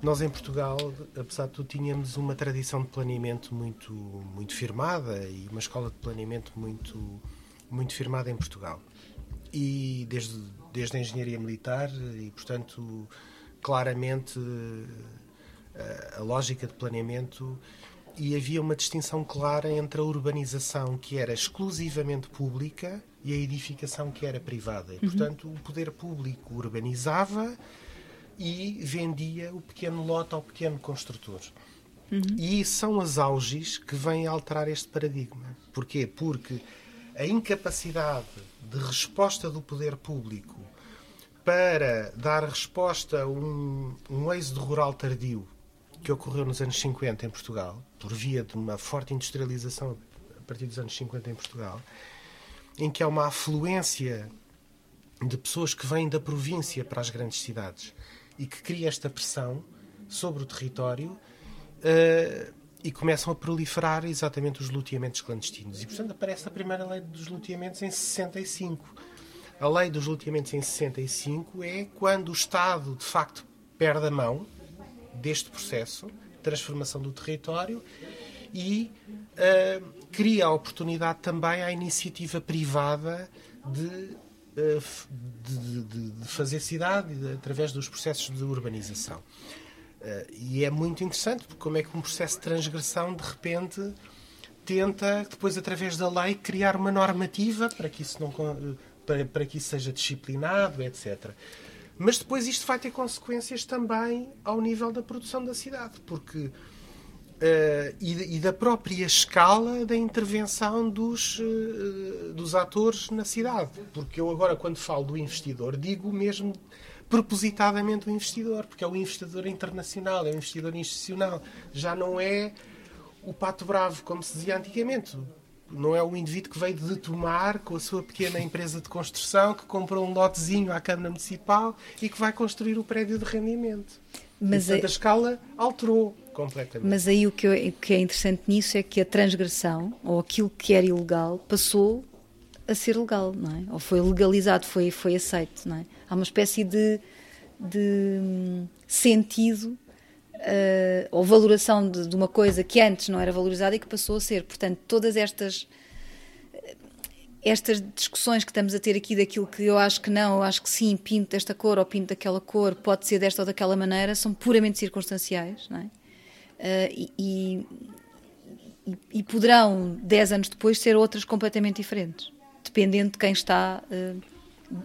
Nós em Portugal, apesar de tudo, tínhamos uma tradição de planeamento muito, muito firmada e uma escola de planeamento muito, muito firmada em Portugal. E desde, desde a engenharia militar e, portanto, claramente a, a lógica de planeamento e havia uma distinção clara entre a urbanização que era exclusivamente pública e a edificação que era privada. E, uhum. portanto, o poder público urbanizava e vendia o pequeno lote ao pequeno construtor. Uhum. E são as auges que vêm alterar este paradigma. Porquê? Porque a incapacidade de resposta do poder público para dar resposta a um, um êxodo rural tardio que ocorreu nos anos 50 em Portugal, por via de uma forte industrialização a partir dos anos 50 em Portugal, em que há uma afluência de pessoas que vêm da província para as grandes cidades e que cria esta pressão sobre o território uh, e começam a proliferar exatamente os loteamentos clandestinos. E, portanto, aparece a primeira lei dos loteamentos em 65. A lei dos loteamentos em 65 é quando o Estado, de facto, perde a mão deste processo de transformação do território e uh, cria a oportunidade também à iniciativa privada de, uh, de, de, de fazer cidade através dos processos de urbanização. Uh, e é muito interessante porque como é que um processo de transgressão de repente tenta depois através da lei criar uma normativa para que isso não para, para que isso seja disciplinado etc mas depois isto vai ter consequências também ao nível da produção da cidade porque Uh, e, e, da própria escala da intervenção dos, uh, dos atores na cidade. Porque eu agora, quando falo do investidor, digo mesmo propositadamente o investidor, porque é o investidor internacional, é o investidor institucional. Já não é o pato bravo, como se dizia antigamente. Não é o indivíduo que veio de tomar com a sua pequena empresa de construção, que comprou um lotezinho à Câmara Municipal e que vai construir o prédio de rendimento. Mas a... a escala alterou completamente. Mas aí o que, o que é interessante nisso é que a transgressão, ou aquilo que era ilegal, passou a ser legal, não é? Ou foi legalizado, foi, foi aceito, não é? Há uma espécie de, de hum, sentido uh, ou valoração de, de, uma coisa que antes não era valorizada e que passou a ser. Portanto, todas estas estas discussões que estamos a ter aqui daquilo que eu acho que não, eu acho que sim, pinto desta cor ou pinto daquela cor, pode ser desta ou daquela maneira, são puramente circunstanciais, não é? Uh, e, e, e, poderão, dez anos depois, ser outras completamente diferentes, dependendo de quem está uh,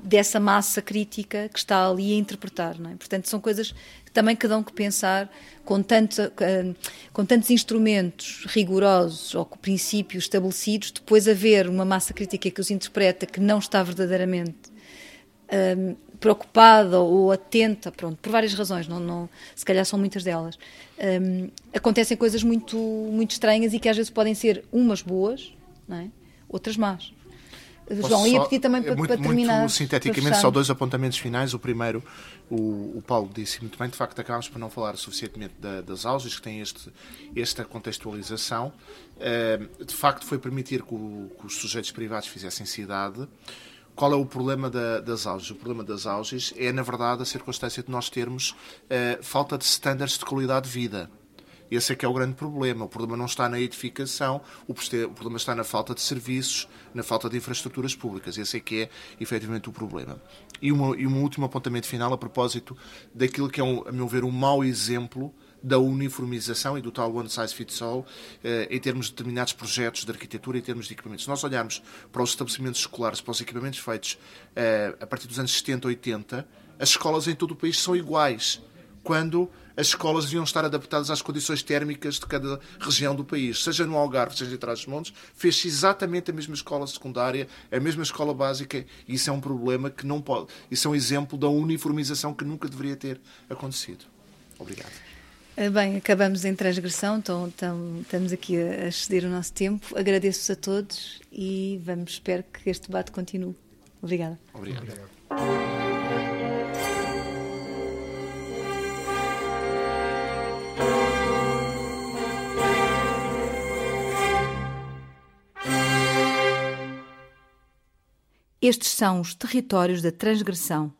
dessa massa crítica que está ali a interpretar. Não é? Portanto, são coisas que também que dão que pensar com, tanto, eh, com tantos instrumentos rigorosos ou com princípios estabelecidos, depois haver uma massa crítica que os interpreta que não está verdadeiramente um, eh, preocupada ou atenta, pronto, por várias razões, não, não, se calhar são muitas delas. Um, eh, acontecem coisas muito, muito estranhas e que às vezes podem ser umas boas, é? outras más. João, ia pedir também para, muito, para terminar. Muito sinteticamente, só dois apontamentos finais. O primeiro, o, o Paulo disse muito bem, de facto, acabamos por não falar suficientemente da, das aulas que têm este, esta contextualização. Uh, de facto, foi permitir que, o, que, os sujeitos privados fizessem cidade. Qual é o problema da, das aulas? O problema das aulas é, na verdade, a circunstância de nós termos uh, falta de estándares de qualidade de vida. Esse é que é o grande problema. O problema não está na edificação, o problema está na falta de serviços, na falta de infraestruturas públicas. Esse é que é, efetivamente, o problema. E, uma, e um último apontamento final a propósito daquilo que é, um, a meu ver, um mau exemplo da uniformização e do tal one size fits all eh, em termos de determinados projetos de arquitetura e em termos de equipamentos. Se nós olharmos para os estabelecimentos escolares, para os equipamentos feitos eh, a partir dos anos 70, 80, as escolas em todo o país são iguais. Quando as escolas deviam estar adaptadas às condições térmicas de cada região do país. Seja no Algarve, seja em Trás-os-Montes, fez-se exatamente a mesma escola secundária, a mesma escola básica, e isso é um problema que não pode... Isso é um exemplo da uniformização que nunca deveria ter acontecido. Obrigado. Eh, bem, acabamos em transgressão, então, então estamos aqui a exceder o nosso tempo. Agradeço-vos a todos e vamos, espero que este debate continue. Obrigada. Obrigado. Obrigado. Estes são os territórios da transgressão.